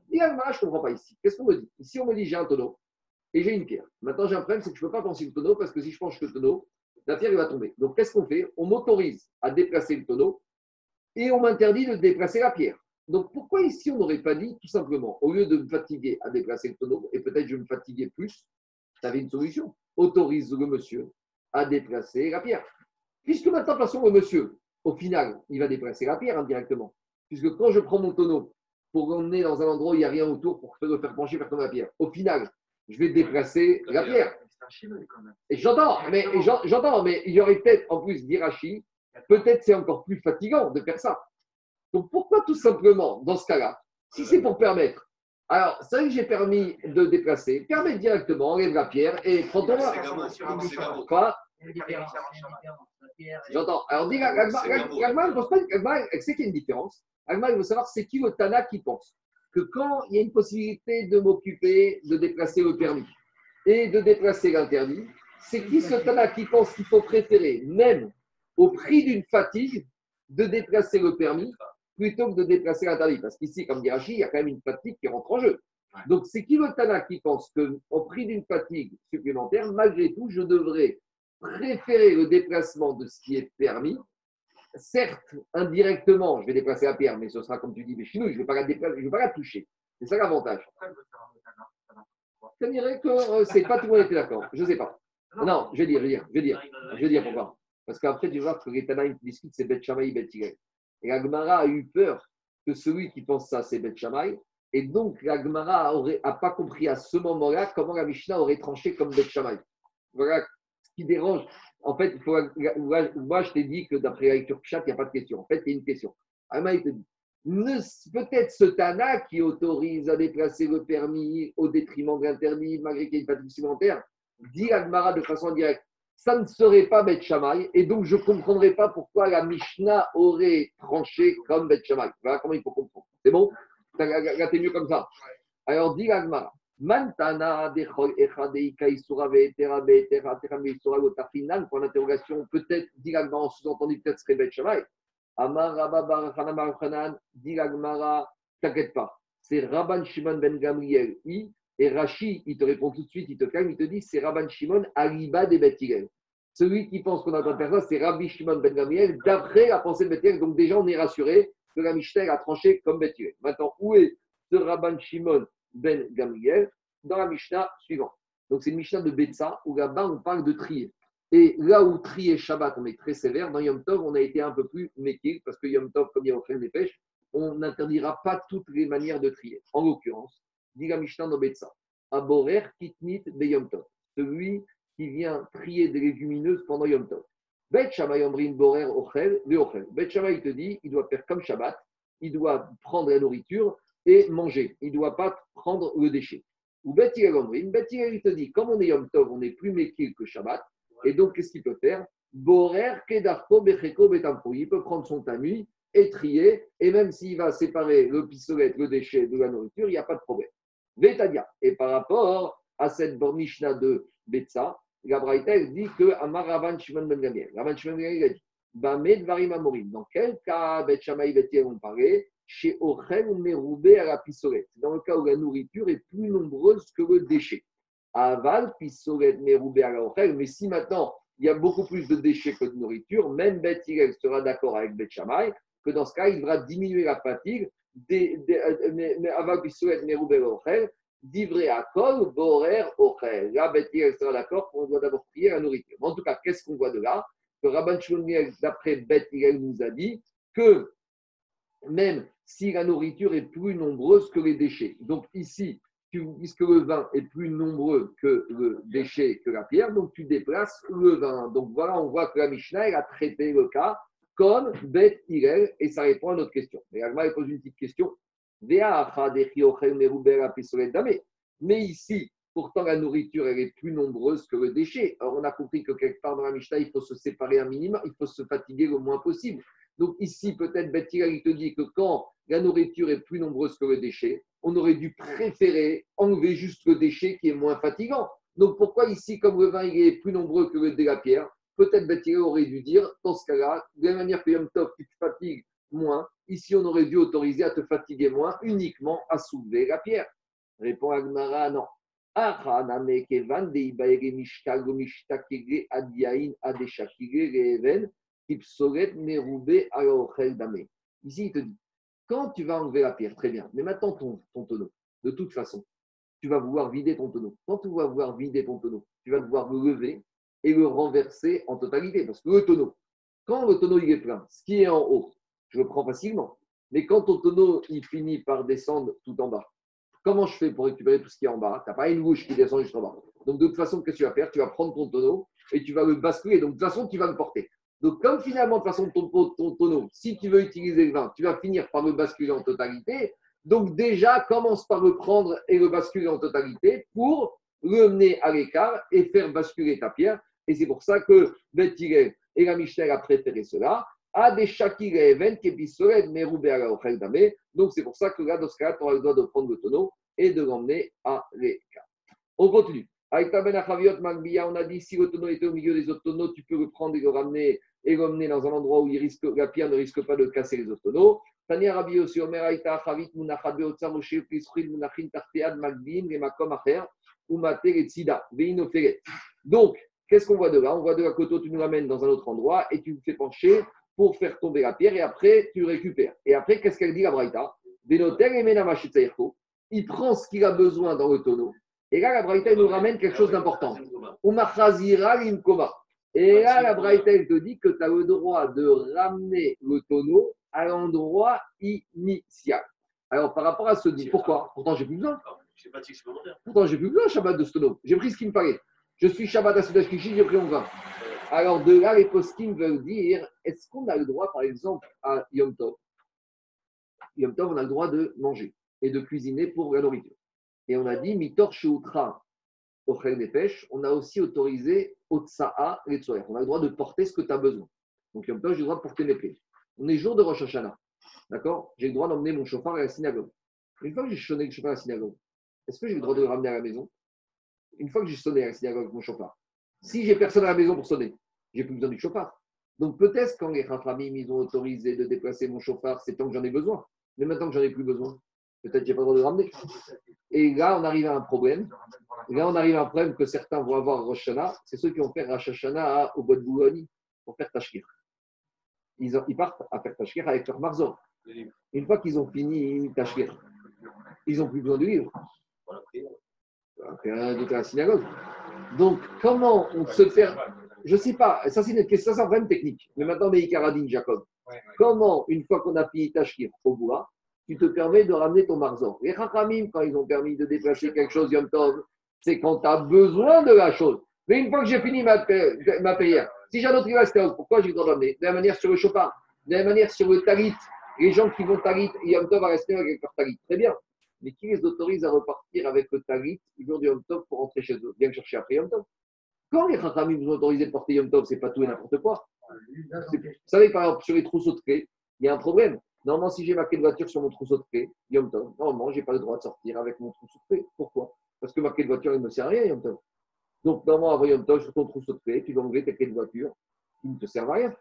Speaker 1: Diragmara, je ne comprends pas ici. Qu'est-ce qu'on me dit Ici, on me dit, j'ai un tonneau et j'ai une pierre. Maintenant, j'ai un problème, c'est que je ne peux pas pencher le tonneau parce que si je penche le tonneau, la pierre va tomber. Donc, qu'est-ce qu'on fait? On m'autorise à déplacer le tonneau et on m'interdit de déplacer la pierre. Donc, pourquoi ici, on n'aurait pas dit tout simplement, au lieu de me fatiguer à déplacer le tonneau, et peut-être je me fatiguer plus, tu avais une solution. Autorise le monsieur à déplacer la pierre. Puisque maintenant, façon, le monsieur, au final, il va déplacer la pierre indirectement. Puisque quand je prends mon tonneau pour l'emmener dans un endroit où il n'y a rien autour pour le faire pencher, faire tomber la pierre, au final, je vais déplacer la pierre. Et j'entends, mais j'entends, mais il y aurait peut-être en plus d'Irachi, peut-être c'est encore plus fatigant de faire ça. Donc pourquoi tout simplement, dans ce cas-là, si c'est pour permettre, alors vrai que j'ai permis de déplacer, permet directement, enlève la pierre et prends ton
Speaker 8: et-
Speaker 1: J'entends. Alors, dit Agma, elle pense pas Agma, elle sait qu'il y a une différence. Agma, il veut savoir c'est qui le Tana qui pense que quand il y a une possibilité de m'occuper de déplacer le permis et de déplacer l'interdit, c'est qui ce Tana qui pense qu'il faut préférer, même au prix d'une fatigue, de déplacer le permis plutôt que de déplacer l'interdit? Parce qu'ici, comme dit Rachid, il y a quand même une fatigue qui rentre en jeu. Donc, c'est qui le Tana qui pense qu'au prix d'une fatigue supplémentaire, malgré tout, je devrais préférer le déplacement de ce qui est permis. Certes, indirectement, je vais déplacer la pierre, mais ce sera comme tu dis, mais chez nous, je ne vais pas la vais la toucher. C'est ça l'avantage. Ça dirait que euh, c'est pas tout le monde était d'accord. Je ne sais pas. Non, je vais dire, je vais dire, je vais dire. Je vais dire pourquoi. Parce qu'après, tu voir que les Tanaïm discutent, c'est Bet Shammai, Bet Hillel. Et la Gemara a eu peur que celui qui pense ça, c'est Bet Shammai. Et donc, la Gemara n'a pas compris à ce moment-là comment la Mishnah aurait tranché comme Bet Shammai. Voilà ce qui dérange. En fait, faut, moi, je t'ai dit que d'après la lecture Pshat, il n'y a pas de question. En fait, il y a une question. Alma, il te dit peut-être ce Tana qui autorise à déplacer le permis au détriment de l'interdit, malgré qu'il y ait une fatigue supplémentaire, dit Agmara de façon directe, ça ne serait pas Bet Shammai, et donc je ne comprendrais pas pourquoi la Mishnah aurait tranché comme Bet Shammai. Voilà comment il faut comprendre. C'est bon? Là, là, là, t'es mieux comme ça? Alors, dit Agmara, Mantana point d'interrogation, peut-être, en sous-entendu, peut-être serait Bet Shammai. Amar Rabba dit t'inquiète pas, c'est Rabban Shimon ben Gamriel, I, et Rashi, il te répond tout de suite, il te calme, il te dit, c'est Rabban Shimon, Aliba des Bet. Celui qui pense qu'on a droit de ça, c'est Rabbi Shimon Ben Gamiel, d'après la pensée de Bethel. Donc déjà, on est rassuré que la Mishnah a tranché comme Bethel. Maintenant, où est ce Rabban Shimon Ben Gamiel Dans la Mishnah suivante. Donc c'est une Mishnah de Betsa, où là-bas, on parle de trier. Et là où trier Shabbat, on est très sévère, dans Yom Tov, on a été un peu plus méquille, parce que Yom Tov, comme il y a au des pêches, on n'interdira pas toutes les manières de trier. En l'occurrence, dit la Mishnah dans Betsa, Aborer kitnit be Yom Tov, celui qui vient trier des légumineuses pendant Yom Tov. Bet Shammai Omrin Borer Ochel, Ochel. Bet il te dit, il doit faire comme Shabbat, il doit prendre la nourriture et manger. Il ne doit pas prendre le déchet. Ou Bet Omrin, Bet il te dit, comme on est Yom Tov, on est plus méquille que Shabbat, et donc qu'est-ce qu'il peut faire? Borer Kedarko Becheko Betampo. Il peut prendre son tamis et trier, et même s'il va séparer le pistolet, le déchet de la nourriture, il n'y a pas de problème. Vetadia. Et par rapport à cette Bornishna de Betsa, la Braïta dit que Amar Ravan Shimon Ben Gamiel. Ravan Shimon Ben Gamiel a dit Bamed Varim Amorim. Dans quel cas Bet Shamaï Bet ont parlé Chez Ochel ou Meroubé à la pistolet. Dans le cas où la nourriture est plus nombreuse que le déchet. Aval, pistolet, Meroubé à la Ochel. Mais si maintenant il y a beaucoup plus de déchets que de nourriture, même Bet sera d'accord avec Bet Shamaï que dans ce cas, il devra diminuer la fatigue. Aval, pistolet, Meroubé à la Ochel Divré à kol, borer, ochel. Là, elle sera d'accord qu'on doit d'abord prier la nourriture. en tout cas, qu'est-ce qu'on voit de là? Que Rabban Shmuel, d'après Beth nous a dit que même si la nourriture est plus nombreuse que les déchets. Donc ici, puisque le vin est plus nombreux que le déchet, que la pierre, donc tu déplaces le vin. Donc voilà, on voit que la Mishnah, elle a traité le cas comme Beth Hillel, et ça répond à notre question. Mais Agma, pose une petite question. Mais ici, pourtant, la nourriture, elle est plus nombreuse que le déchet. Alors, on a compris que quelque part dans la Mishnah, il faut se séparer un minimum, il faut se fatiguer le moins possible. Donc, ici, peut-être, Bethira, il te dit que quand la nourriture est plus nombreuse que le déchet, on aurait dû préférer enlever juste le déchet qui est moins fatigant. Donc, pourquoi ici, comme le vin, est plus nombreux que le de la pierre, peut-être Bethira aurait dû dire, dans ce cas-là, de la manière que Yom Tov, tu te fatigues moins, Ici, on aurait dû autoriser à te fatiguer moins, uniquement à soulever la pierre. Répond Agmara, non. Ici, il te dit, quand tu vas enlever la pierre, très bien, mais maintenant ton, ton tonneau, de toute façon, tu vas vouloir vider ton tonneau. Quand tu vas vouloir vider ton tonneau, tu vas devoir le lever et le renverser en totalité. Parce que le tonneau, quand le tonneau il est plein, ce qui est en haut, je le prends facilement. Mais quand ton tonneau il finit par descendre tout en bas, comment je fais pour récupérer tout ce qui est en bas? Tu n'as pas une bouche qui descend juste en bas. Donc de toute façon, qu'est-ce que tu vas faire? Tu vas prendre ton tonneau et tu vas le basculer. Donc de toute façon, tu vas le porter. Donc comme finalement, de toute façon, ton, ton tonneau, si tu veux utiliser le vin, tu vas finir par le basculer en totalité. Donc déjà, commence par le prendre et le basculer en totalité pour le mener à l'écart et faire basculer ta pierre. Et c'est pour ça que Beth et la Michel a préféré cela. A des even. Donc c'est pour ça que là, dans ce cas, tu auras le droit de prendre le tonneau et de l'emmener à l'écart. On continue. Avec ta on a dit si le tonneau était au milieu des autres tonneaux, tu peux le prendre et le ramener et l'emmener dans un endroit où il risque, la pierre ne risque pas de casser les autres. Tania Rabbi Omer Aïta Moshe Tartead Magdim Remakom Acher Feret. Donc, qu'est-ce qu'on voit de là? On voit de la côte, tu nous l'amènes dans un autre endroit et tu le fais pencher pour faire tomber la pierre et après tu récupères. Et après, qu'est-ce qu'elle dit la Braïta? Il prend ce qu'il a besoin dans le tonneau. Et là, la Braïta nous ramène quelque chose d'important. Et là, la Braïta te dit que tu as le droit de ramener le tonneau à l'endroit initial. Alors, par rapport à ce dit, pourquoi Pourtant, j'ai plus besoin. Pourtant, j'ai plus besoin Shabbat de ce tonneau. J'ai pris ce qu'il me fallait. Je suis Shabbat à Sudash j'ai pris mon vin. Alors de là, les poskim veulent dire est-ce qu'on a le droit, par exemple, à Yom Tov? Yom Tov, on a le droit de manger et de cuisiner pour la nourriture. Et on a dit Mitor Sheutra au des pêches, on a aussi autorisé Otsa'a les On a le droit de porter ce que tu as besoin. Donc Yom Tov, j'ai le droit de porter mes pieds. On est jour de Rosh Hashanah. D'accord? J'ai le droit d'emmener mon chauffard à la synagogue. Une fois que j'ai sonné le chauffard à la synagogue, est-ce que j'ai le droit de le ramener à la maison? Une fois que j'ai sonné à la synagogue mon chauffard, si j'ai personne à la maison pour sonner, j'ai plus besoin du chauffard. Donc peut-être quand les Rafamim ils ont autorisé de déplacer mon chauffard, c'est tant que j'en ai besoin. Mais maintenant que j'en ai plus besoin, peut-être que j'ai pas le droit de le ramener. Et là, on arrive à un problème. Là, on arrive à un problème que certains vont avoir Rosh. C'est ceux qui vont faire Rosh Hashanah au bois de Boulogne pour faire Tashkir. Ils, partent à faire Tashkir avec leur marzor. Une fois qu'ils ont fini Tashkir, ils n'ont plus besoin du livre. À la synagogue. Donc, comment on se fait. Je ne sais pas, ça c'est une question, ça un problème technique. Mais maintenant, Meïkaradine, Jacob, comment, une fois qu'on a fini Tashkir au bois, tu te permets de ramener ton marzor Les Chachamim, quand ils ont permis de déplacer quelque chose, Yom Tov, c'est quand tu as besoin de la chose. Mais une fois que j'ai fini ma, pa- ma prière, si j'ai un autre rivastéos, pourquoi j'ai le droit de ramener? De la manière sur le chopin, de la manière sur le talit. Les gens qui vont talit, Yom Tov va rester avec leur talit. Très bien. Mais qui les autorise à repartir avec le talit le jour du Yom Tov pour rentrer chez eux? Bien chercher après Yom Tov. Quand les Chachamim vous ont autorisé de porter Yom Tov, c'est pas tout et n'importe quoi. Vous savez, par exemple, sur les trousseaux de clés, il y a un problème. Normalement, si j'ai ma clé de voiture sur mon trousseau de clés, Yom Tov, normalement, je n'ai pas le droit de sortir avec mon trousseau de clés. Pourquoi? Parce que ma clé de voiture, elle ne me sert à rien, Yom Tov. Donc, normalement, avant Yom Tov, sur ton trousseau de clés, tu dois enlever tes clés de voiture qui ne te servent à rien.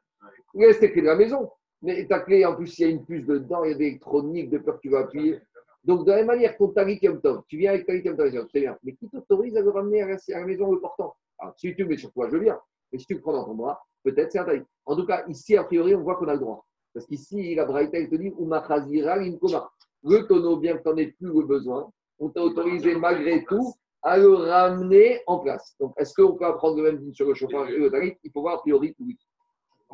Speaker 1: Laisse tes clés de la maison. Mais ta clé, en plus, il y a une puce dedans, il y a des électroniques, de peur que tu vas appuyer. Donc, de la même manière, ton tarik Yom Tov, tu viens avec tarik Yom Tov, c'est bien. Mais qui t'autorise à le ramener à la, à la maison le portant? Alors, si tu mets sur toi, je bien. Mais si tu le prends dans ton bras, peut-être c'est un tarik. En tout cas, ici, a priori, on voit qu'on a le droit. Parce qu'ici, la Braïta, il te dit Umachazira Linkoma. Le tonneau, bien que tu n'en aies plus le besoin, on t'a autorisé malgré tout à le ramener en place. Donc, est-ce qu'on peut apprendre le même sur le chauffeur et le tarif? Il faut voir a priori oui.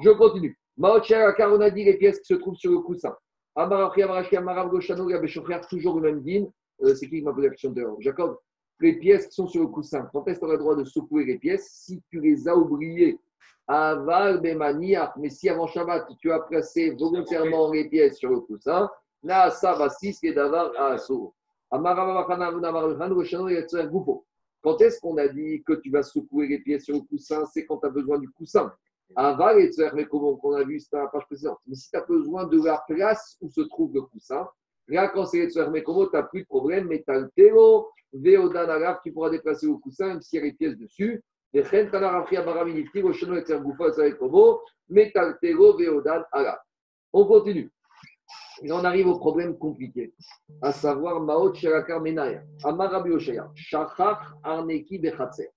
Speaker 1: Je continue. Maotchera, car on a dit les pièces qui se trouvent sur le coussin. Amarafri, Amarashi, Amarav, Goshano, Gabeshofrer, toujours le même dîme. Euh, c'est qui qui m'a posé la question de Jacob. Les pièces qui sont sur le coussin, quand est-ce qu'on a le droit de secouer les pièces? Si tu les as oubliées Aval Bemania, mais si avant Shabbat, tu as placé volontairement les pièces sur le coussin, là, ça va 6 et d'avar à Assour. Quand est-ce qu'on a dit que tu vas secouer les pièces sur le coussin? C'est quand tu as besoin du coussin. Aval et mais comment qu'on a vu, à la page précédente. Mais si tu as besoin de la place où se trouve le coussin, là, quand c'est les mais comment tu n'as plus de problème, mais tu as le télo, Véodan qui pourra déplacer le coussin, même s'il y a les pièces dessus. Et Chen Tanar Afri Abaraminifi, Roshano et Sergoufa, ça va être comment Mais tu as le télo, Véodan. On continue. Et on arrive au problème compliqué, à savoir Maot Sherakar Menaya, Amarabi Oshaya, Shachach Arneki Bechatser.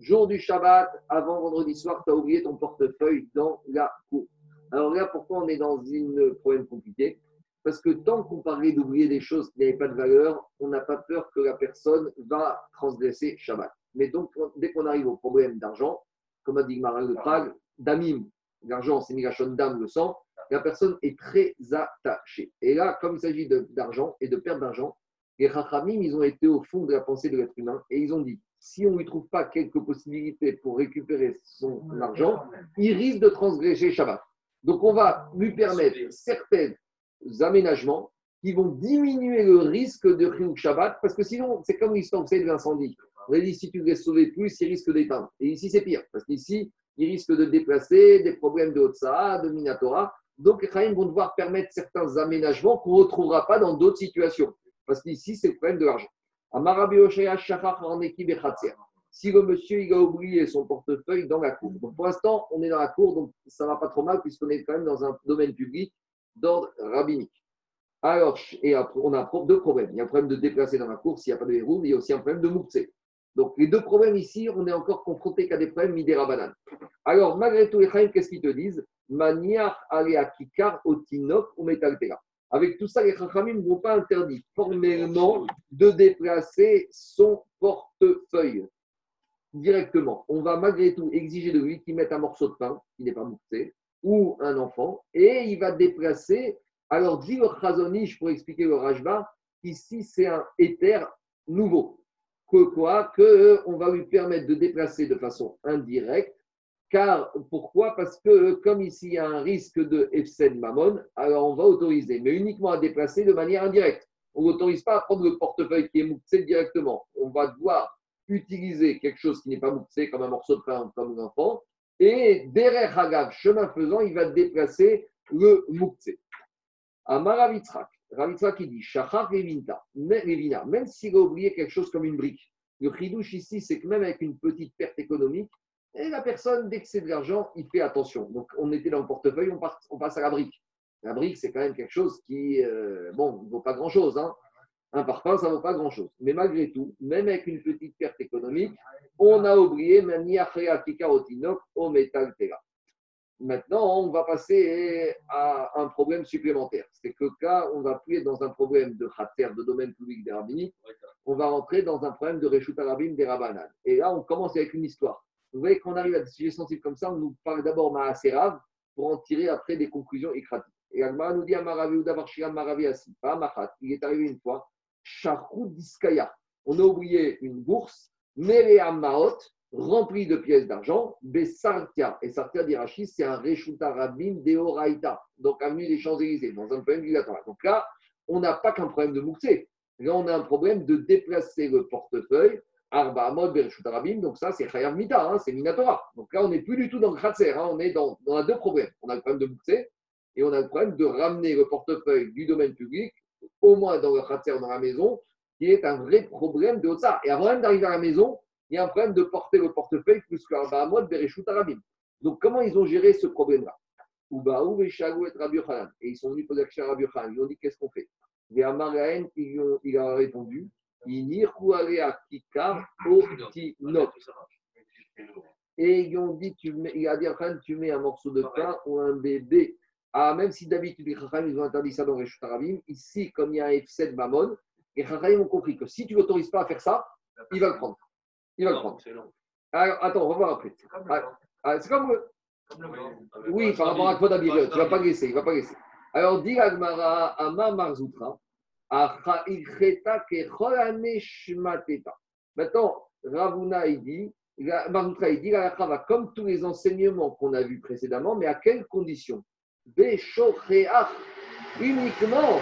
Speaker 1: Jour du Shabbat, avant vendredi soir, tu as oublié ton portefeuille dans la cour. Alors là, pourquoi on est dans un problème compliqué? Parce que tant qu'on parlait d'oublier des choses qui n'avaient pas de valeur, on n'a pas peur que la personne va transgresser Shabbat. Mais donc, dès qu'on arrive au problème d'argent, comme a dit Marin de Prague, Damim, l'argent, c'est Migashon Dam, le sang, la personne est très attachée. Et là, comme il s'agit d'argent et de perte d'argent, les Rachamim, ils ont été au fond de la pensée de l'être humain et ils ont dit si on ne lui trouve pas quelques possibilités pour récupérer son argent, il risque de transgresser Shabbat. Donc, on va lui permettre certains aménagements qui vont diminuer le risque de Chiyuk Shabbat parce que sinon, c'est comme l'histoire vous savez, de l'incendie. On a dit si tu devais sauver plus, il risque d'éteindre. Et ici, c'est pire parce qu'ici, il risque de déplacer des problèmes de Hotsa, de Minatora. Donc, les Chaim vont devoir permettre certains aménagements qu'on ne retrouvera pas dans d'autres situations. Parce qu'ici, c'est le problème de l'argent. Si le monsieur a oublié son portefeuille dans la cour. Pour l'instant, on est dans la cour, donc ça ne va pas trop mal puisqu'on est quand même dans un domaine public d'ordre rabbinique. Alors, et on a deux problèmes. Il y a un problème de déplacer dans la cour s'il n'y a pas de héros, mais il y a aussi un problème de moukse. Donc les deux problèmes ici, on est encore confronté qu'à des problèmes midera banane. Alors, malgré tout, les Chaim, qu'est-ce qu'ils te disent? Maniar alea kikar otinok ou metaltera. Avec tout ça, les Chachamim ne vont pas interdire formellement de déplacer son portefeuille directement. On va malgré tout exiger de lui qu'il mette un morceau de pain, qui n'est pas moussé, ou un enfant, et il va déplacer. Alors, dit le Chazonish, pour expliquer le Rajba, ici c'est un éther nouveau. Que quoi? Que on va lui permettre de déplacer de façon indirecte. Car pourquoi? Parce que comme ici il y a un risque de Efsen Mammon, alors on va autoriser, mais uniquement à déplacer de manière indirecte. On n'autorise pas à prendre le portefeuille qui est mouxé directement. On va devoir utiliser quelque chose qui n'est pas mouxé, comme un morceau de pain, comme un enfant, et derrière Hagav, chemin faisant, il va déplacer le mouxé. À Maravitzrak, Ravitzrak qui dit Shachar même s'il a oublié quelque chose comme une brique, le chidouche ici, c'est que même avec une petite perte économique, et la personne, dès que c'est de l'argent, il fait attention. Donc, on était dans le portefeuille, on, passe à la brique. La brique, c'est quand même quelque chose qui, euh, bon, ne vaut pas grand-chose. Hein. Un parfum, ça ne vaut pas grand-chose. Mais malgré tout, même avec une petite perte économique, on a oublié au métal. Maintenant, on va passer à un problème supplémentaire. C'est que là, on va plus être dans un problème de khater, de domaine public des rabbiniques, on va rentrer dans un problème de Reshut Arabim des Rabbanan. Et là, on commence avec une histoire. Vous voyez qu'on arrive à des sujets sensibles comme ça, on nous parle d'abord Maaserav pour en tirer après des conclusions écratiques. Et Agmara nous dit Amaravi ou Maravi Asi, pas Machat. Il est arrivé une fois, Charou Diskaya. On a oublié une bourse, Mere Maot, remplie de pièces d'argent, Bessartia. Et Sartia d'Irachi, c'est un Reshuta Rabim Deoraita, donc avenue des Champs-Élysées, dans un problème dilatoire. Donc là, on n'a pas qu'un problème de Mouxé. Là, on a un problème de déplacer le portefeuille Arba Amod Bereshut Arabim, donc ça c'est Chayav Mita, hein, c'est Minatora. Donc là on n'est plus du tout dans le Khatser, hein, on est dans, on a deux problèmes. On a le problème de Moukse et on a le problème de ramener le portefeuille du domaine public, au moins dans le Khatser, dans la maison, qui est un vrai problème de ça. Et avant même d'arriver à la maison, il y a un problème de porter le portefeuille plus qu'Arba Amod Bereshut Arabim. Donc comment ils ont géré ce problème-là? Et ils sont venus poser la question à Rabbi Yochanan. Ils ont dit qu'est-ce qu'on fait? Et Amaraen, il a répondu et ils ont dit, tu mets, il a dit tu mets un morceau de pain ou un bébé. Ah, même si d'habitude les Chachamim, ils ont interdit ça dans les Chutarabim, ici, comme il y a un F7 Mammon, les Chachamim ont compris que si tu l'autorises pas à faire ça, il va le prendre. Il va le prendre. Alors, attends, on va voir après. C'est comme, ah, ah, le... Oui, par rapport à Kvod tu ne vas pas laisser, il va pas laisser. Alors, dit Agmara, Ama Marzoutra, Maintenant, Ravuna, il dit, Maroutra, il dit, comme tous les enseignements qu'on a vus précédemment, mais à quelles conditions? Uniquement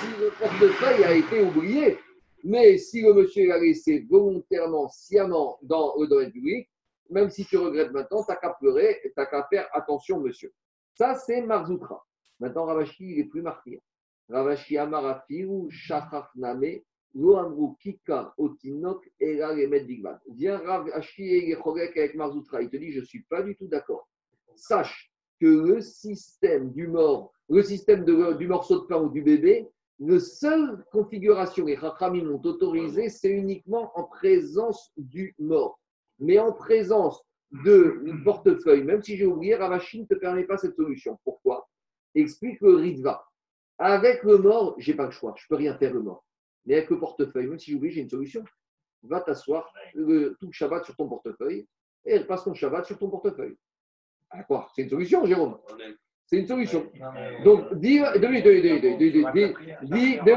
Speaker 1: si le portefeuille a été oublié, mais si le monsieur l'a laissé volontairement, sciemment dans le domaine public, même si tu regrettes maintenant, tu n'as qu'à pleurer, tu n'as qu'à faire attention, monsieur. Ça, c'est Marzoutra. Maintenant, Ravashi, il est plus marqué. Ravashi Amarafiru Shachafname Loamru Kika Otinok Era Remed Digvan. Viens Ravashi et avec Marzoutra. Il te dit Je ne suis pas du tout d'accord. Sache que le système du mort, le système du morceau de pain ou du bébé, la seule configuration les Chachamim ont autorisé, c'est uniquement en présence du mort. Mais en présence de portefeuille, même si j'ai oublié, Ravashi ne te permet pas cette solution. Pourquoi? Explique le Ritva. Avec le mort, je n'ai pas le choix. Je ne peux rien faire le mort. Mais avec le portefeuille, même si j'oublie, j'ai une solution. Va t'asseoir tout le Shabbat sur ton portefeuille et passe ton Shabbat sur ton portefeuille. À quoi? C'est une solution, Jérôme C'est une solution. Donc, dis le Ritva. Dis le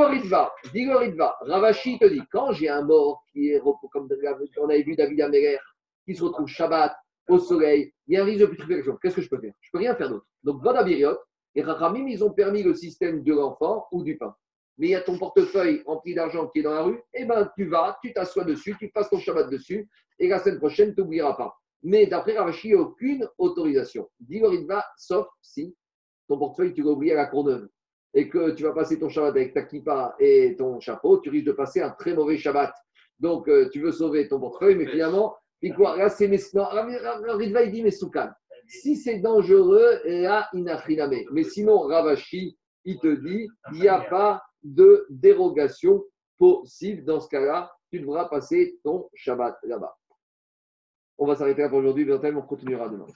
Speaker 1: Ritva. Dis le Ritva. Ravashi te dit quand j'ai un mort qui est, comme on avait vu David Améler, qui se retrouve Shabbat, au soleil, il y a un risque de putréfaction. Qu'est-ce que je peux faire? Je ne peux rien faire d'autre. Donc, va Biriot, et Rachamim, ils ont permis le système de l'enfant ou du pain. Mais il y a ton portefeuille rempli d'argent qui est dans la rue, eh ben tu vas, tu t'assois dessus, tu passes ton Shabbat dessus, et la semaine prochaine, tu n'oublieras pas. Mais d'après Ravashi, il n'y a aucune autorisation. va, sauf si ton portefeuille, tu l'as oublié à la Courneuve, et que tu vas passer ton Shabbat avec ta kippa et ton chapeau, tu risques de passer un très mauvais Shabbat. Donc, euh, tu veux sauver ton portefeuille, mais finalement, il quoi Là, c'est il dit Mesoukan. Si c'est dangereux, là, inafriname. Mais sinon, Ravashi, il te dit, il n'y a pas de dérogation possible. Dans ce cas-là, tu devras passer ton Shabbat là-bas. On va s'arrêter là pour aujourd'hui, mais on continuera demain.